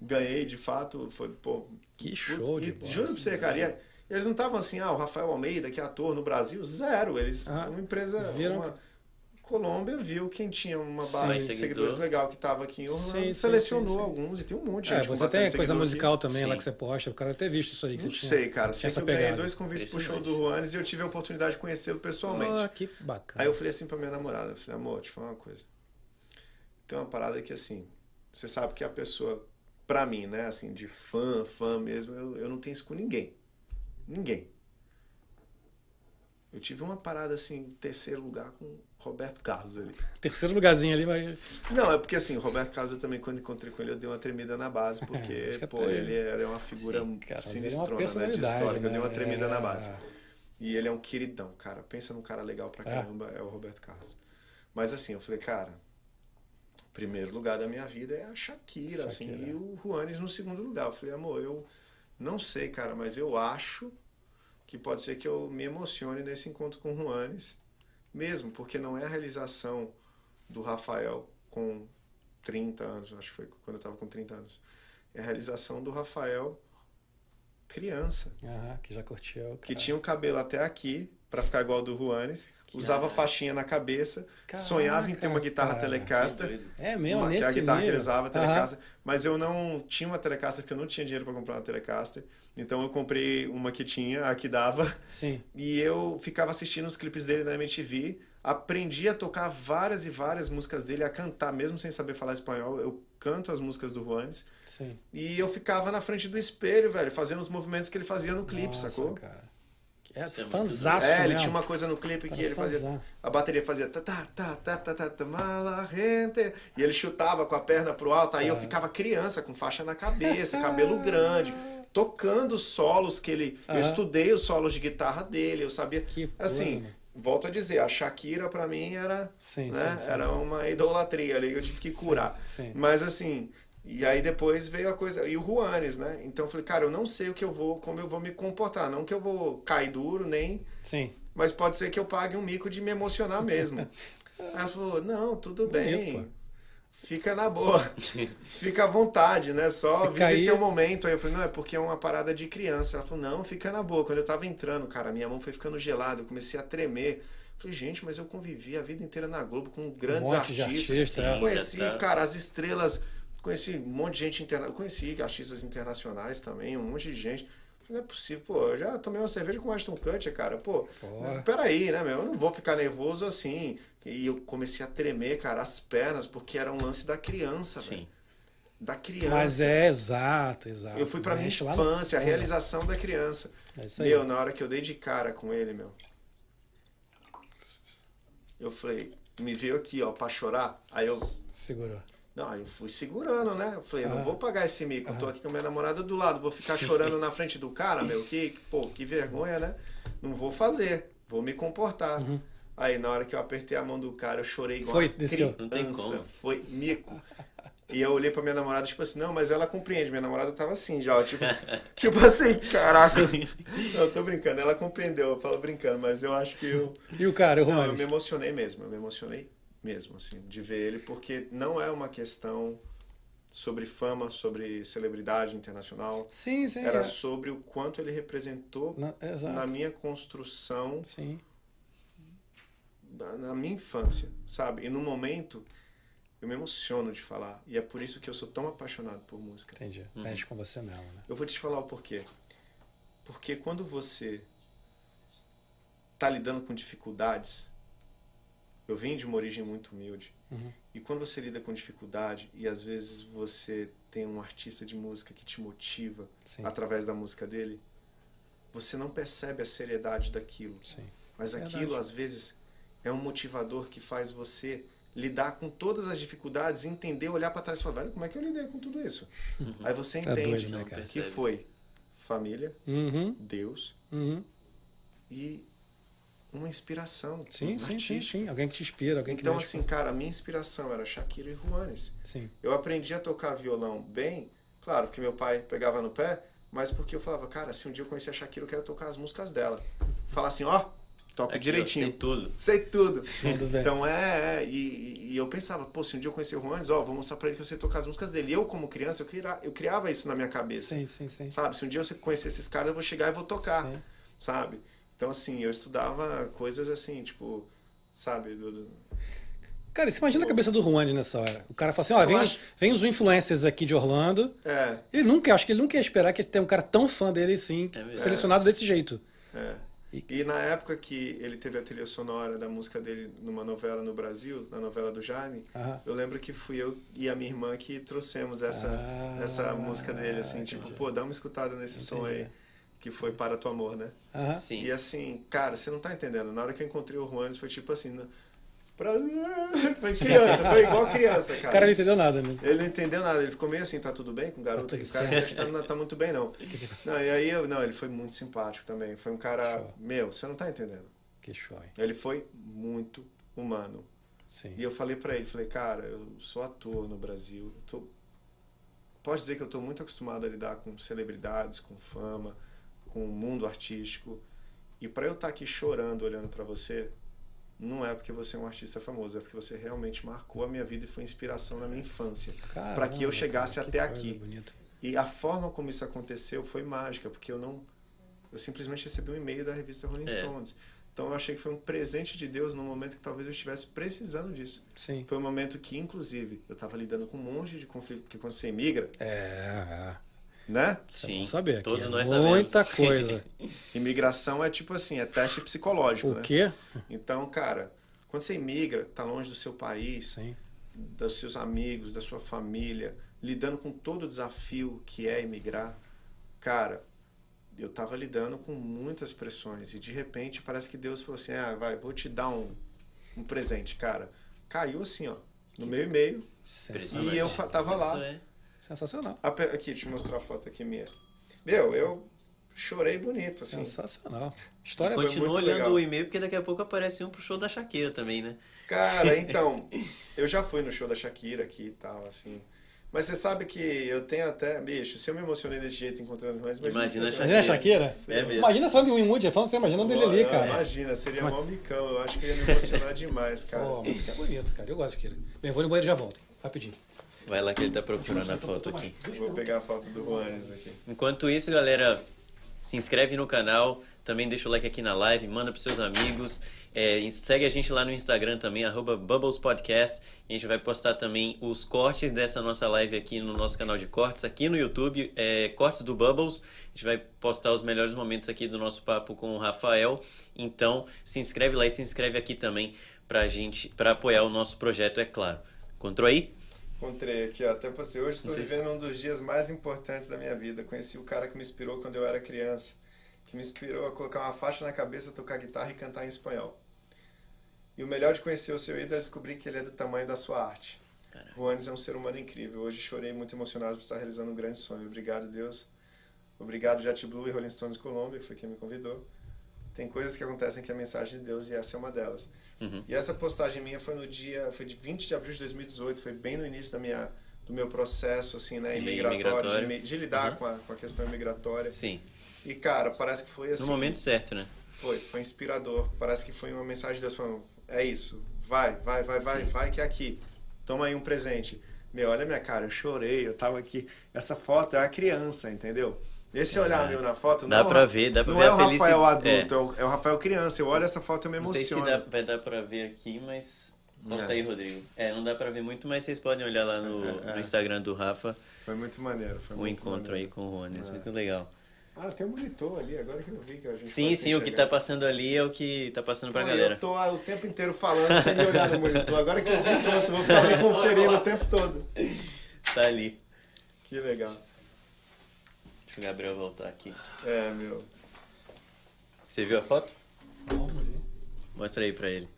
ganhei de fato. Foi, pô. Que show de bola. Juro pra você, cara. E, eles não estavam assim, ah, o Rafael Almeida, que é ator no Brasil, zero. Eles, ah, uma empresa, viram... uma Colômbia viu quem tinha uma base sim, de seguidores legal que estava aqui em Orlando, sim, selecionou sim, alguns e tem um monte de é, gente. Você tem coisa musical aqui. também lá que você posta, o cara ter visto isso aí. Que não você sei, tinha, cara. Sei que eu ganhei dois convites pro show do Juanes e eu tive a oportunidade de conhecê-lo pessoalmente. Ah, que bacana. Aí eu falei assim pra minha namorada, eu falei, amor, deixa eu falar uma coisa. Tem uma parada que assim, você sabe que a pessoa, pra mim, né, assim, de fã, fã mesmo, eu, eu não tenho isso com ninguém. Ninguém. Eu tive uma parada assim, terceiro lugar com Roberto Carlos ali. Terceiro lugarzinho ali, mas. Não, é porque assim, o Roberto Carlos eu também, quando encontrei com ele, eu dei uma tremida na base, porque, pô, até... ele era uma figura Sim, cara, sinistrona, é né, de história, né? eu dei uma tremida é... na base. E ele é um queridão, cara. Pensa num cara legal pra é. caramba, é, é o Roberto Carlos. Mas assim, eu falei, cara, primeiro lugar da minha vida é a Shakira, Shakira. assim, e o Juanes no segundo lugar. Eu falei, amor, eu não sei, cara, mas eu acho que pode ser que eu me emocione nesse encontro com o Juanes, mesmo porque não é a realização do Rafael com 30 anos, acho que foi quando eu estava com 30 anos. É a realização do Rafael criança. Aham, que já curtiu. Que tinha o cabelo até aqui, para ficar igual ao do Juanes. Que usava faixinha na cabeça, Caraca, sonhava em ter uma guitarra cara, Telecaster. É mesmo, uma, nesse que a guitarra que ele usava, Telecaster. Uhum. Mas eu não tinha uma Telecaster porque eu não tinha dinheiro para comprar uma Telecaster. Então eu comprei uma que tinha, a que dava. Sim. E eu ficava assistindo os clipes dele na MTV. Aprendi a tocar várias e várias músicas dele, a cantar, mesmo sem saber falar espanhol. Eu canto as músicas do Juanes. Sim. E eu ficava na frente do espelho, velho, fazendo os movimentos que ele fazia no clipe, Nossa, sacou? Cara. É, fanzaço É, ele mesmo. tinha uma coisa no clipe que ele fazia. A bateria fazia ta ta ta ta ta ta, ta mala gente. E ele chutava com a perna pro alto. Aí é. eu ficava criança, com faixa na cabeça, cabelo grande, tocando solos que ele. Eu estudei os solos de guitarra dele, eu sabia. Que assim, volto a dizer, a Shakira para mim era, sim, né, sim, sim, era uma idolatria ali, eu tive que curar. Mas assim, e aí depois veio a coisa. E o Juanes, né? Então eu falei, cara, eu não sei o que eu vou, como eu vou me comportar. Não que eu vou cair duro, nem. Sim. Mas pode ser que eu pague um mico de me emocionar mesmo. aí ela falou, não, tudo bem. Bonito, Fica na boa. fica à vontade, né? Só Se vive cair... teu momento. Aí eu falei, não, é porque é uma parada de criança. Ela falou, não, fica na boa. Quando eu tava entrando, cara, minha mão foi ficando gelada, eu comecei a tremer. Falei, gente, mas eu convivi a vida inteira na Globo com grandes um artistas. Artista, é. Conheci, cara, as estrelas Conheci um monte de gente internacional. Conheci artistas internacionais também, um monte de gente. Não é possível, pô, eu já tomei uma cerveja com o Ashton Kutcher, cara, pô, Porra. peraí, né, meu, eu não vou ficar nervoso assim. E eu comecei a tremer, cara, as pernas, porque era um lance da criança, Sim. Véio. Da criança. Mas é exato, exato. Eu fui pra minha infância, a realização da criança. É isso aí. Meu, na hora que eu dei de cara com ele, meu, eu falei, me veio aqui, ó, pra chorar, aí eu... Segurou Não, eu fui segurando, né? Eu falei, eu não vou pagar esse mico. Eu tô aqui com a minha namorada do lado, vou ficar chorando na frente do cara, meu, que, pô, que vergonha, né? Não vou fazer, vou me comportar. Uhum. Aí na hora que eu apertei a mão do cara, eu chorei igual Foi, uma desceu. Não tem criança. como. Foi mico. E eu olhei pra minha namorada, tipo assim, não, mas ela compreende. Minha namorada tava assim já, ó, tipo, tipo assim, caraca. Não, eu tô brincando, ela compreendeu, eu falo brincando, mas eu acho que eu. E o cara, o Não, eu me emocionei mesmo, eu me emocionei mesmo, assim, de ver ele, porque não é uma questão sobre fama, sobre celebridade internacional. Sim, sim. Era é. sobre o quanto ele representou Na- na minha construção, Sim. na na minha infância, sabe? E no momento, eu me emociono de falar. E é por isso que eu sou tão apaixonado por música. Entendi. Mexe com você mesmo, né? Eu vou te falar o porquê. Porque quando você tá lidando com dificuldades, eu vim de uma origem muito humilde. Uhum. E quando você lida com dificuldade e às vezes você tem um artista de música que te motiva Sim. através da música dele, você não percebe a seriedade daquilo. Sim. Mas Verdade. aquilo às vezes é um motivador que faz você lidar com todas as dificuldades, entender, olhar para trás e falar, velho, como é que eu lidei com tudo isso? Aí você Tá entende doido, né, que foi família, Uhum. Deus Uhum. e uma inspiração. Sim, um sim, sim, sim. Alguém que te inspira, alguém que Então, assim, cara, a minha inspiração era Shakira e Juanes. Sim. Eu aprendi a tocar violão bem, claro, porque meu pai pegava no pé, mas porque eu falava, cara, se um dia eu conhecer a Shakira, eu quero tocar as músicas dela. Falar assim, ó, ó, direitinho. sei tudo. Sei tudo. Tudo bem. Então é, é, e, e eu pensava, pô, se um dia eu conhecer o Juanes, ó, vou mostrar pra ele que eu sei tocar as músicas dele. E eu, como criança, eu, cria, eu criava isso na minha cabeça. Sim, sim, sim. Sabe? Se um dia eu conhecer esses caras, eu vou chegar e vou tocar. Sim. Sabe? Então, assim, eu estudava coisas assim, tipo, sabe? Do, do- Cara, você imagina a cabeça do Juan nessa hora. O cara fala assim, ó, vem, acho- os, vem os influencers aqui de Orlando. É, Ele nunca, acho que ele nunca ia esperar que tenha um cara tão fã dele assim, É selecionado desse jeito. é. E- E na época que ele teve a trilha sonora da música dele numa novela no Brasil, na novela do Jaime, Aham. eu lembro que fui eu e a minha irmã que trouxemos essa, Ah, essa música dele, assim, entendi. tipo, pô, dá uma escutada nesse som Entendi. aí, que foi Para Tu Amor, né? Aham. Sim. E assim, cara, você não tá entendendo. Na hora que eu encontrei o Juanes, foi tipo assim. né? Pra... Foi criança, foi igual criança, O cara. cara não entendeu nada nisso. Ele não entendeu nada, ele ficou meio assim, tá tudo bem com o garoto? Tá o cara certo. que tá- não tá muito bem, não. Não, e aí, eu, não, ele foi muito simpático também. Foi um cara, Show. meu, você não tá entendendo. Que show, hein? Ele foi muito humano. Sim. E eu falei pra ele, falei, cara, eu sou ator no Brasil. Tô... Pode dizer que eu tô muito acostumado a lidar com celebridades, com fama, com o mundo artístico. E pra eu estar aqui chorando olhando pra você, não é porque você é um artista famoso, é porque você realmente marcou a minha vida e foi inspiração na minha infância. Pra que eu chegasse cara, até aqui. bonita. E a forma como isso aconteceu foi mágica, porque eu não. Eu simplesmente recebi um e-mail da revista Rolling É. Stones. Então eu achei que foi um presente de Deus no momento que talvez eu estivesse precisando disso. Sim. Foi um momento que, inclusive, eu estava lidando com um monte de conflito, porque quando você imigra, É, é. Né? É Sim, bom saber. todos que é nós Muita sabemos. coisa. Imigração é tipo assim, é teste psicológico, o né? quê? Então, cara, quando você imigra, tá longe do seu país, Sim. dos seus amigos, da sua família, lidando com todo o desafio que é emigrar, cara, eu tava lidando com muitas pressões e de repente parece que Deus falou assim: "Ah, vai, vou te dar um, um presente, cara". Caiu assim, ó, no meu e-mail. Sensacional. E eu tava lá. Isso é- Sensacional. Aqui, deixa eu mostrar a foto aqui minha. Meu, eu chorei bonito, assim. Sensacional. História Foi Continua muito olhando legal. o e-mail, porque daqui a pouco aparece um pro show da Shakira também, né? Cara, então, eu já fui no show da Shakira aqui e tal, assim. Mas você sabe que eu tenho até. Bicho, se eu me emocionei desse jeito encontrando Juanes, Imagina a você- Imagina a Shakira? É mesmo. Imagina saindo de Winwood, falando você imaginando ele ali, cara. Imagina, seria mó micão. Eu acho que eu ia me emocionar demais, cara. Pô, é bonito, cara. Eu gosto de Shakira. Bem, vou no banheiro e já volto. Rapidinho. Vai lá que ele tá procurando a foto aqui. Vou pegar a foto do Juanes aqui. Enquanto isso, galera, se inscreve no canal, também deixa o like aqui na live, manda pros seus amigos, é, segue a gente lá no Instagram também, arroba Bubbles Podcast, e a gente vai postar também os cortes dessa nossa live aqui no nosso canal de cortes, aqui no YouTube, é, Cortes do Bubbles, a gente vai postar os melhores momentos aqui do nosso papo com o Rafael, então se inscreve lá e se inscreve aqui também pra gente, pra apoiar o nosso projeto, é claro. Encontrou aí? Encontrei aqui, ó. Até você. Hoje estou vivendo um dos dias mais importantes da minha vida. Conheci o cara que me inspirou quando eu era criança. Que me inspirou a colocar uma faixa na cabeça, tocar guitarra e cantar em espanhol. E o melhor de conhecer o seu ídolo é descobrir que ele é do tamanho da sua arte. Juanes é um ser humano incrível. Hoje chorei muito emocionado por estar realizando um grande sonho. Obrigado, Deus. Obrigado, Jet Blue e Rolling Stones Colômbia, que foi quem me convidou. Tem coisas que acontecem que é a mensagem de Deus e essa é uma delas. Uhum. E essa postagem minha foi no dia, foi de 20 de abril de 2018, foi bem no início da minha, do meu processo, assim, né, imigratório, de, de lidar Uhum. com, a, com a questão imigratória. Sim. E, cara, parece que foi assim. No momento certo, né? Foi, foi inspirador. Parece que foi uma mensagem de Deus falando: é isso, vai, vai, vai, vai, Sim. vai, que é aqui. Toma aí um presente. Meu, olha minha cara, eu chorei, eu tava aqui. Essa foto é a criança, entendeu? Esse olhar É. meu na foto Dá não, pra ver, dá pra não ver é o Rafael felicidade. adulto, é. o, é o Rafael criança. Eu olho essa foto e eu me Não sei se emociono. dá, vai dar pra ver aqui, mas. Volta É. aí, Rodrigo. É, não dá pra ver muito, mas vocês podem olhar lá no, É, é. no Instagram do Rafa Foi muito maneiro. Foi o muito encontro aí maneiro. com o Rones. É. Muito legal. Ah, tem um monitor ali, agora que eu vi que a gente Sim, sim, o que tá passando ali é o que tá passando pra Pô, galera. Eu tô ah, o tempo inteiro falando sem me olhar no monitor. Agora que eu vi, pronto, vou ficar me conferindo o tempo todo. Tá ali. Que legal. Deixa o Gabriel voltar aqui. É, meu. Você viu a foto? Mostra aí pra ele.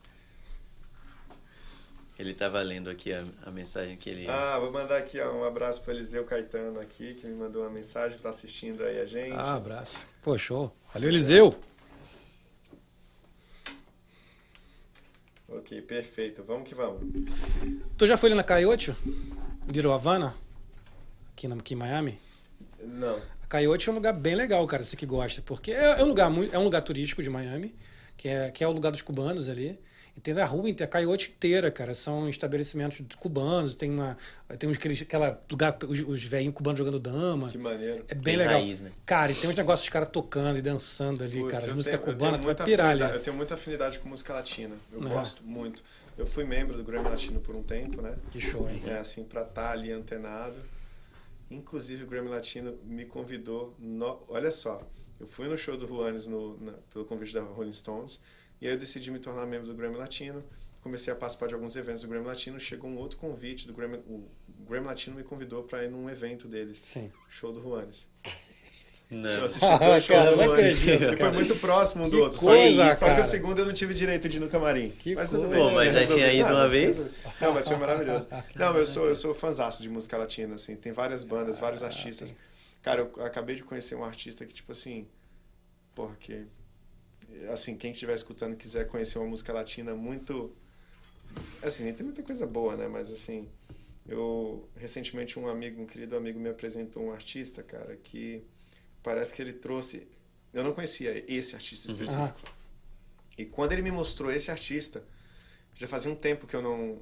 Ele tava lendo aqui a, a mensagem que ele. Ah, vou mandar aqui ó, um abraço para Eliseu Caetano aqui, que me mandou uma mensagem, está assistindo aí a gente. Ah, abraço. Pô, show. Valeu, Eliseu. Ok, perfeito. Vamos que vamos. Tu já foi ali na Coyote? Little Havana? Aqui, na, aqui em Miami? Não. A Coyote é um lugar bem legal, cara, você que gosta. Porque é, é um lugar muito, é um lugar turístico de Miami, que é, que é o lugar dos cubanos ali. E tem a rua inteira, a Coyote inteira, cara. São estabelecimentos cubanos, tem uma. Tem uns aquela lugar, os, os velhinhos cubanos jogando dama. Que maneiro. É bem Tem legal. raiz, né? Cara, e tem uns negócios dos caras tocando e dançando ali, Putz, cara. eu música tenho- cubana, tu vai muita pirar ali. Eu tenho muita afinidade com música latina. Eu Ah. gosto muito. Eu fui membro do Grammy Latino por um tempo, né? Que show, hein? É, assim, pra estar ali antenado. Inclusive, o Grammy Latino me convidou. No... Olha só, eu fui no show do Juanes no, na- pelo convite da Rolling Stones. E aí eu decidi me tornar membro do Grammy Latino. Comecei a participar de alguns eventos do Grammy Latino. Chegou um outro convite do Grammy. O Grammy Latino me convidou para ir num evento deles. Sim. Show do Juanes. Eu Não. assisti Ah, dois shows do acredito, foi cara. muito próximo um do Que outro. coisa, só, só que o segundo eu não tive direito de ir no camarim. Que mas tudo bem. Pô, mas já tinha ido Ah, uma mas vez? Não, mas foi maravilhoso. Não, eu sou, eu sou fanzaço de música latina, assim. Tem várias bandas, vários artistas. Cara, eu acabei de conhecer um artista que, tipo assim... Porra, que... Assim, quem estiver escutando e quiser conhecer uma música latina muito... Assim, tem muita coisa boa, né? Mas, assim... Eu... Recentemente, um amigo, um querido amigo me apresentou um artista, cara, que... Parece que ele trouxe... Eu não conhecia esse artista específico. Ah, E quando ele me mostrou esse artista, já fazia um tempo que eu não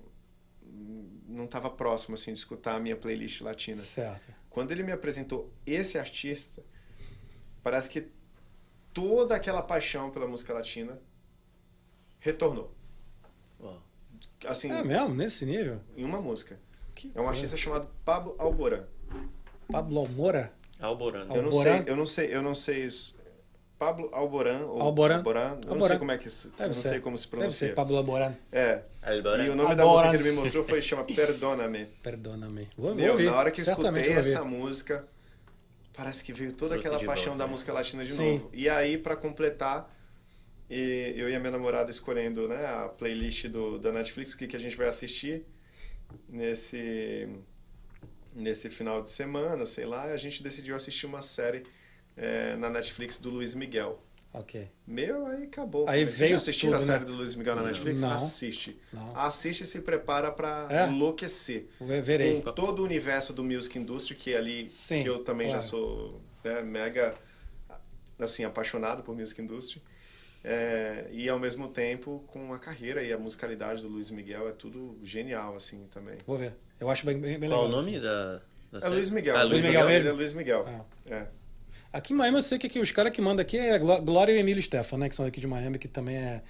não estava próximo assim de escutar a minha playlist latina. certo. Quando ele me apresentou esse artista, parece que toda aquela paixão pela música latina retornou. Ó, Assim, É mesmo? Nesse nível? em uma música. Que É um coisa. artista chamado Pablo Alboran. Pablo Almora? Alborano. Eu não Alboran? sei, eu não sei, eu não sei isso. Pablo Alboran ou Alboran. Eu não Alboran. sei como é que isso, eu Deve não ser. sei como se Deve pronuncia. ser Pablo Alboran. É. Alborano. E o nome da Alboran. música que ele me mostrou foi chama Perdona-me. Perdona-me. Vou, Meu, ouvir. na hora que eu escutei essa música, parece que veio toda Trouxe aquela paixão volta, da né? música latina de Sim. novo. E aí, pra completar, e eu e a minha namorada escolhendo né, a playlist do, da Netflix, o que, que a gente vai assistir nesse, nesse final de semana, sei lá, a gente decidiu assistir uma série eh, na Netflix do Luiz Miguel. Ok. Meu, aí acabou. Aí Vocês veio já a tudo, série né? do Luiz Miguel na Netflix? Não. Assiste. Não. Assiste e se prepara pra É? enlouquecer Ve- Verei. com todo o universo do music industry que é ali Sim, que eu também já claro. sou né, mega assim apaixonado por music industry É, e ao mesmo tempo com a carreira e a musicalidade do Luiz Miguel é tudo genial assim também Vou ver. Eu acho bem, bem, bem Qual o legal. nome assim. da, da é série? Luiz Miguel Ah, Luiz Luiz Miguel Miguel. é Luiz Miguel Ah. é. Aqui em Miami eu sei que aqui, os caras que mandam aqui é Gló- Glória e Emílio Stefan, né? Que são aqui de Miami, que também é,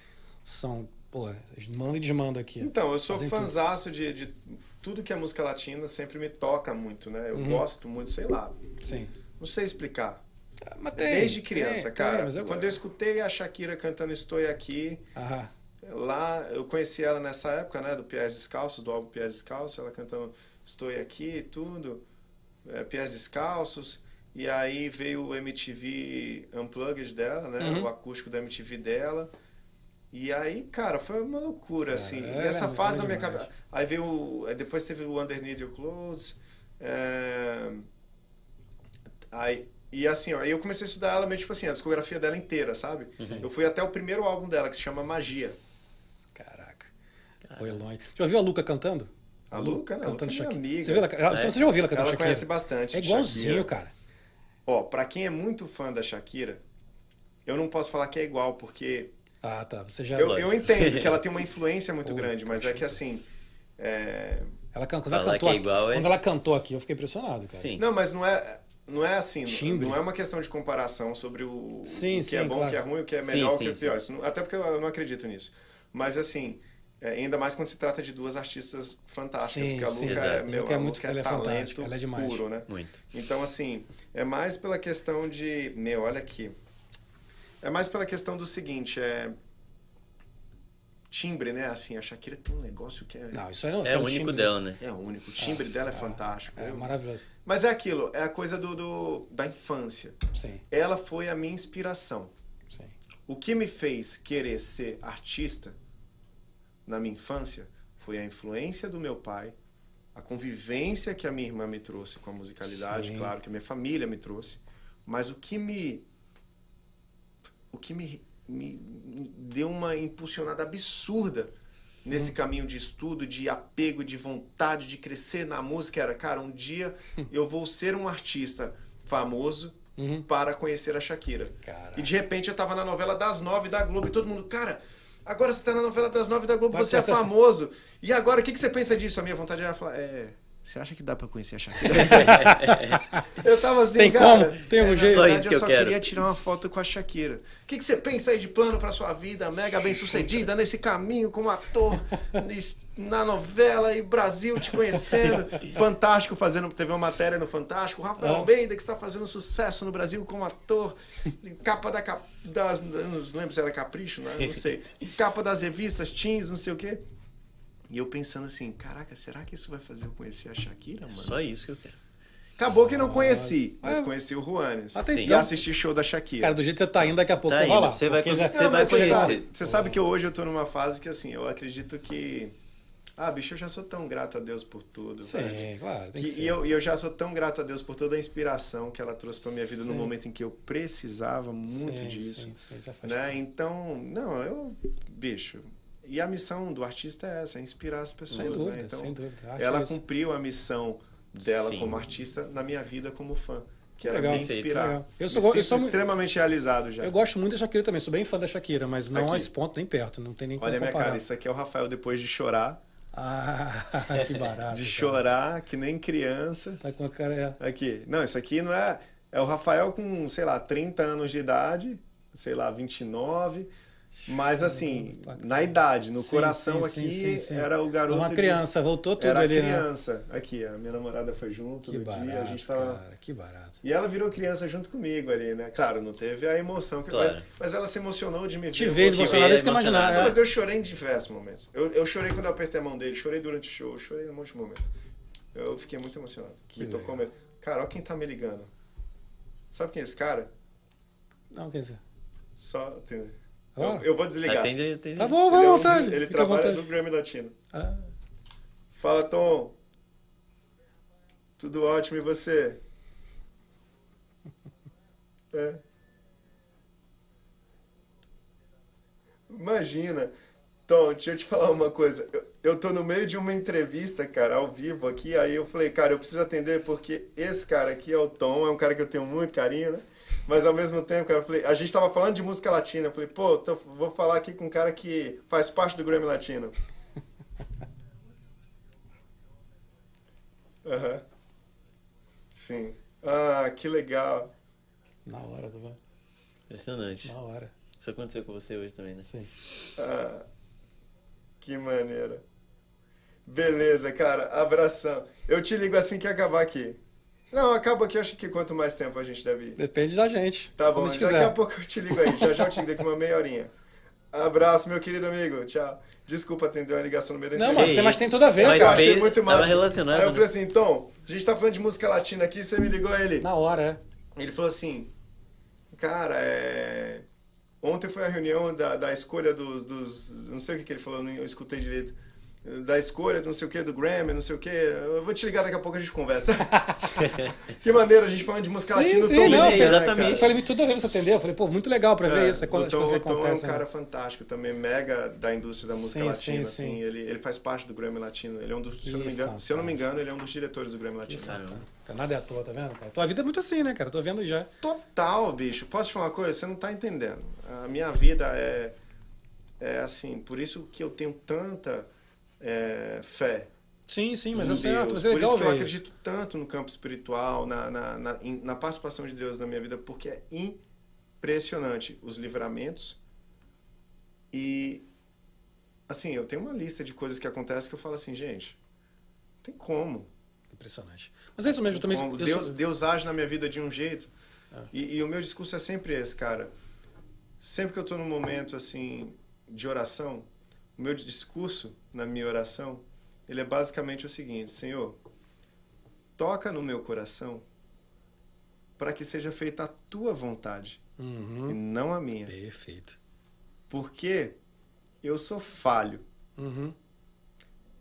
são. Pô, eles mandam e desmandam aqui. então eu sou fanzaço de, de tudo que é música latina sempre me toca muito né eu Uhum. gosto muito sei lá Sim. não sei explicar Ah, Mas tem, desde criança tem, cara tem, mas eu... quando eu escutei a Shakira cantando Estou Aqui Aham. Lá, eu conheci ela nessa época, né, do Piés Descalços, do álbum Piés Descalços, ela cantando Estou Aqui e tudo, é, Piés Descalços, e aí veio o MTV Unplugged dela, né, Uhum. o acústico da MTV dela, E aí, cara, foi uma loucura, assim. é, e essa fase na minha cabeça. Aí veio. o- Depois teve o Underneath Your Clothes. é, Aí. E assim, ó, aí eu comecei a estudar ela meio tipo assim, a discografia dela inteira, sabe? Sim. Eu fui até o primeiro álbum dela, que se chama Magia. Foi longe. Já ouviu a Luca cantando? A Luca, não, cantando Luca é minha Shakira. amiga. Você, viu ela, ela- você já ouviu ela cantando Ela Shakira? conhece bastante. É igualzinho, Shakira. cara. Ó, pra quem é muito fã da Shakira, eu não posso falar que é igual, porque Ah, tá. Você já. eu, eu entendo que ela tem uma influência muito Pô, grande, mas é que assim. é, Ela can- quando ela cantou é igual, é- Quando ela cantou aqui, eu fiquei impressionado, cara. Sim. Não, mas não é, não é assim. Timbre. Não é uma questão de comparação sobre o, Sim, o que sim, é bom, claro. o que é ruim, o que é Sim, melhor, o sim, que é pior. Isso não- até porque eu não acredito nisso. Mas assim, é, ainda mais quando se trata de duas artistas fantásticas, Sim, porque a sim, Luca é, exato. meu, Luca é a muito- Luca ela é talento fantástica, ela é demais. puro, né? Muito. Então, assim, é mais pela questão de. Meu, olha aqui. É mais pela questão do seguinte, é. Timbre, né? Assim, a Shakira tem um negócio que é. Não, isso aí não É tem o um único timbre- dela, né? É único. O timbre dela é fantástico. É maravilhoso. Mas é aquilo, é a coisa do, do- da infância. Sim, Ela foi a minha inspiração. sim. O que me fez querer ser artista na minha infância foi a influência do meu pai, a convivência que a minha irmã me trouxe com a musicalidade, Sim. claro, que a minha família me trouxe. Mas o que me. O que me, me, me deu uma impulsionada absurda nesse caminho de estudo, de apego, de vontade de crescer na música era, cara, um dia eu vou ser um artista famoso Uhum. para conhecer a Shakira. Caraca. E de repente eu tava na novela das nove da Globo e todo mundo, cara, agora você tá na novela das nove da Globo, você é essa- famoso. E agora, o que, que você pensa disso? A minha vontade era falar, é. Você acha que dá pra conhecer a Shakira? eu tava assim, Tem cara. como? Tem um na jeito? Só verdade, isso que eu eu só quero. queria tirar uma foto com a Shakira. O que, que você pensa aí de plano pra sua vida, mega bem sucedida, nesse caminho como ator, na novela e Brasil te conhecendo? Fantástico fazendo. Teve uma matéria no Fantástico. Rafael Ah. Almeida, que está fazendo sucesso no Brasil como ator. Capa da. cap- Das, não lembro se era Capricho, né? não sei. Capa das revistas, teens, não sei o quê. E eu pensando assim, caraca, será que isso vai fazer eu conhecer a Shakira, mano? Só isso que eu quero. Acabou que não conheci, mas Ah. conheci o Juanes. Até e assisti show da Shakira. Cara, do jeito que você tá indo, daqui a pouco Tá você vai lá. você vai já- você Não, vai mas você conhecer. sabe, você sabe que hoje eu tô numa fase que assim, eu acredito que. Ah, bicho, eu já sou tão grato a Deus por tudo. velho. Sim, claro, tem que Que- ser. e, eu, e eu já sou tão grato a Deus por toda a inspiração que ela trouxe pra minha vida no Sim. momento em que eu precisava muito Sim, disso. Sim, sim, já faz né? Então, não, eu. Bicho. E a missão do artista é essa, é inspirar as pessoas. Sem dúvida, né? Então, sem dúvida. Ela é isso. cumpriu a missão dela Sim. como artista na minha vida como fã. Que era Legal. me Perfeito. inspirar. Legal. Eu sou- eu sou extremamente realizado já. Eu gosto muito da Shakira também, sou bem fã da Shakira, mas não Aqui. a esse ponto nem perto, não tem nem como Olha a minha comparar. cara, isso aqui é o Rafael depois de chorar. Ah, que barato. De cara. chorar, que nem criança. Tá com a cara. é. Aqui. Não, isso aqui não é. É o Rafael com, sei lá, 30 anos de idade, sei lá, 29. Mas assim, na idade, no Sim, coração sim, aqui, sim, sim, sim. era o garoto. Uma de- criança, voltou tudo era ali, né? criança. Aqui, a minha namorada foi junto Que no barato, dia, a gente tava. cara, que barato. E ela virou criança junto comigo ali, né? Claro, não teve a emoção, que Claro. mas, mas ela se emocionou de me ver. Te ver é isso que eu imaginava. Não, é. mas eu chorei em diversos momentos. Eu, eu chorei quando eu apertei a mão dele, chorei durante o show, chorei em um monte de momentos. Eu fiquei muito emocionado. Que me tocou mesmo. Cara, olha quem tá me ligando. Sabe quem é esse cara? Não, quer dizer. Só. entendeu? Ah. Eu, eu vou desligar. Atende, atende. Tá bom, vai à vontade. ele trabalha vontade. no Grammy Latino. Ah, Fala, Tom. Tudo ótimo e você? É. Imagina. Tom, deixa eu te falar uma coisa. Eu, eu tô no meio de uma entrevista, cara, ao vivo aqui. Aí eu falei, cara, eu preciso atender porque esse cara aqui é o Tom, é um cara que eu tenho muito carinho, né? Mas ao mesmo tempo, cara, eu falei, a gente tava falando de música latina. Eu falei, pô, tô- vou falar aqui com um cara que faz parte do Grammy Latino. Aham. Sim. Ah, que legal. na hora, do... Impressionante. na hora. Isso aconteceu com você hoje também, né? Sim. Ah, que maneira. Beleza, cara. Abração. Eu te ligo assim que acabar aqui. Não, acaba aqui. Acho que quanto mais tempo a gente deve ir. Depende da gente. Tá bom, daqui quiser. a pouco eu te ligo aí. Já já eu te ligo daqui uma meia horinha. Abraço, meu querido amigo. Tchau. Desculpa atender uma ligação no meio da Não, mas, Que tem, mas tem tudo a ver, Mas eu achei muito tava mágico. relacionado, Aí eu né? falei assim, Tom, a gente tá falando de música latina aqui, você me ligou ele. Na hora, é. Ele falou assim, cara, é... Ontem foi a reunião da, da escolha dos, dos. Não sei o que, que ele falou, eu escutei direito da escolha, não sei o que, do Grammy, não sei o que. Eu vou te ligar daqui a pouco a gente conversa. que maneira, a gente falando de música sim, latina. Sim, não, é, exatamente. Você falei tudo a ver, você entendeu? Eu falei, pô, muito legal pra ver é, isso. Tom, o Tom é um cara né? fantástico também, mega da indústria da música sim, latina. Sim, assim, Ele, ele faz parte do Grammy Latino. Ele é um dos, se, eu não me engano, se eu não me engano, ele é um dos diretores do Grammy Latino. Tá nada é à toa, tá vendo? Cara? Tua vida é muito assim, né, cara? Tô vendo já. Total, bicho. Posso te falar uma coisa? Você não tá entendendo. A minha vida é, é assim, por isso que eu tenho tanta é, fé. Sim, sim, mas é certo. Mas é Por isso que eu acredito tanto no campo espiritual, na, na, na, na participação de Deus na minha vida, porque é impressionante os livramentos. E, assim, eu tenho uma lista de coisas que acontecem que eu falo assim, gente, não tem como. Impressionante. Mas é isso mesmo, também. Eu Deus, sou... Deus age na minha vida de um jeito. É. E, e, o meu discurso é sempre esse, cara. Sempre que eu estou num momento, assim, de oração, o meu discurso na minha oração, ele é basicamente o seguinte: Senhor, toca no meu coração para que seja feita a tua vontade uhum. e não a minha. Perfeito. Porque eu sou falho. Uhum.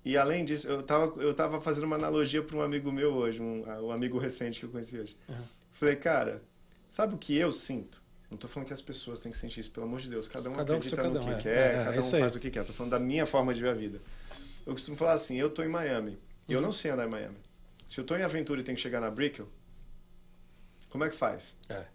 E além disso, eu estava eu tava fazendo uma analogia para um amigo meu hoje, um, um amigo recente que eu conheci hoje. Uhum. Falei, cara, sabe o que eu sinto? Não estou falando que as pessoas têm que sentir isso, pelo amor de Deus. Cada um cada acredita um no que é. quer, é, cada é, um faz o que quer. Estou falando da minha forma de ver a vida. Eu costumo falar assim, eu estou em Miami. Uhum. Eu não sei andar em Miami. Se eu estou em aventura e tenho que chegar na Brickell, como é que faz? É.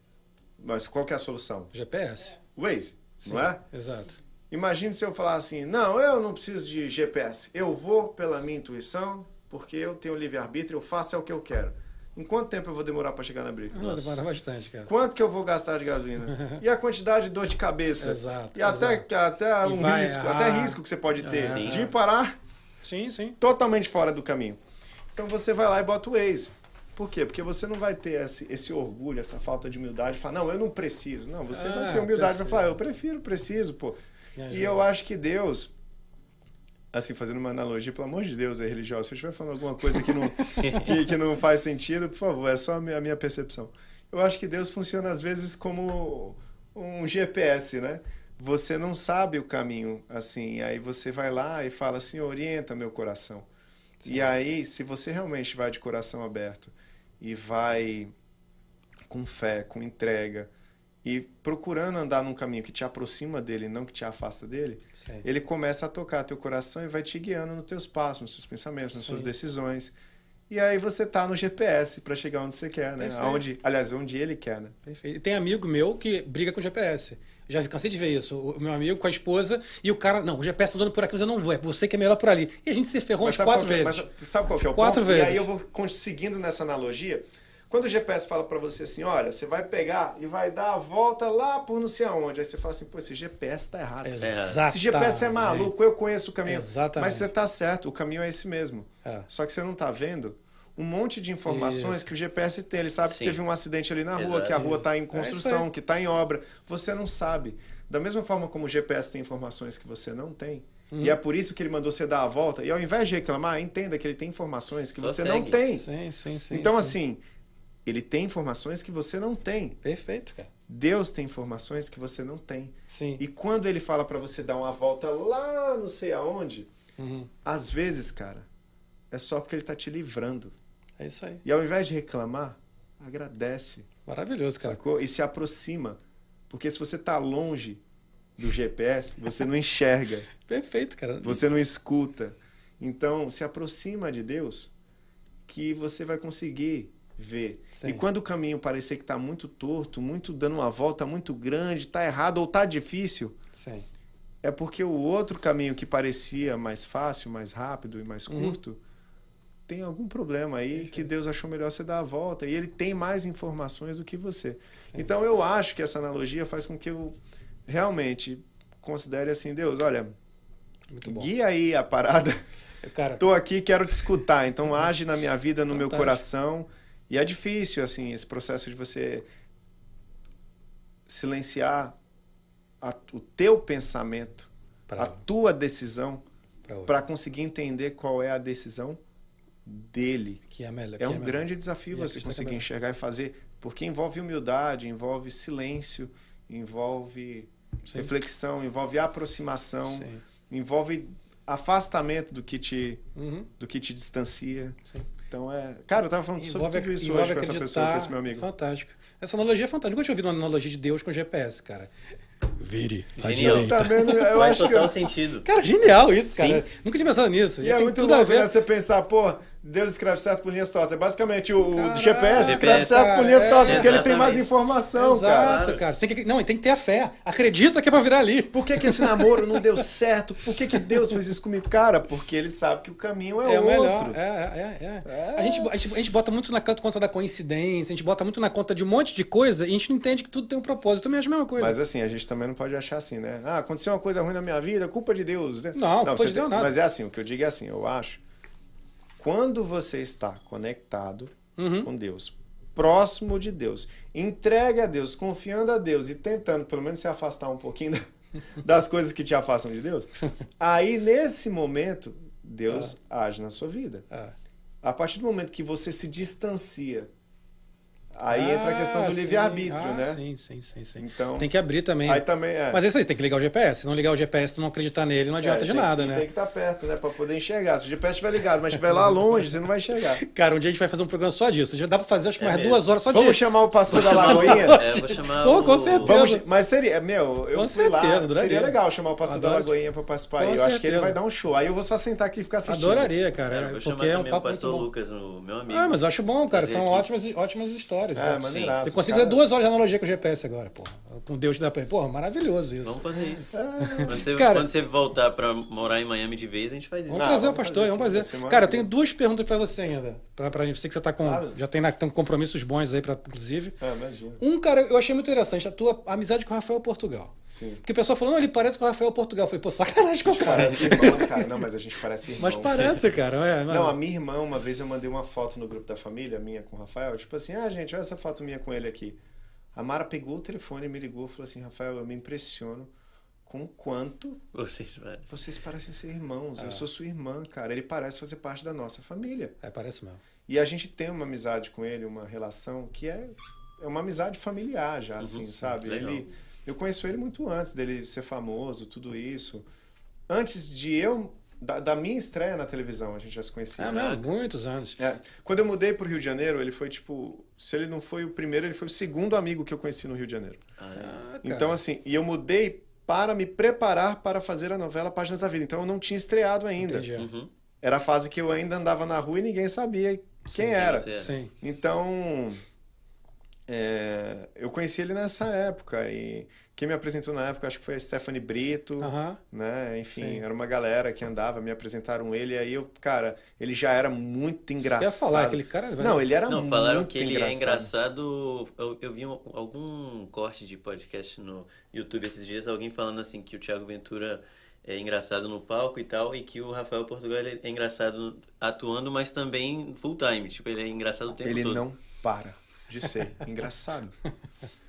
Mas qual que é a solução? GPS. Waze, Sim, não é? Exato. Imagine se eu falar assim, não, eu não preciso de GPS. Eu vou pela minha intuição, porque eu tenho livre-arbítrio, eu faço é o que eu quero. Em quanto tempo eu vou demorar para chegar na briga? Não, demora bastante, cara. Quanto que eu vou gastar de gasolina? e a quantidade de dor de cabeça? Exato. E até, exato. até um vai, risco, ah, até risco que você pode ter sim. de parar sim, sim. totalmente fora do caminho. Então você vai lá e bota o Waze. Por quê? Porque você não vai ter esse, esse orgulho, essa falta de humildade, falar, não, eu não preciso. Não, você ah, vai ter humildade para falar, eu prefiro, preciso, pô. E eu acho que Deus, assim, fazendo uma analogia, pelo amor de Deus, é religioso. Se eu estiver falando alguma coisa que não, que, que, não faz sentido, por favor, é só a minha, a minha percepção. Eu acho que Deus funciona às vezes como um GPS, né? Você não sabe o caminho, assim, aí você vai lá e fala assim, orienta meu coração. Sim. E aí, se você realmente vai de coração aberto e vai com fé, com entrega, e procurando andar num caminho que te aproxima dele, não que te afasta dele, Sim. ele começa a tocar teu coração e vai te guiando nos teus passos, nos seus pensamentos, nas Sim. suas decisões. E aí você tá no GPS para chegar onde você quer, né? Aonde, aliás, onde ele quer, né? Perfeito. E tem amigo meu que briga com o GPS. Já cansei de ver isso. O meu amigo com a esposa e o cara, não, o GPS tá dando por aqui, mas eu não vou, é você que é melhor por ali. E a gente se ferrou mas umas quatro é? vezes. Mas sabe qual que é o quatro ponto? vezes. E aí eu vou conseguindo nessa analogia, quando o GPS fala para você assim, olha, você vai pegar e vai dar a volta lá por não sei aonde. Aí você fala assim, pô, esse GPS tá errado. Exatamente. Esse GPS é maluco, eu conheço o caminho. Exatamente. Mas você tá certo, o caminho é esse mesmo. É. Só que você não tá vendo um monte de informações Isso. que o GPS tem. Ele sabe Sim. que teve um acidente ali na rua, Exato. que a rua está em é construção, é que está em obra. Você não sabe. Da mesma forma como o GPS tem informações que você não tem, Uhum. E é por isso que ele mandou você dar a volta. E ao invés de reclamar, entenda que ele tem informações que Só você segue. não tem. Sim, sim, sim. Então, sim. assim, ele tem informações que você não tem. Perfeito, cara. Deus tem informações que você não tem. Sim. E quando ele fala para você dar uma volta lá não sei aonde, uhum. às vezes, cara, é só porque ele tá te livrando. É isso aí. E ao invés de reclamar, agradece. Maravilhoso, cara. Sacou? E se aproxima. Porque se você tá longe do GPS, você não enxerga. Perfeito, cara. Você não escuta. Então, se aproxima de Deus que você vai conseguir ver. Sim. E quando o caminho parecer que está muito torto, muito dando uma volta muito grande, está errado ou está difícil, Sim. é porque o outro caminho que parecia mais fácil, mais rápido e mais uhum. curto, tem algum problema aí Perfeito. que Deus achou melhor você dar a volta. E ele tem mais informações do que você. Sim. Então eu acho que essa analogia faz com que eu realmente considere assim, Deus, olha, guia aí a parada. Cara, Tô aqui, quero te escutar. Então age na minha vida, no Fantástico. meu coração e é difícil, assim, esse processo de você silenciar a, o teu pensamento, pra... a tua decisão, para conseguir entender qual é a decisão dele. Que é melhor. É um é grande desafio e você conseguir enxergar e fazer, porque envolve humildade, envolve silêncio, envolve sim. reflexão, envolve aproximação, Sim. envolve afastamento do que te, Uhum. do que te distancia. Sim. Então é. Cara, eu tava falando sobre Envolve, tudo isso hoje com essa pessoa, com acreditar. esse meu amigo. Fantástico. Essa analogia é fantástica. Nunca tinha ouvido uma analogia de Deus com GPS, cara. Vire. Genial. Tá vendo? Eu Faz acho que. total sentido. Cara, genial isso, cara. Nunca tinha pensado nisso. E Já é muito tudo a louco, ver. né? Você pensar, pô, Deus escreve certo por linhas tortas. É basicamente o, Caralho. GPS escreve certo por linhas cara, tortas, é, porque ele tem mais informação, cara. Exato, cara. Você tem que, não, tem que ter a fé. Acredita que é pra virar ali. Por que, que esse namoro não deu certo? Por que, que Deus fez isso comigo? Cara, porque ele sabe que o caminho é, É outro. melhor. É, é, é. é. A, gente, a, gente, a gente bota muito na conta da coincidência, a gente bota muito na conta de um monte de coisa e a gente não entende que tudo tem um propósito. Eu também acho a mesma coisa. Mas assim, a gente também não pode achar assim, né? Ah, aconteceu uma coisa ruim na minha vida, culpa de Deus. né? Não, culpa você de Deus tem- nada. Mas é assim, o que eu digo é assim, eu acho. Quando você está conectado Uhum. com Deus, próximo de Deus, entregue a Deus, confiando a Deus e tentando pelo menos se afastar um pouquinho da- das coisas que te afastam de Deus, aí nesse momento Deus age na sua vida. Ah. A partir do momento que você se distancia, aí entra a questão Ah, do livre-arbítrio, Ah, né? Sim, sim, sim, sim. Então, Tem que abrir também. aí também é. Mas é isso aí, tem que ligar o GPS. Se não ligar o GPS e não acreditar nele, não adianta É, de tem- nada, né? Tem que estar perto, né? Pra poder enxergar. Se o GPS estiver ligado, mas estiver lá longe, você não vai enxergar. Cara, um dia a gente vai fazer um programa só disso. Já dá pra fazer acho que É mais mesmo. duas horas só de Vamos chamar o pastor da Lagoinha? É, vou chamar Pô, o... com certeza. Vamos, mas seria, meu, eu Com fui lá. certeza, adoraria. Seria legal chamar o pastor da Adoro. Lagoinha pra participar. Com aí. Eu acho que ele certeza. vai dar um show. Aí eu vou só sentar aqui e ficar assistindo. Adoraria, cara. É, é, vou chamar porque é um também o papo muito pastor. Lucas, o meu amigo. Ah, mas eu acho bom, cara. São ótimas, ótimas histórias. É, né? maneiraço. Eu consigo cara. fazer duas horas de analogia com o GPS agora, porra. Com Deus da Porra, maravilhoso isso. Vamos fazer isso. É. Quando você, Cara- quando você voltar pra morar em Miami de vez, a gente faz isso. Vamos Ah, trazer o pastor, fazer vamos fazer. ser Cara, eu tenho duas perguntas pra você ainda. Pra, pra sei que você tá com. Claro. Já tem, na, tem compromissos bons aí, pra, inclusive. Ah, imagina. Um, cara, eu achei muito interessante a tua amizade com o Rafael Portugal. Sim. Porque o pessoal falou, não, ele parece com o Rafael Portugal. Eu falei, pô, sacanagem com o cara. Parece irmão, cara. Não, mas a gente parece irmão. Mas parece, cara. É, Não, a minha irmã, uma vez eu mandei uma foto no grupo da família, minha com o Rafael, tipo assim, ah, gente, olha essa foto minha com ele aqui. A Mara pegou o telefone, me ligou e falou assim, Rafael, eu me impressiono com o quanto Vocês, velho. vocês parecem ser irmãos. Ah. Eu sou sua irmã, cara. Ele parece fazer parte da nossa família. É, parece mesmo. E a gente tem uma amizade com ele, uma relação que é, é uma amizade familiar já, assim, sabe? legal. Ele, eu conheço ele muito antes dele ser famoso, tudo isso. Antes de eu, da, da minha estreia na televisão, a gente já se conhecia. É mesmo, muitos anos. É. Quando eu mudei pro Rio de Janeiro, ele foi tipo. Se ele não foi o primeiro, ele foi o segundo amigo que eu conheci no Rio de Janeiro. Ah, cara. Então, assim, e eu mudei para me preparar para fazer a novela Páginas da Vida. Então eu não tinha estreado ainda. Entendi. Uhum. Era a fase que eu ainda andava na rua e ninguém sabia quem era. você era. Sim. Então, é, eu conheci ele nessa época e quem me apresentou na época acho que foi a Stephanie Brito, né? Enfim, Sim. era uma galera que andava, me apresentaram ele, aí eu, cara, ele já era muito Você engraçado. quer falar, aquele cara. Não, ele era Não, muito falaram que ele engraçado. é engraçado. Eu, eu vi um- algum corte de podcast no YouTube esses dias, alguém falando assim que o Thiago Ventura é engraçado no palco e tal, e que o Rafael Portugal ele é engraçado atuando, mas também full time. Tipo, ele é engraçado o tempo Ele todo. não para de ser engraçado.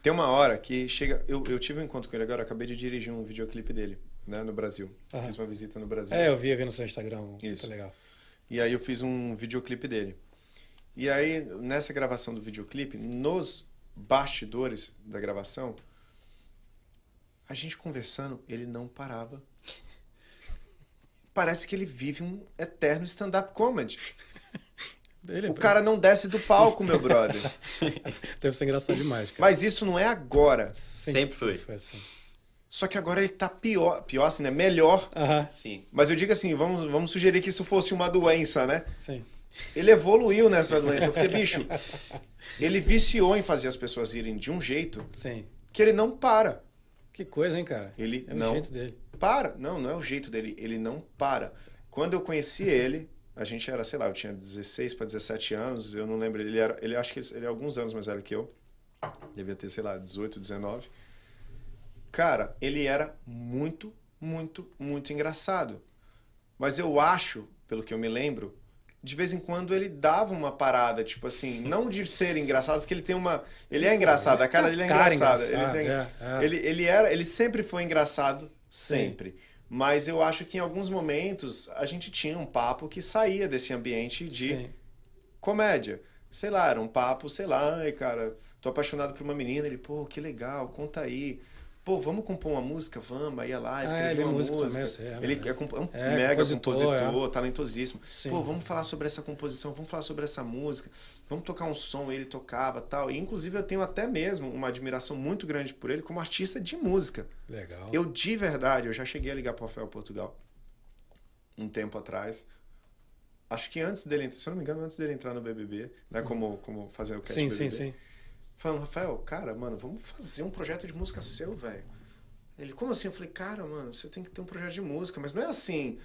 Tem uma hora que chega. Eu, eu tive um encontro com ele agora, acabei de dirigir um videoclipe dele, né, no Brasil. Aham. Fiz uma visita no Brasil. É, eu vi, eu vi no seu Instagram. Isso. Muito legal. E aí eu fiz um videoclipe dele. E aí, nessa gravação do videoclipe, nos bastidores da gravação, a gente conversando, ele não parava. Parece que ele vive um eterno stand-up comedy. Ele é O cara não desce do palco, meu brother. deve ser engraçado demais, cara. Mas isso não é agora. Sempre, Sempre foi. Foi assim. Só que agora ele tá pior. Pior assim, né? Melhor. Aham, Sim. Mas eu digo assim, vamos, vamos sugerir que isso fosse uma doença, né? sim. Ele evoluiu nessa doença. Porque, bicho, ele viciou em fazer as pessoas irem de um jeito Sim. que ele não para. Que coisa, hein, cara? Ele é o não jeito dele. para. Não, não é o jeito dele. Ele não para. Quando eu conheci ele, a gente era, sei lá, eu tinha 16 para 17 anos, eu não lembro, ele era, ele acho que ele é alguns anos mais velho que eu. Devia ter, sei lá, 18, 19. Cara, ele era muito, muito, muito engraçado. Mas eu acho, pelo que eu me lembro, de vez em quando ele dava uma parada, tipo assim, não de ser engraçado, porque ele tem uma. Ele é engraçado, a cara dele é engraçada. ele, tem- é, é. ele, ele era, ele sempre foi engraçado, sempre. Mas eu acho que em alguns momentos a gente tinha um papo que saía desse ambiente de Sim. comédia. Sei lá, era um papo, sei lá, ai, cara, tô apaixonado por uma menina, ele, pô, que legal, conta aí. Pô, vamos compor uma música? Vamos, ia lá, escreveu ah, ele é uma músico música. Também, é, ele é, é, é um é, mega compositor, compositor, é. talentosíssimo. Sim. Pô, vamos falar sobre essa composição, vamos falar sobre essa música, vamos tocar um som, ele tocava tal. E inclusive eu tenho até mesmo uma admiração muito grande por ele como artista de música. Legal. Eu de verdade, eu já cheguei a ligar pro Rafael Portugal um tempo atrás. Acho que antes dele, se eu não me engano, antes dele entrar no BBB, né, como como fazer o cast Sim, BBB. sim, sim. Falando, Rafael, cara, mano, vamos fazer um projeto de música seu, velho. Ele, como assim? Eu falei, cara, mano, você tem que ter um projeto de música, mas não é assim.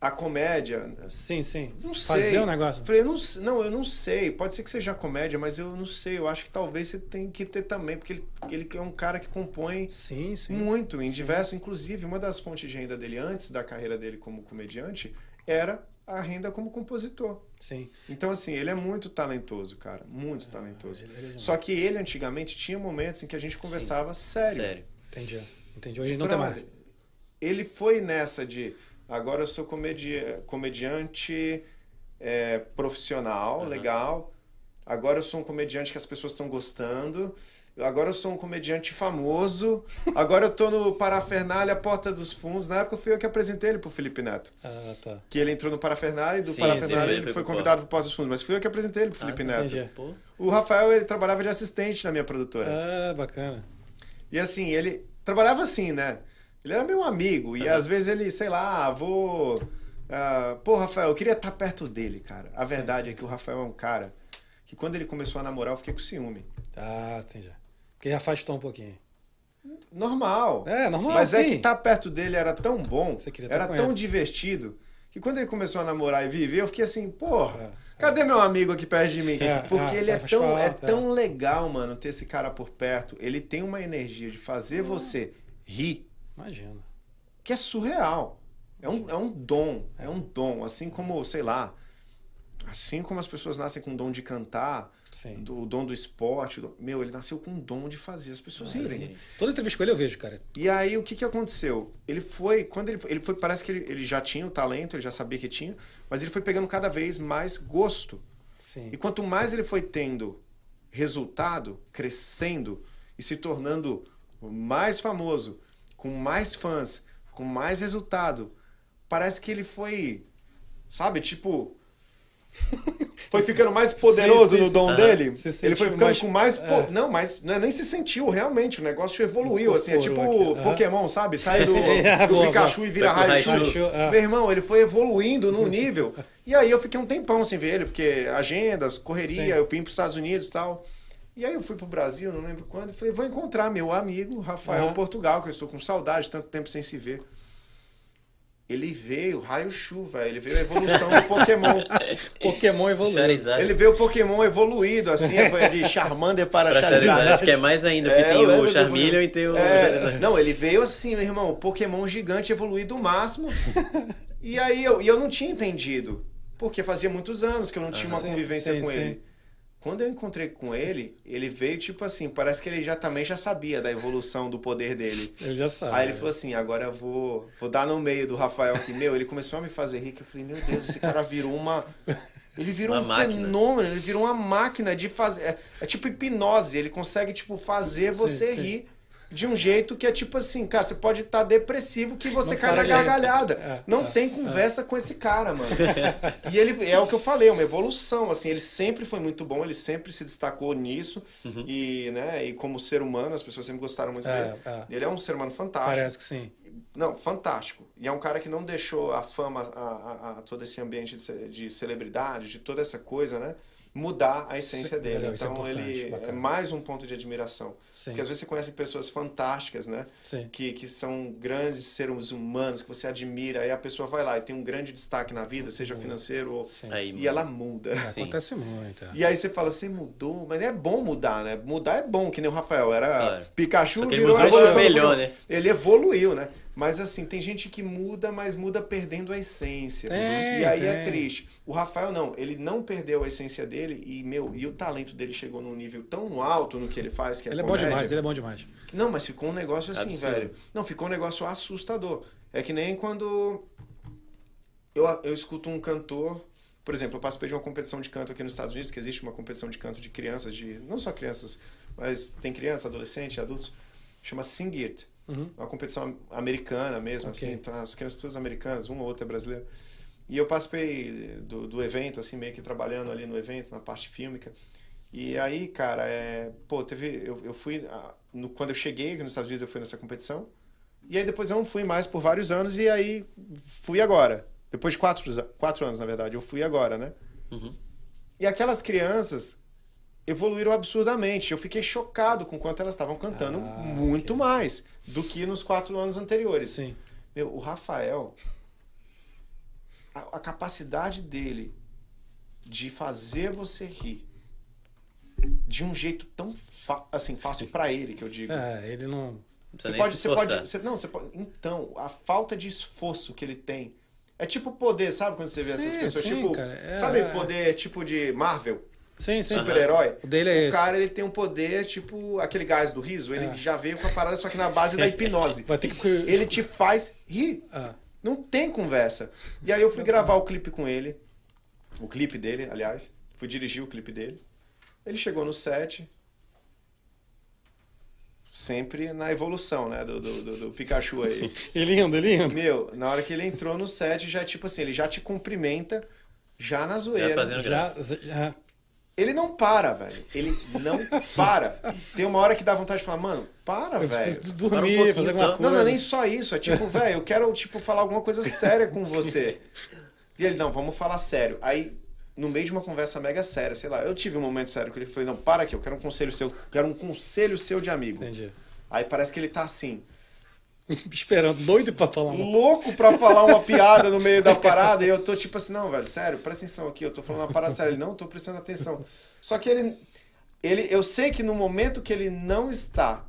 A comédia. Sim, sim. Não sei. Fazer um negócio. Falei, não, não, eu não sei. Pode ser que seja comédia, mas eu não sei. Eu acho que talvez você tem que ter também, porque ele, ele é um cara que compõe sim, sim. muito, em diversos. Inclusive, uma das fontes de renda dele antes da carreira dele como comediante era a renda como compositor. Sim. Então, assim, ele é muito talentoso, cara. Muito Ah, talentoso. ele é Só que ele, antigamente, tinha momentos em que a gente conversava sério. Sério. Entendi. Entendi. Hoje não tem mais. Ele foi nessa de agora eu sou comedi comediante é, profissional, Uhum. legal. Agora eu sou um comediante que as pessoas estão gostando. Agora eu sou um comediante famoso. Agora eu tô no Parafernália Porta dos Fundos. Na época fui eu que apresentei ele pro Felipe Neto. Ah, tá. Que ele entrou no Parafernália e do Sim, Parafernália sim, ele foi convidado pro Porta dos Fundos. Mas fui eu que apresentei ele pro Felipe Ah, Neto. entendi. Pô, O Rafael, ele trabalhava de assistente na minha produtora. Ah, bacana. E assim, ele trabalhava assim, né? Ele era meu amigo. E às vezes ele, sei lá, vou. ah, pô, Rafael, eu queria estar perto dele, cara. A Sim, verdade sim, é que sim. o Rafael é um cara que quando ele começou a namorar, eu fiquei com ciúme. Ah, entendi. Porque afastou um pouquinho. Normal. É, normal, Mas é sim. que estar perto dele era tão bom, era tão ele. divertido, que quando ele começou a namorar e viver, eu fiquei assim, porra. É, Cadê meu amigo aqui perto de mim? É, Porque é, ele é tão, é falta, tão legal, mano, ter esse cara por perto. Ele tem uma energia de fazer você rir Imagina. que é surreal. É um, é um dom, é um dom. Assim como, sei lá, assim como as pessoas nascem com o dom de cantar, Sim. do, o dom do esporte, do- meu, ele nasceu com o dom de fazer as pessoas rirem. sim. Toda entrevista com ele eu vejo, cara. E aí o que, que aconteceu? Ele foi, quando ele foi, ele foi parece que ele, ele já tinha o talento, ele já sabia que tinha, mas ele foi pegando cada vez mais gosto. Sim. E quanto mais ele foi tendo resultado, crescendo e se tornando mais famoso, com mais fãs, com mais resultado, parece que ele foi, sabe, tipo. Foi ficando mais poderoso Sim, sim, no sim. dom Aham. dele. Se Ele foi ficando mais- com mais. po- é. Não, mas não é, nem se sentiu, realmente. O negócio evoluiu. Assim, é tipo aqui. Pokémon, sabe? Sai do, Sim, sim. Do Pikachu e vira Raichu. É. Meu irmão, ele foi evoluindo num nível. E aí eu fiquei um tempão sem ver ele, porque agendas, correria, Sim. eu vim para os Estados Unidos e tal. E aí eu fui pro Brasil, não lembro quando, e falei, vou encontrar meu amigo Rafael Aham. Portugal, que eu estou com saudade, tanto tempo sem se ver. Ele veio, raio-chu, velho. Ele veio a evolução do Pokémon. Pokémon. Charizard. Ele veio o Pokémon evoluído, assim, foi de Charmander para, Pra Charizard. Charizard, acho que é mais ainda, porque É, tem o do Charmeleon Pokémon. e tem o É, não, ele veio assim, meu irmão, Pokémon gigante evoluído o máximo. e aí eu, e eu não tinha entendido. Porque fazia muitos anos que eu não tinha uma Sim, convivência sim, com sim. ele. Quando eu encontrei com ele, ele veio tipo assim, parece que ele já também já sabia da evolução do poder dele. Ele já sabe. Aí ele falou assim, agora eu vou, vou dar no meio do Rafael aqui. Meu, ele começou a me fazer rir, que eu falei, meu Deus, esse cara virou uma... Ele virou Uma um máquina. fenômeno, ele virou uma máquina de fazer... É, é tipo hipnose, ele consegue, tipo, fazer Sim, você sim. rir de um jeito que é tipo assim, cara, você pode estar depressivo que você Não cai na gargalhada. É, Não é, tem conversa com esse cara, mano. e ele, é o que eu falei, é uma evolução, assim, ele sempre foi muito bom, ele sempre se destacou nisso. E, né, e como ser humano, as pessoas sempre gostaram muito É, dele. é. Ele é um ser humano fantástico. Parece que sim. Não, fantástico. E é um cara que não deixou a fama, a, a- a todo esse ambiente de, de celebridade, de toda essa coisa, né? Mudar a essência Sim, dele. legal, é então importante, ele é bacana. mais um ponto de admiração. Sim. Porque às vezes você conhece pessoas fantásticas, né? Sim. Que, que são grandes seres humanos, que você admira, aí a pessoa vai lá e tem um grande destaque na vida, seja financeiro ou. Aí, E ela muda. Sim. Acontece muito. é. E aí você fala, você mudou, mas é bom mudar, né? Mudar é bom, que nem o Rafael. Era Claro. Pikachu, Só que ele virou mudou evolução melhor, né? Ele evoluiu, né? Mas assim, tem gente que muda, mas muda perdendo a essência. Tem, e aí é tem. triste. O Rafael não, ele não perdeu a essência dele e, meu, e o talento dele chegou num nível tão alto no que ele faz, que é Ele é bom demais, ele é bom demais. Não, mas ficou um negócio assim, Absurdo. velho. Não, ficou um negócio assustador. É que nem quando eu, eu escuto um cantor. Por exemplo, eu participei de uma competição de canto aqui nos Estados Unidos, que existe uma competição de canto de crianças, de não só crianças, mas tem criança, adolescente, adultos. Chama Singirt. Uhum. Uma competição americana mesmo, Ok. assim. Então, as crianças todas americanas, uma ou outra é brasileira. E eu participei do, do evento, assim, meio que trabalhando ali no evento, na parte fílmica. E aí, cara, é, pô, teve. Eu, eu fui. ah, no- quando eu cheguei aqui nos Estados Unidos, eu fui nessa competição. E aí depois eu não fui mais por vários anos, e aí fui agora. Depois de quatro, quatro anos, na verdade, eu fui agora, né? Uhum. E aquelas crianças evoluíram absurdamente. Eu fiquei chocado com quanto elas estavam cantando Ah, muito mais do que nos quatro anos anteriores. Sim. Meu, o Rafael, a, a capacidade dele de fazer você rir de um jeito tão assim fácil pra ele que eu digo. É, ele não. Não Você pode, se você pode, você- não, você pode. Então, a falta de esforço que ele tem é tipo poder, sabe quando você vê essas Sim, pessoas sim, tipo, cara, é, sabe é. poder tipo de Marvel, Sim, sim. super-herói? O dele é o esse. cara ele tem um poder tipo aquele gás do riso, ele É. já veio com a parada só que na base da hipnose. Vai ter que. Ele te faz rir. Ah, Não tem conversa. E aí eu fui gravar o clipe com ele. O clipe dele, aliás. Fui dirigir o clipe dele. Ele chegou no set. Sempre na evolução, né? Do, do, do- do Pikachu aí. ele indo, ele indo. Meu, na hora que ele entrou no set, já tipo assim, ele já te cumprimenta, já na zoeira. fazendo Já, já. Ele não para, velho. Ele não para. Tem uma hora que dá vontade de falar, mano, para, Eu velho. preciso Para um dormir, pouquinho fazer alguma Não, coisa. não é nem só isso. É tipo, velho, eu quero, tipo, falar alguma coisa séria com você. E ele, não, vamos falar sério. Aí, no meio de uma conversa mega séria, sei lá, eu tive um momento sério que ele falou, não, para aqui, eu quero um conselho seu, quero um conselho seu de amigo. Entendi. Aí parece que ele tá assim, Esperando, doido pra falar uma louco pra falar uma piada no meio da parada, e eu tô tipo assim, não, velho, sério, presta atenção aqui, eu tô falando uma parada séria. Ele, não, tô prestando atenção. Só que ele, ele, eu sei que no momento que ele não está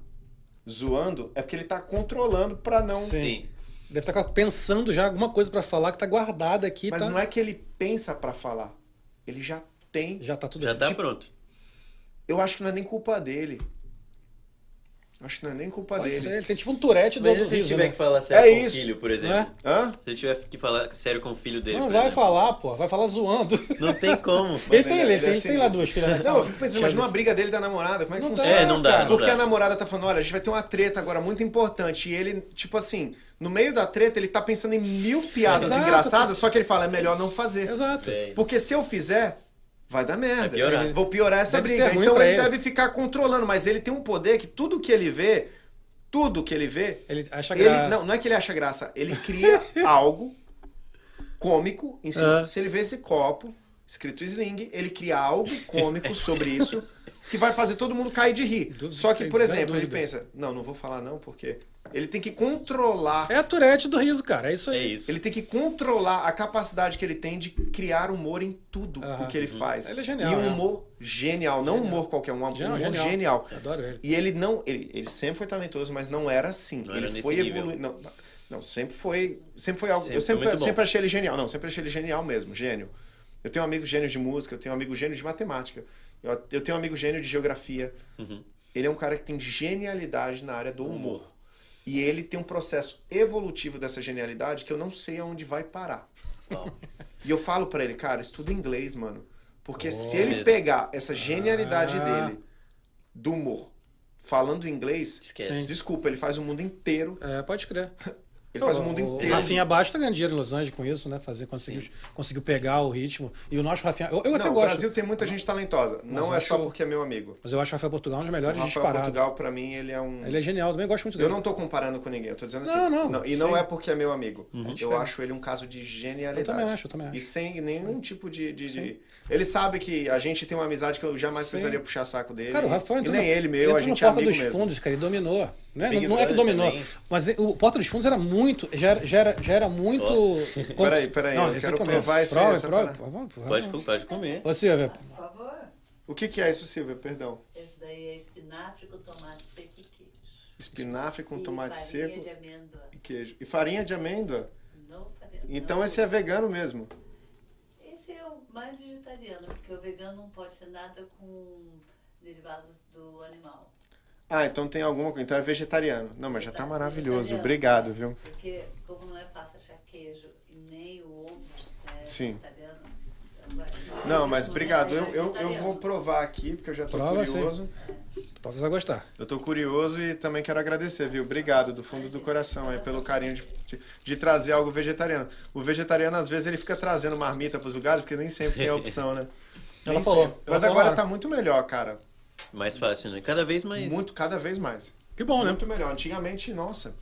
zoando, é porque ele tá controlando pra não... Sim. Deve estar pensando já alguma coisa pra falar que tá guardada aqui. Mas tá... não é que ele pensa pra falar. Ele já tem. Já tá tudo Já tá Tipo, pronto. Eu acho que não é nem culpa dele. Acho que não é nem culpa pode dele. ser, Ele tem tipo um turete do Mas outro se ele tiver né? que falar sério É com isso. o filho, por Não exemplo? é? Hã? Se ele tiver que falar sério com o filho dele, Não por vai exemplo. falar, pô. Vai falar zoando. Não tem como. Ele tem, ele, ele é tem, tem lá duas filhas. né? Não, eu fico pensando, imagina uma briga dele da namorada, como é que Não funciona? dá, É, não dá, não Porque dá. a namorada tá falando, olha, a gente vai ter uma treta agora muito importante. E ele, tipo assim, no meio da treta, ele tá pensando em mil piadas Exato. engraçadas, só que ele fala, é melhor não fazer. Exato. É. Porque se eu fizer, vai dar merda. Vai piorar. Vou piorar essa Deve briga. Então ele, ele. deve ficar controlando, mas ele tem um poder que tudo que ele vê, tudo que ele vê, Ele acha ele, graça. não, não é que ele acha graça, ele cria algo cômico em cima. Ah. Se ele vê esse copo escrito sling, ele cria algo cômico sobre isso que vai fazer todo mundo cair de rir. Dúvida, Só que, por sem exemplo, ele pensa, não, não vou falar não, porque ele tem que controlar É a turete do riso, cara. É isso É aí. isso. ele tem que controlar a capacidade que ele tem de criar humor em tudo Aham. o que ele faz. Ele é genial, E um né? humor genial, não um humor qualquer, um humor Genial, genial. genial. Eu adoro ele. E ele não, ele, ele sempre foi talentoso, mas não era assim. Não ele era foi evoluindo. Não, sempre foi, sempre foi algo. Sempre eu foi sempre, bom. sempre achei ele genial. Não, sempre achei ele genial mesmo, gênio. Eu tenho um amigo gênio de música, eu tenho um amigo gênio de matemática. Eu, eu tenho um amigo gênio de geografia. Uhum. Ele é um cara que tem genialidade na área do humor. E ele tem um processo evolutivo dessa genialidade que eu não sei aonde vai parar. Uau. E eu falo pra ele, cara, estuda inglês, mano. Porque se Oh. ele Mesmo. pegar essa genialidade Ah. dele do humor falando inglês, Esquece. Desculpa, ele faz o mundo inteiro. É, pode crer. Ele faz o mundo O inteiro. Rafinha Baixo tá ganhando dinheiro em Los Angeles com isso, né? Fazer, conseguiu, conseguiu pegar o ritmo. E o nosso Rafinha. Eu, eu até Não, o gosto. Brasil tem muita gente talentosa. Mas Não eu é só acho- porque é meu amigo. Mas eu acho o Rafael Portugal um dos O melhores Rafael disparado. Portugal, pra mim, ele é um. Ele é genial, também gosto muito Eu dele. não tô comparando com ninguém, eu tô dizendo assim. Não, não, e sim. não é porque é meu amigo. Eu diferente. acho ele um caso de genialidade. Eu também acho, eu também E acho. sem nenhum tipo de, de, de- Ele sabe que a gente tem uma amizade que eu jamais Sim. precisaria puxar saco dele. Cara, o Rafael e entrou nem no, ele, meu, entrou a gente é Porta amigo dos mesmo. Fundos, cara, ele dominou. Né? Não, não é que dominou. Mas o Porta dos Fundos era muito. Já era, já era, já era muito. Peraí, peraí, eu esse quero comer. provar esse- Prova, essa prova. Vamos, vamos. Pode, pode comer. Ô, Silvia, Por favor. O que, que é isso, Silvia? Perdão. Esse daí é espinafre com tomate seco e queijo. Espinafre com E tomate farinha seco de amêndoa. e queijo. E farinha de amêndoa. Não farinha. Então não. esse é vegano mesmo. Esse é o mais vegetariano, porque o vegano não pode ser nada com derivados do animal. Ah, então tem alguma coisa. Então é vegetariano. Não, mas já tá Tá, maravilhoso. Obrigado, viu? Porque como não é fácil achar queijo e nem o ovo é Sim. vegetariano, é Não, mas obrigado. Eu, eu, eu vou provar aqui, porque eu já tô Prova, curioso. Pode você gostar. Eu tô curioso e também quero agradecer, viu? Obrigado do fundo do coração aí pelo carinho de, de, de trazer algo vegetariano. O vegetariano, às vezes, ele fica trazendo marmita pros lugares, porque nem sempre tem a opção, né? Ela Nem falou. sempre. Mas agora tá muito melhor, cara. Mais fácil, né? Cada vez mais. Muito, cada vez mais. Que bom, né? Muito melhor. Antigamente, nossa,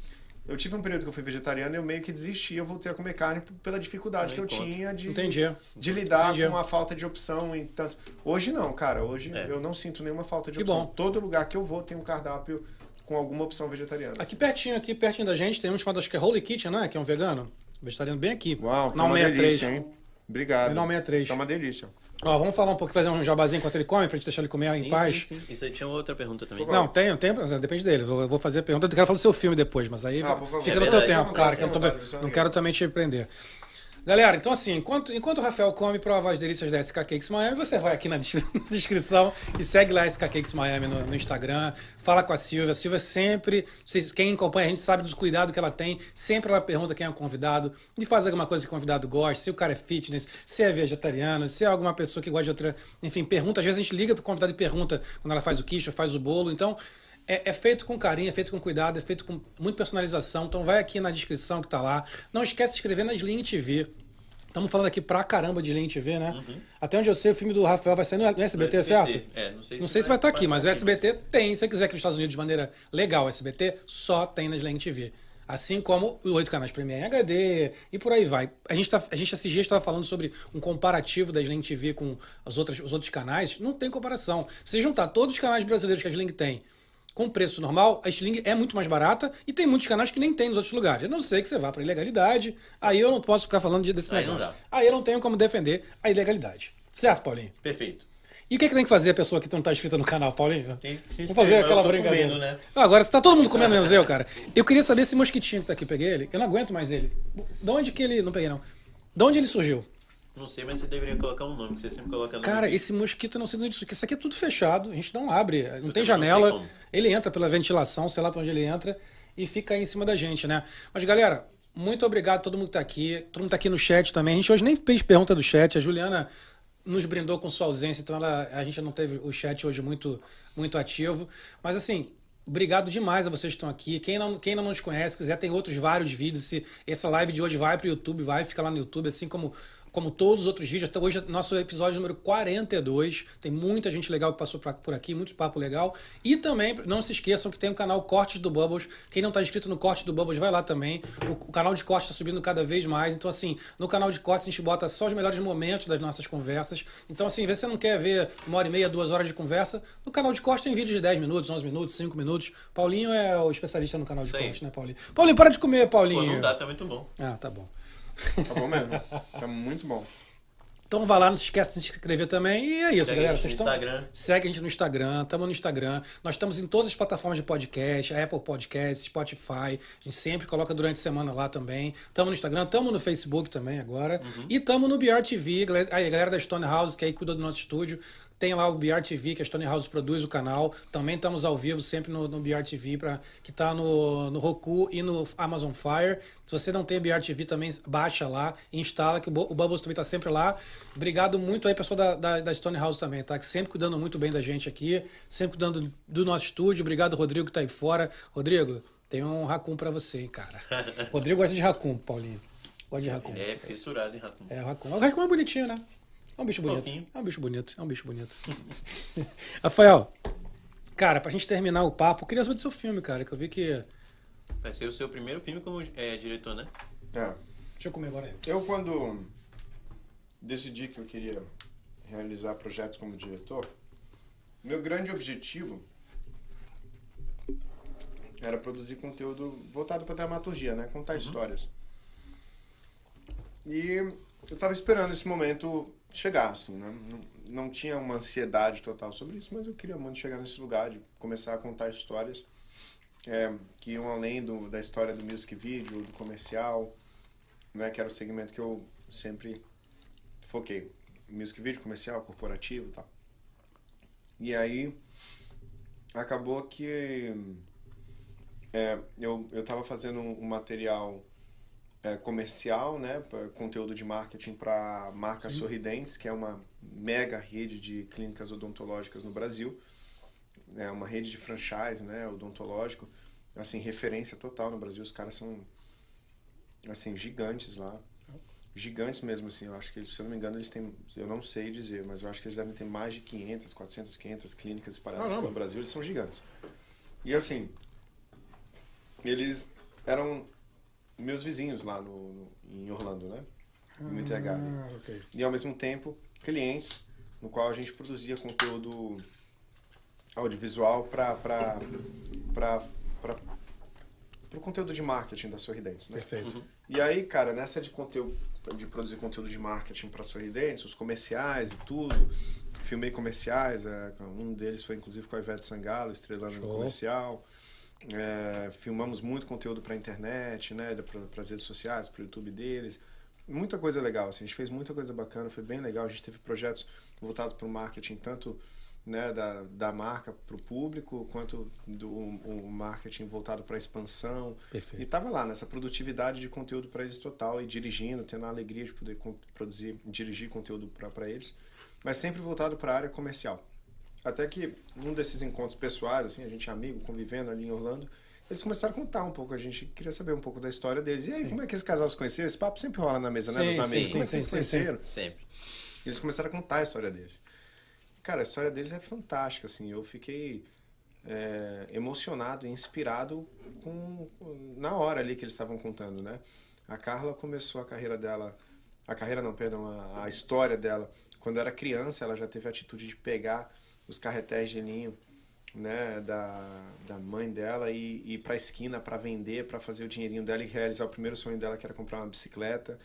eu tive um período que eu fui vegetariano e eu meio que desisti, eu voltei a comer carne pela dificuldade Não que eu tinha de, Entendi. de lidar Entendi. com a falta de opção e tanto. Hoje não, cara. Hoje É. eu não sinto nenhuma falta de Que opção. bom. Todo lugar que eu vou tem um cardápio com alguma opção vegetariana. Aqui pertinho, aqui pertinho da gente, tem um chamado, acho que é Holy Kitchen, né? Que é um vegano. Vegetariano bem aqui. Uau, tá Não uma 63. delícia, hein? Obrigado. Não 63. Tá uma delícia. Ó, vamos falar um pouco, fazer um jabazinho enquanto ele come, pra gente deixar ele comer sim, em paz. sim, sim. Isso aí tinha outra pergunta também. Não, tenho, tenho, depende dele. Vou, eu vou fazer a pergunta. Eu quero falar do seu filme depois, mas aí Ah, fica É no teu verdade. tempo, cara, que eu não, é não quero também te prender. Galera, então assim, enquanto, enquanto o Rafael come e prova as delícias da SK Cakes Miami, você vai aqui na descri- descrição e segue lá a SK Cakes Miami no, no Instagram, fala com a Silvia. A Silvia sempre, quem acompanha a gente sabe dos cuidados que ela tem, sempre ela pergunta quem é o convidado e faz alguma coisa que o convidado gosta, se o cara é fitness, se é vegetariano, se é alguma pessoa que gosta de outra, enfim, pergunta. Às vezes a gente liga pro convidado e pergunta quando ela faz o quiche, ou faz o bolo, então é, é feito com carinho, é feito com cuidado, é feito com muita personalização. Então vai aqui na descrição que tá lá. Não esquece de se inscrever na Sling TV. Estamos falando aqui pra caramba de Sling TV, né? Até onde eu sei, o filme do Rafael vai sair no, no SBT, No certo? É, não sei Não sei se vai estar aqui, mas o SBT tem. Se você quiser aqui nos Estados Unidos de maneira legal, o SBT só tem na Sling TV. Assim como os oito canais Premiere em HD e por aí vai. A gente, tá, a gente esses dias estava falando sobre um comparativo da Sling TV com as outras, os outros canais. Não tem comparação. Se juntar todos os canais brasileiros que a Sling tem com preço normal, a Sling é muito mais barata e tem muitos canais que nem tem nos outros lugares. A não ser que você vá para ilegalidade, aí eu não posso ficar falando de- desse Aí não negócio. Aí eu não tenho como defender a ilegalidade. Certo, Paulinho? Perfeito. E o que, que tem que fazer a pessoa que não está inscrita no canal, Paulinho? Tem que se Vou fazer inscrever, aquela eu brincadeira. comendo, né? Ah, Agora, tá todo mundo comendo menos eu, cara. Eu queria saber esse mosquitinho que tá aqui, peguei ele. Eu não aguento mais ele. De onde que ele. Não peguei, não. De onde ele surgiu? Não sei, mas você deveria colocar um nome, que você sempre coloca nome. Cara, esse mosquito eu não sei de onde isso. Isso aqui é tudo fechado. A gente não abre. Não tem também não janela. sei como. Ele entra pela ventilação, sei lá pra onde ele entra. E fica aí em cima da gente, né? Mas, galera, muito obrigado a todo mundo que tá aqui. Todo mundo tá aqui no chat também. A gente hoje nem fez pergunta do chat. A Juliana nos brindou com sua ausência, então ela, a gente não teve o chat hoje muito, muito ativo. Mas assim, obrigado demais a vocês que estão aqui. Quem não, quem não nos conhece, quiser, tem outros vários vídeos. Se essa live de hoje vai para o YouTube, vai ficar lá no YouTube, assim como, como todos os outros vídeos. Até hoje é nosso episódio número 42. Tem muita gente legal que passou pra- por aqui, muito papo legal. E também, não se esqueçam que tem o canal Cortes do Bubbles. Quem não está inscrito no Cortes do Bubbles, vai lá também. O, o canal de cortes está subindo cada vez mais. Então, assim, no canal de cortes a gente bota só os melhores momentos das nossas conversas. Então, assim, vê se você não quer ver uma hora e meia, duas horas de conversa. No canal de cortes tem vídeos de 10 minutos, 11 minutos, 5 minutos. Paulinho é o especialista no canal de cortes, né, Paulinho? Paulinho, para de comer, Pô, Paulinho. não dá, tá muito bom. Ah, tá bom. Tá bom mesmo? Tá muito bom. Então vai lá, não se esquece de se inscrever também. E é isso, Segue a galera. gente Vocês no estão. Instagram. Segue a gente no Instagram, estamos no Instagram. Nós estamos em todas as plataformas de podcast, Apple Podcast, Spotify. A gente sempre coloca durante a semana lá também. Estamos no Instagram, estamos no Facebook também agora. Uhum. E estamos no BR TV, galera- aí, a galera da Stone House, que aí cuida do nosso estúdio. Tem lá o BR TV, que a Stone House produz o canal. Também estamos ao vivo sempre no, no BR TV, pra, que está no, no Roku e no Amazon Fire. Se você não tem BR TV, também baixa lá, instala, que o, o Bubbles também está sempre lá. Obrigado muito aí, pessoal da, da, da Stone House também, tá? Que sempre cuidando muito bem da gente aqui, sempre cuidando do nosso estúdio. Obrigado, Rodrigo, que tá aí fora. Rodrigo, tem um racun pra você, hein, cara. Rodrigo gosta de racun, Paulinho. Gosta de racun. É fissurado em rato. É, racun. O racun é bonitinho, né? É um bicho bonito. Fofinho. É um bicho bonito. É um bicho bonito. Rafael, cara, pra gente terminar o papo, eu queria saber do seu filme, cara, que eu vi que. Vai ser o seu primeiro filme como é, diretor, né? É. Deixa eu comer agora aí. Eu, quando decidi que eu queria realizar projetos como diretor, meu grande objetivo era produzir conteúdo voltado para dramaturgia, né? Contar histórias. E eu estava esperando esse momento chegar, assim, né? Não, não tinha uma ansiedade total sobre isso, mas eu queria muito chegar nesse lugar de começar a contar histórias é, que iam além do, da história do music video, do comercial, né, que era o segmento que eu sempre foquei. Music video, comercial, corporativo e tal. E aí, acabou que é, eu, eu tava fazendo um, um material é, comercial, né? Conteúdo de marketing para marca Sorridentes, que é uma mega rede de clínicas odontológicas no Brasil. É uma rede de franchise, né? Odontológico. Assim, referência total no Brasil. Os caras são, assim, gigantes lá. Gigantes mesmo, assim. Eu acho que, se eu não me engano, eles têm... Eu não sei dizer, mas eu acho que eles devem ter mais de 500, 400, 500 clínicas espalhadas Caramba. pelo Brasil. Eles são gigantes. E, assim, eles eram meus vizinhos lá no, no- em Orlando, né? No. Ah, ok. E ao mesmo tempo, clientes no qual a gente produzia conteúdo audiovisual para para o conteúdo de marketing da Sorridentes, né? Perfeito. E aí, cara, nessa de conteúdo de produzir conteúdo de marketing para Sorridentes, os comerciais e tudo, filmei comerciais, é, um deles foi inclusive com a Ivete Sangalo, estrelando no comercial. É, filmamos muito conteúdo para internet, né, para as redes sociais, para o YouTube deles. Muita coisa legal, assim, a gente fez muita coisa bacana, foi bem legal. A gente teve projetos voltados para o marketing, tanto né, da, da marca para o público, quanto do o marketing voltado para a expansão. E Perfeito. tava lá nessa produtividade de conteúdo para eles total e dirigindo, tendo a alegria de poder produzir, dirigir conteúdo para eles, mas sempre voltado para a área comercial. Até que um desses encontros pessoais, assim, a gente é amigo, convivendo ali em Orlando, eles começaram a contar um pouco, a gente queria saber um pouco da história deles. E aí, Sim. como é que esse casal se conheceu? Esse papo sempre rola na mesa, né, Sim, meus sim, amigos? sim, como é que vocês se conheceram? Sempre. Eles começaram a contar a história deles. Cara, a história deles é fantástica, assim. Eu fiquei é, emocionado e inspirado com, na hora ali que eles estavam contando, né? A Carla começou a carreira dela, a carreira não, perdão, a, a história dela. Quando era criança, ela já teve a atitude de pegar os carretéis de linho, né, da, da mãe dela e ir para a esquina para vender, para fazer o dinheirinho dela e realizar o primeiro sonho dela, que era comprar uma bicicleta.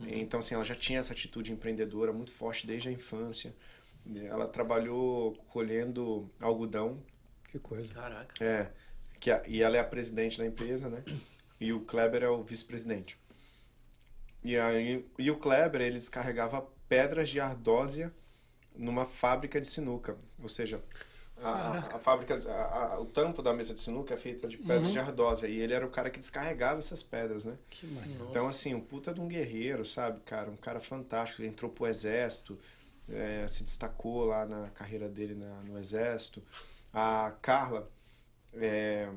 Então, assim, ela já tinha essa atitude empreendedora muito forte desde a infância. Ela trabalhou colhendo algodão, Que coisa. Caraca. é, que a- e ela é a presidente da empresa, né? E o Kleber é o vice-presidente. E, aí, e o Kleber, ele descarregava pedras de ardósia numa fábrica de sinuca. Ou seja, a, a- a fábrica, a- o tampo da mesa de sinuca é feita de pedra de ardósia. E ele era o cara que descarregava essas pedras, né? Que maneiro. Então, assim, um puta de um guerreiro, sabe, cara? Um cara fantástico. Ele entrou pro exército, é, se destacou lá na carreira dele na- no exército. A Carla é,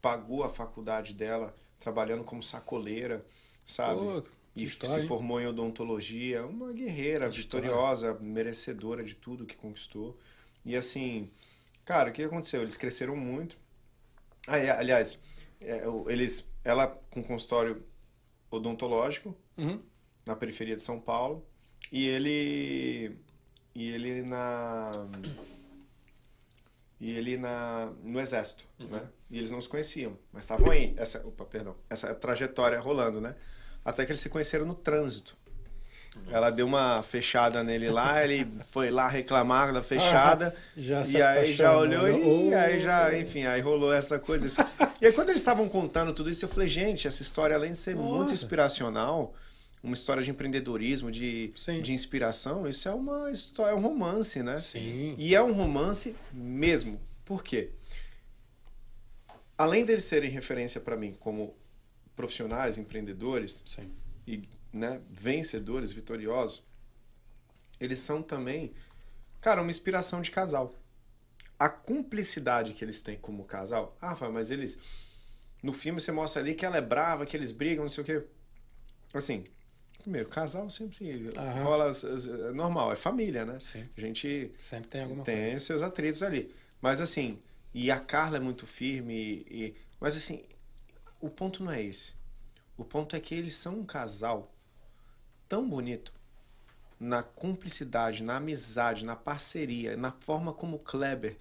pagou a faculdade dela trabalhando como sacoleira, sabe? Pô, e história, se formou em odontologia. Uma guerreira, vitoriosa, merecedora de tudo que conquistou. E assim, cara, o que aconteceu? Eles cresceram muito. Ah, é, aliás, é, eles, ela com consultório odontológico Uhum. na periferia de São Paulo e ele e ele na e ele na no exército, né? E eles não se conheciam, mas estavam aí essa, opa, perdão, essa trajetória rolando, né? Até que eles se conheceram no trânsito. Ela deu uma fechada nele lá, ele foi lá reclamar da fechada. Já se e aí já olhou e né? aí já, Oh. enfim, aí rolou essa coisa. assim. E aí quando eles estavam contando tudo isso, eu falei, gente, essa história, além de ser muito Nossa. inspiracional, uma história de empreendedorismo, de, Sim. de inspiração, isso é uma história, é um romance, né? Sim. E é um romance mesmo. Por quê? Além deles serem referência para mim como profissionais, empreendedores Sim. e né, vencedores, vitoriosos, eles são também, cara, uma inspiração de casal. A cumplicidade que eles têm como casal. Ah, mas eles. No filme você mostra ali que ela é brava, que eles brigam, não sei o quê. Assim, primeiro, casal sempre Aham. rola. É normal, é família, né? Sim. A gente Sempre tem alguma coisa. tem seus atritos ali. Mas assim, e a Carla é muito firme. E- mas assim, o ponto não é esse. O ponto é que eles são um casal tão bonito na cumplicidade, na amizade, na parceria, na forma como o Kleber.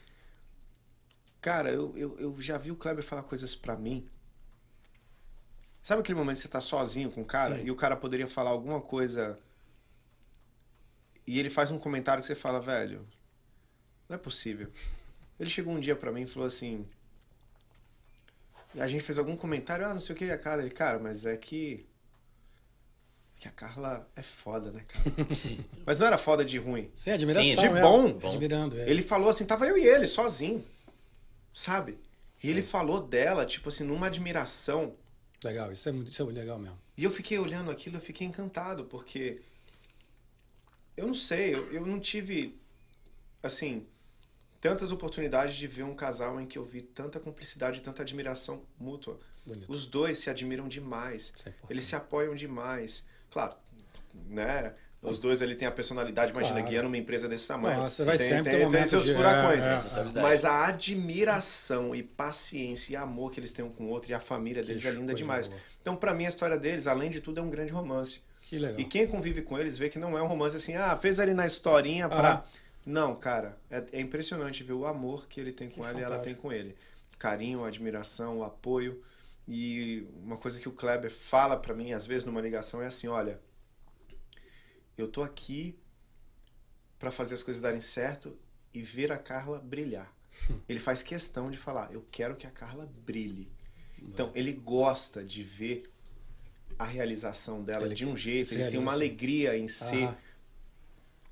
Cara, eu, eu, eu já vi o Kleber falar coisas pra mim. Sabe aquele momento que você tá sozinho com o cara Sim. e o cara poderia falar alguma coisa e ele faz um comentário que você fala, velho, não é possível. Ele chegou um dia pra mim e falou assim. E a gente fez algum comentário, ah, não sei o que, a cara. Ele, cara, mas é que. Que a Carla é foda, né, cara? mas não era foda de ruim. Sim, admiração. Sim, de é. bom. Admirando, é. Ele falou assim, tava eu e ele, sozinho. Sabe? E ele falou dela, tipo assim, numa admiração. Legal, isso é, muito- isso é legal mesmo. E eu fiquei olhando aquilo, eu fiquei encantado, porque eu não sei, eu, eu não tive, assim, tantas oportunidades de ver um casal em que eu vi tanta cumplicidade, tanta admiração mútua. Bonito. Os dois se admiram demais, é eles se apoiam demais. Claro, né? Os dois ali têm a personalidade, imagina, Claro. guiando uma empresa desse tamanho. Nossa, vai tem, sempre ter tem, tem momentos seus de- furacões. é, é, responsabilidade. Mas a admiração e paciência e amor que eles têm um com o outro e a família deles é linda demais. boa. Então, pra mim, a história deles, além de tudo, é um grande romance. Que legal. E quem convive com eles vê que não é um romance assim, ah, fez ali na historinha pra. Ah. Não, cara, é, é impressionante ver o amor que ele tem com Que ela e ela tem com ele. Carinho, admiração, apoio. E uma coisa que o Kleber fala pra mim, às vezes numa ligação, é assim: olha, eu tô aqui pra fazer as coisas darem certo e ver a Carla brilhar. Ele faz questão de falar: eu quero que a Carla brilhe. Então, ele gosta de ver a realização dela Ele de um jeito, ele tem uma realiza. alegria em ser Ah,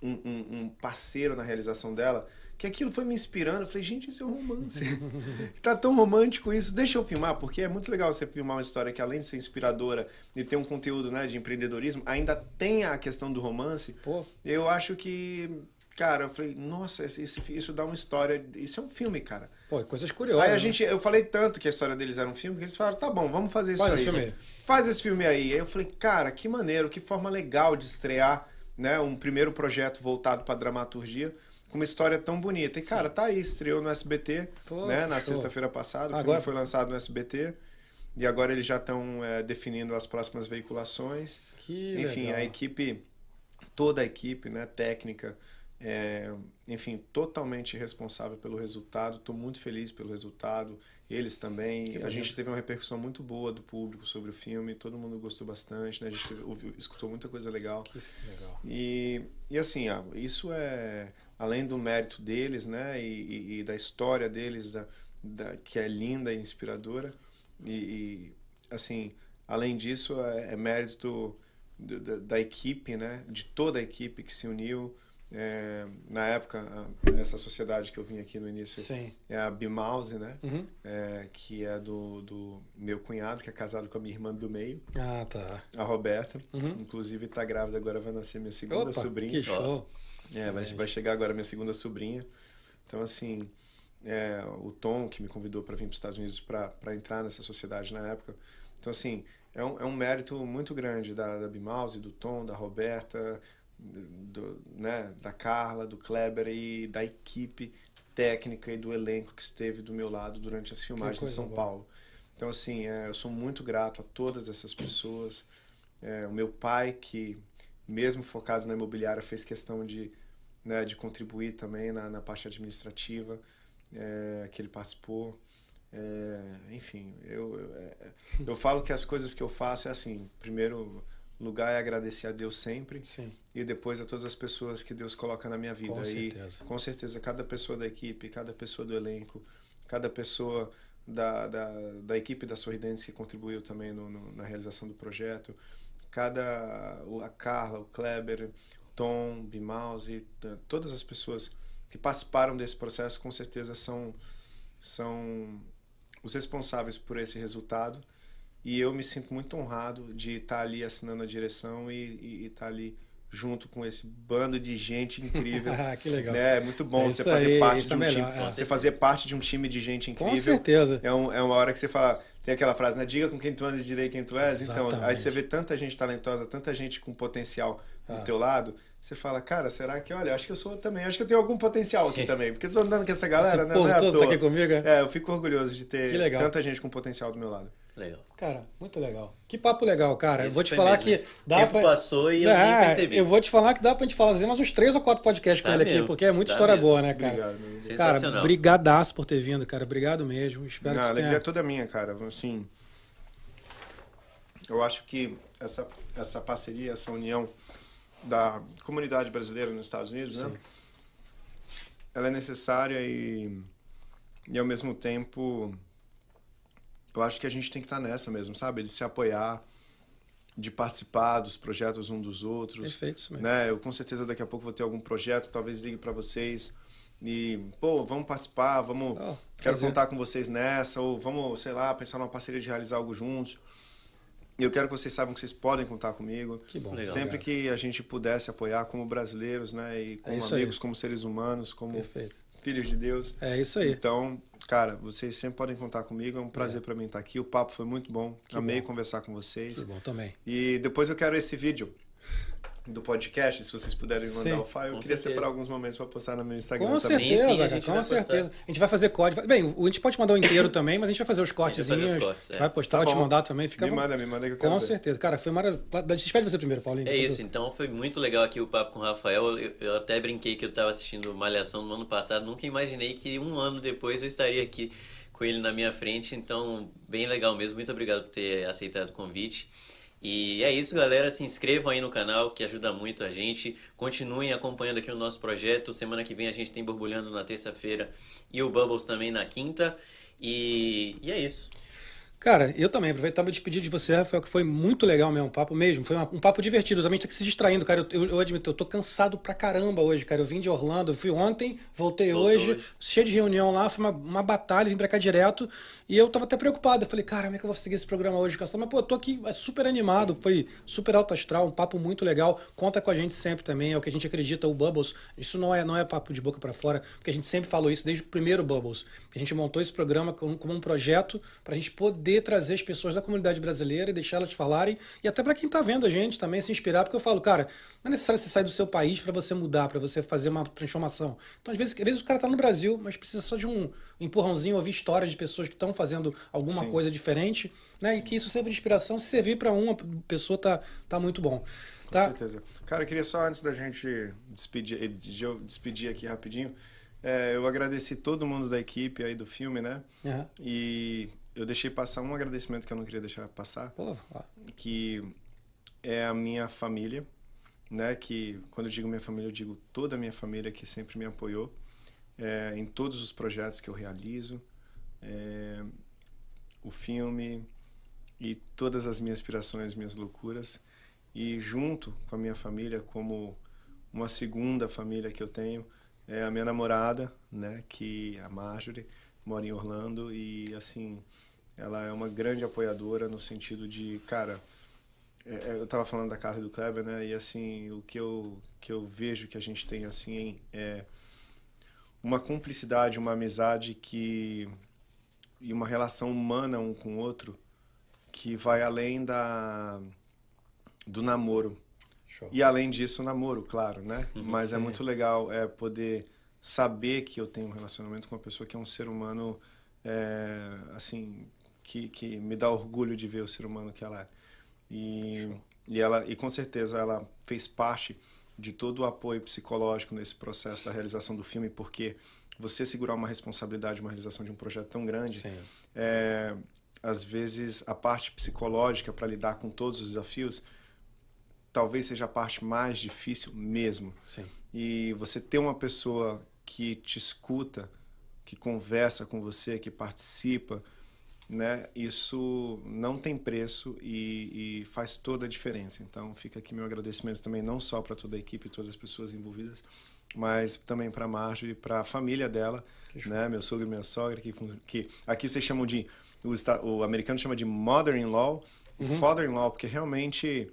um, um- um parceiro na realização dela, que aquilo foi me inspirando. Eu falei, gente, isso é um romance. tá tão romântico isso. Deixa eu filmar, porque é muito legal você filmar uma história que, além de ser inspiradora e ter um conteúdo né, de empreendedorismo, ainda tem a questão do romance. pô, Eu acho que, cara, eu falei, nossa, isso, isso dá uma história. Isso é um filme, cara. pô, coisas curiosas. Aí a né? gente, eu falei tanto que a história deles era um filme, que eles falaram, tá bom, vamos fazer isso Faz aí. esse filme aí. Faz esse filme aí. Aí eu falei, cara, que maneiro, que forma legal de estrear, né, um primeiro projeto voltado para dramaturgia com uma história tão bonita. E cara, tá aí, estreou no SBT, Pô, né, na sexta-feira passada, o Agora- filme foi lançado no SBT. E agora eles já estão é, definindo as próximas veiculações. Que Enfim, legal. a equipe, toda a equipe, né, técnica, é, enfim, totalmente responsável pelo resultado. Estou muito feliz pelo resultado. Eles também. Que a gente teve uma repercussão muito boa do público sobre o filme. Todo mundo gostou bastante, né? A gente teve- ouviu- escutou muita coisa legal. Que legal. E, e assim, ah, isso é além do mérito deles, né? E, e- e da história deles, da, da- que é linda e inspiradora. E, assim, além disso, é, é mérito do- da, da equipe, né? De toda a equipe que se uniu. É, na época, essa sociedade que eu vim aqui no início Sim. é a Bimouse, né? Uhum. É, que é do, do meu cunhado, que é casado com a minha irmã do meio, Ah, tá. a Roberta. Uhum. Inclusive, tá grávida agora, vai nascer minha segunda Opa, sobrinha. que show. É, vai, vai chegar agora minha segunda sobrinha. Então, assim, é, o Tom, que me convidou para vir para os Estados Unidos para entrar nessa sociedade na época. Então, assim, é um, é um mérito muito grande da, da Bimause, do Tom, da Roberta, do, né, da Carla, do Kleber e da equipe técnica e do elenco que esteve do meu lado durante as filmagens em São boa. Paulo. Então, assim, é, eu sou muito grato a todas essas pessoas. É, o meu pai, que mesmo focado na imobiliária, fez questão de, né, de contribuir também na, na parte administrativa é, que ele participou. É, enfim, eu, eu, é, eu falo que as coisas que eu faço é assim: primeiro lugar é agradecer a Deus sempre Sim. e depois a todas as pessoas que Deus coloca na minha vida. Com e certeza. com certeza, cada pessoa da equipe, cada pessoa do elenco, cada pessoa da, da, da equipe da Sorridentes que contribuiu também no, no- na realização do projeto, cada a Carla, o Kleber, Tom, Bimause, todas as pessoas que participaram desse processo com certeza são são os responsáveis por esse resultado e eu me sinto muito honrado de estar ali assinando a direção e estar ali junto com esse bando de gente incrível Ah, que legal. né? É muito bom É você fazer aí, parte de é um melhor, time, é. você fazer parte de um time de gente Com incrível. certeza. É, um, é uma hora que você fala, tem aquela frase, né? Diga com quem tu andas e direi quem tu és. Então, aí Exatamente. você vê tanta gente talentosa, tanta gente com potencial do Ah. teu lado, você fala, cara, será que, olha, acho que eu sou também, acho que eu tenho algum potencial aqui também, porque eu tô andando com essa galera, Esse né? povo é todo tá aqui comigo, é? É, eu fico orgulhoso de ter tanta gente com potencial do meu lado. Legal. Cara, muito legal. Que papo legal, cara. eu Esse vou te falar mesmo. que dá O tempo pra... passou e eu É, nem percebi. Eu vou te falar que dá pra gente fazer mais uns três ou quatro podcasts com Dá ele aqui, mesmo, porque é muita dá história mesmo. boa, né, cara? Obrigado. meu. Cara, Sensacional. brigadaço por ter vindo, cara. Obrigado mesmo. Espero Não, que a você alegria tenha... é toda minha, cara. Assim, eu acho que essa, essa parceria, essa união da comunidade brasileira nos Estados Unidos, né? Sim. Ela é necessária e, e ao mesmo tempo eu acho que a gente tem que estar nessa mesmo, sabe? De se apoiar, de participar dos projetos um dos outros. Perfeito isso mesmo. Né? Eu com certeza daqui a pouco vou ter algum projeto, talvez ligue para vocês e, pô, vamos participar, vamos, Oh, quero prazer. contar com vocês nessa, ou vamos, sei lá, pensar numa parceria de realizar algo juntos. E eu quero que vocês saibam que vocês podem contar comigo. Que bom. Legal, Sempre cara. que a gente pudesse apoiar como brasileiros, né? E como É isso aí. amigos, como seres humanos, como Perfeito. Filhos de Deus. É isso aí. Então, cara, vocês sempre podem contar comigo. É um prazer pra mim estar aqui. O papo foi muito bom. Amei bom. conversar com vocês. Que bom também. E depois eu quero esse vídeo do podcast, se vocês puderem mandar Sim, o file. Eu queria certeza. separar alguns momentos pra postar no meu Instagram Com também. certeza, Sim, cara, com vai postar. certeza. A gente vai fazer código. Bem, a gente pode mandar o inteiro também, mas a gente vai fazer os cortezinhos. fazer os cortes, é. Vai postar, Tá vai te mandar também. Fica Me manda, me manda que eu quero Com ver. certeza. Cara, foi maravilhoso. Despede você primeiro, Paulinho. É isso, eu- então foi muito legal aqui o papo com o Rafael. Eu, eu até brinquei que eu estava assistindo Malhação no ano passado, nunca imaginei que um ano depois eu estaria aqui com ele na minha frente, então bem legal mesmo. Muito obrigado por ter aceitado o convite. E é isso, galera. Se inscrevam aí no canal, que ajuda muito a gente. Continuem acompanhando aqui o nosso projeto. Semana que vem a gente tem Borbulhando na terça-feira e o Bubbles também na quinta. E, e é isso. Cara, eu também aproveitar para despedir de você, Rafael, que foi muito legal mesmo, o papo mesmo. Foi um papo divertido, também tá se distraindo, cara. Eu, eu, eu admito, eu tô cansado pra caramba hoje, cara. Eu vim de Orlando, fui ontem, voltei hoje, hoje. cheio de reunião lá, foi uma, uma batalha, vim pra cá direto. E eu tava até preocupado. Eu falei, cara, como é que eu vou seguir esse programa hoje, cansado? Mas, pô, eu tô aqui é super animado, foi super alto astral, um papo muito legal. Conta com a gente sempre também, é o que a gente acredita, o Bubbles. Isso não é, não é papo de boca pra fora, porque a gente sempre falou isso desde o primeiro Bubbles. A gente montou esse programa como, como um projeto pra gente poder trazer as pessoas da comunidade brasileira e deixar elas falarem. E até pra quem tá vendo a gente também se inspirar, porque eu falo, cara, não é necessário você sair do seu país pra você mudar, pra você fazer uma transformação. Então, às vezes, às vezes o cara tá no Brasil, mas precisa só de um empurrãozinho, ouvir histórias de pessoas que estão fazendo alguma Sim. coisa diferente, né? E que isso serve de inspiração. Se servir pra uma pessoa, tá, tá muito bom. Com Tá? certeza. Cara, eu queria só antes da gente despedir, de eu despedir aqui rapidinho, é, eu agradeci todo mundo da equipe aí do filme, né? Aham. E eu deixei passar um agradecimento que eu não queria deixar passar, Pô, ó, que é a minha família, né? Que quando eu digo minha família, eu digo toda a minha família que sempre me apoiou é, em todos os projetos que eu realizo, é, o filme e todas as minhas aspirações, minhas loucuras. E junto com a minha família, como uma segunda família que eu tenho, é a minha namorada, né? Que é a Marjorie mora em Orlando e assim ela é uma grande apoiadora no sentido de cara é, é, eu estava falando da Carla e do Kleber né e assim o que eu que eu vejo que a gente tem assim é uma cumplicidade uma amizade que e uma relação humana um com o outro que vai além da do namoro show. e além disso, o namoro, claro, né? Mas é Sim. muito legal é poder saber que eu tenho um relacionamento com uma pessoa que é um ser humano, é, assim, que, que me dá orgulho de ver o ser humano que ela é. E, e ela e com certeza ela fez parte de todo o apoio psicológico nesse processo da realização do filme, porque você segurar uma responsabilidade, uma realização de um projeto tão grande, Sim. é, às vezes a parte psicológica para lidar com todos os desafios talvez seja a parte mais difícil mesmo. Sim. E você ter uma pessoa que te escuta, que conversa com você, que participa, né? Isso não tem preço e, e faz toda a diferença. Então fica aqui meu agradecimento também não só para toda a equipe todas as pessoas envolvidas, mas também para a Marjorie, para a família dela, né? Meu sogro e minha sogra que, que aqui vocês chamam de o, o americano chama de mother-in-law e father-in-law porque realmente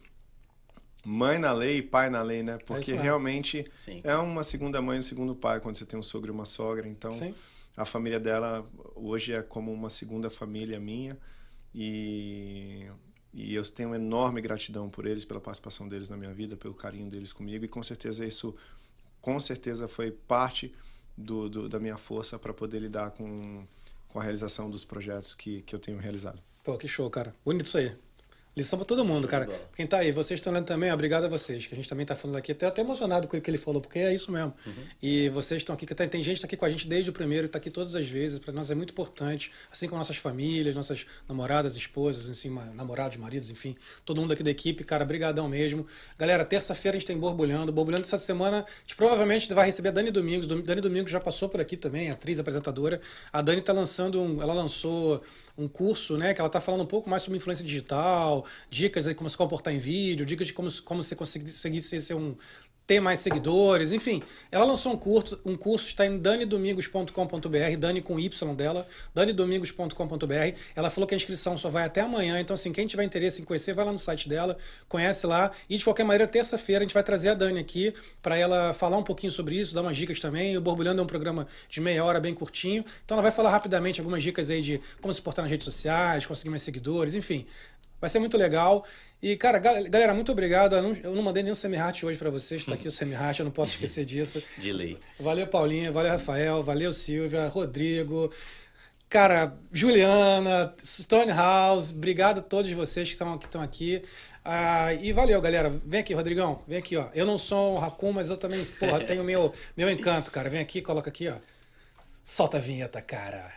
mãe na lei e pai na lei, né? Porque mesmo. realmente Sim. é uma segunda mãe e um segundo pai quando você tem um sogro e uma sogra. Então, Sim. a família dela hoje é como uma segunda família minha e, e eu tenho enorme gratidão por eles, pela participação deles na minha vida, pelo carinho deles comigo e com certeza isso, com certeza foi parte do, do- da minha força para poder lidar com, com a realização dos projetos que, que eu tenho realizado. Pô, que show, cara. Bonito isso aí. Lição pra todo mundo, de cara. Quem tá aí, vocês estão lendo também, obrigado a vocês, que a gente também tá falando aqui, até, até emocionado com o que ele falou, porque é isso mesmo. E vocês estão aqui, que tem, tem gente que tá aqui com a gente desde o primeiro, que tá aqui todas as vezes, para nós é muito importante, assim como nossas famílias, nossas namoradas, esposas, assim, namorados, maridos, enfim, todo mundo aqui da equipe, cara, brigadão mesmo. Galera, terça-feira a gente tem Borbulhando, Borbulhando essa semana, a gente provavelmente vai receber a Dani Domingos, Dom- Dani Domingos já passou por aqui também, atriz, apresentadora. A Dani tá lançando, um, ela lançou um curso, né, que ela tá falando um pouco mais sobre influência digital, dicas aí como se comportar em vídeo, dicas de como, como você conseguir, ser um ter mais seguidores, enfim. Ela lançou um curso, um curso está em danidomingos.com.br, Dani com Y dela, danidomingos.com.br. Ela falou que a inscrição só vai até amanhã, então assim, quem tiver interesse em conhecer, vai lá no site dela, conhece lá. E de qualquer maneira, terça-feira a gente vai trazer a Dani aqui para ela falar um pouquinho sobre isso, dar umas dicas também. O Borbulhando é um programa de meia hora, bem curtinho. Então ela vai falar rapidamente algumas dicas aí de como se portar nas redes sociais, conseguir mais seguidores, enfim. Vai ser muito legal. E, cara, galera, muito obrigado. Eu não, eu não mandei nenhum semi-heart hoje para vocês. Tá aqui o semi-heart, eu não posso esquecer disso. De lei. Valeu, Paulinha. Valeu, Rafael. Valeu, Silvia. Rodrigo. Cara, Juliana, Stonehouse. Obrigado a todos vocês que estão que aqui. Ah, e valeu, galera. Vem aqui, Rodrigão. Vem aqui, ó. Eu não sou um racun, mas eu também, porra, tenho meu, meu encanto, cara. Vem aqui, coloca aqui, ó. Solta a vinheta, cara.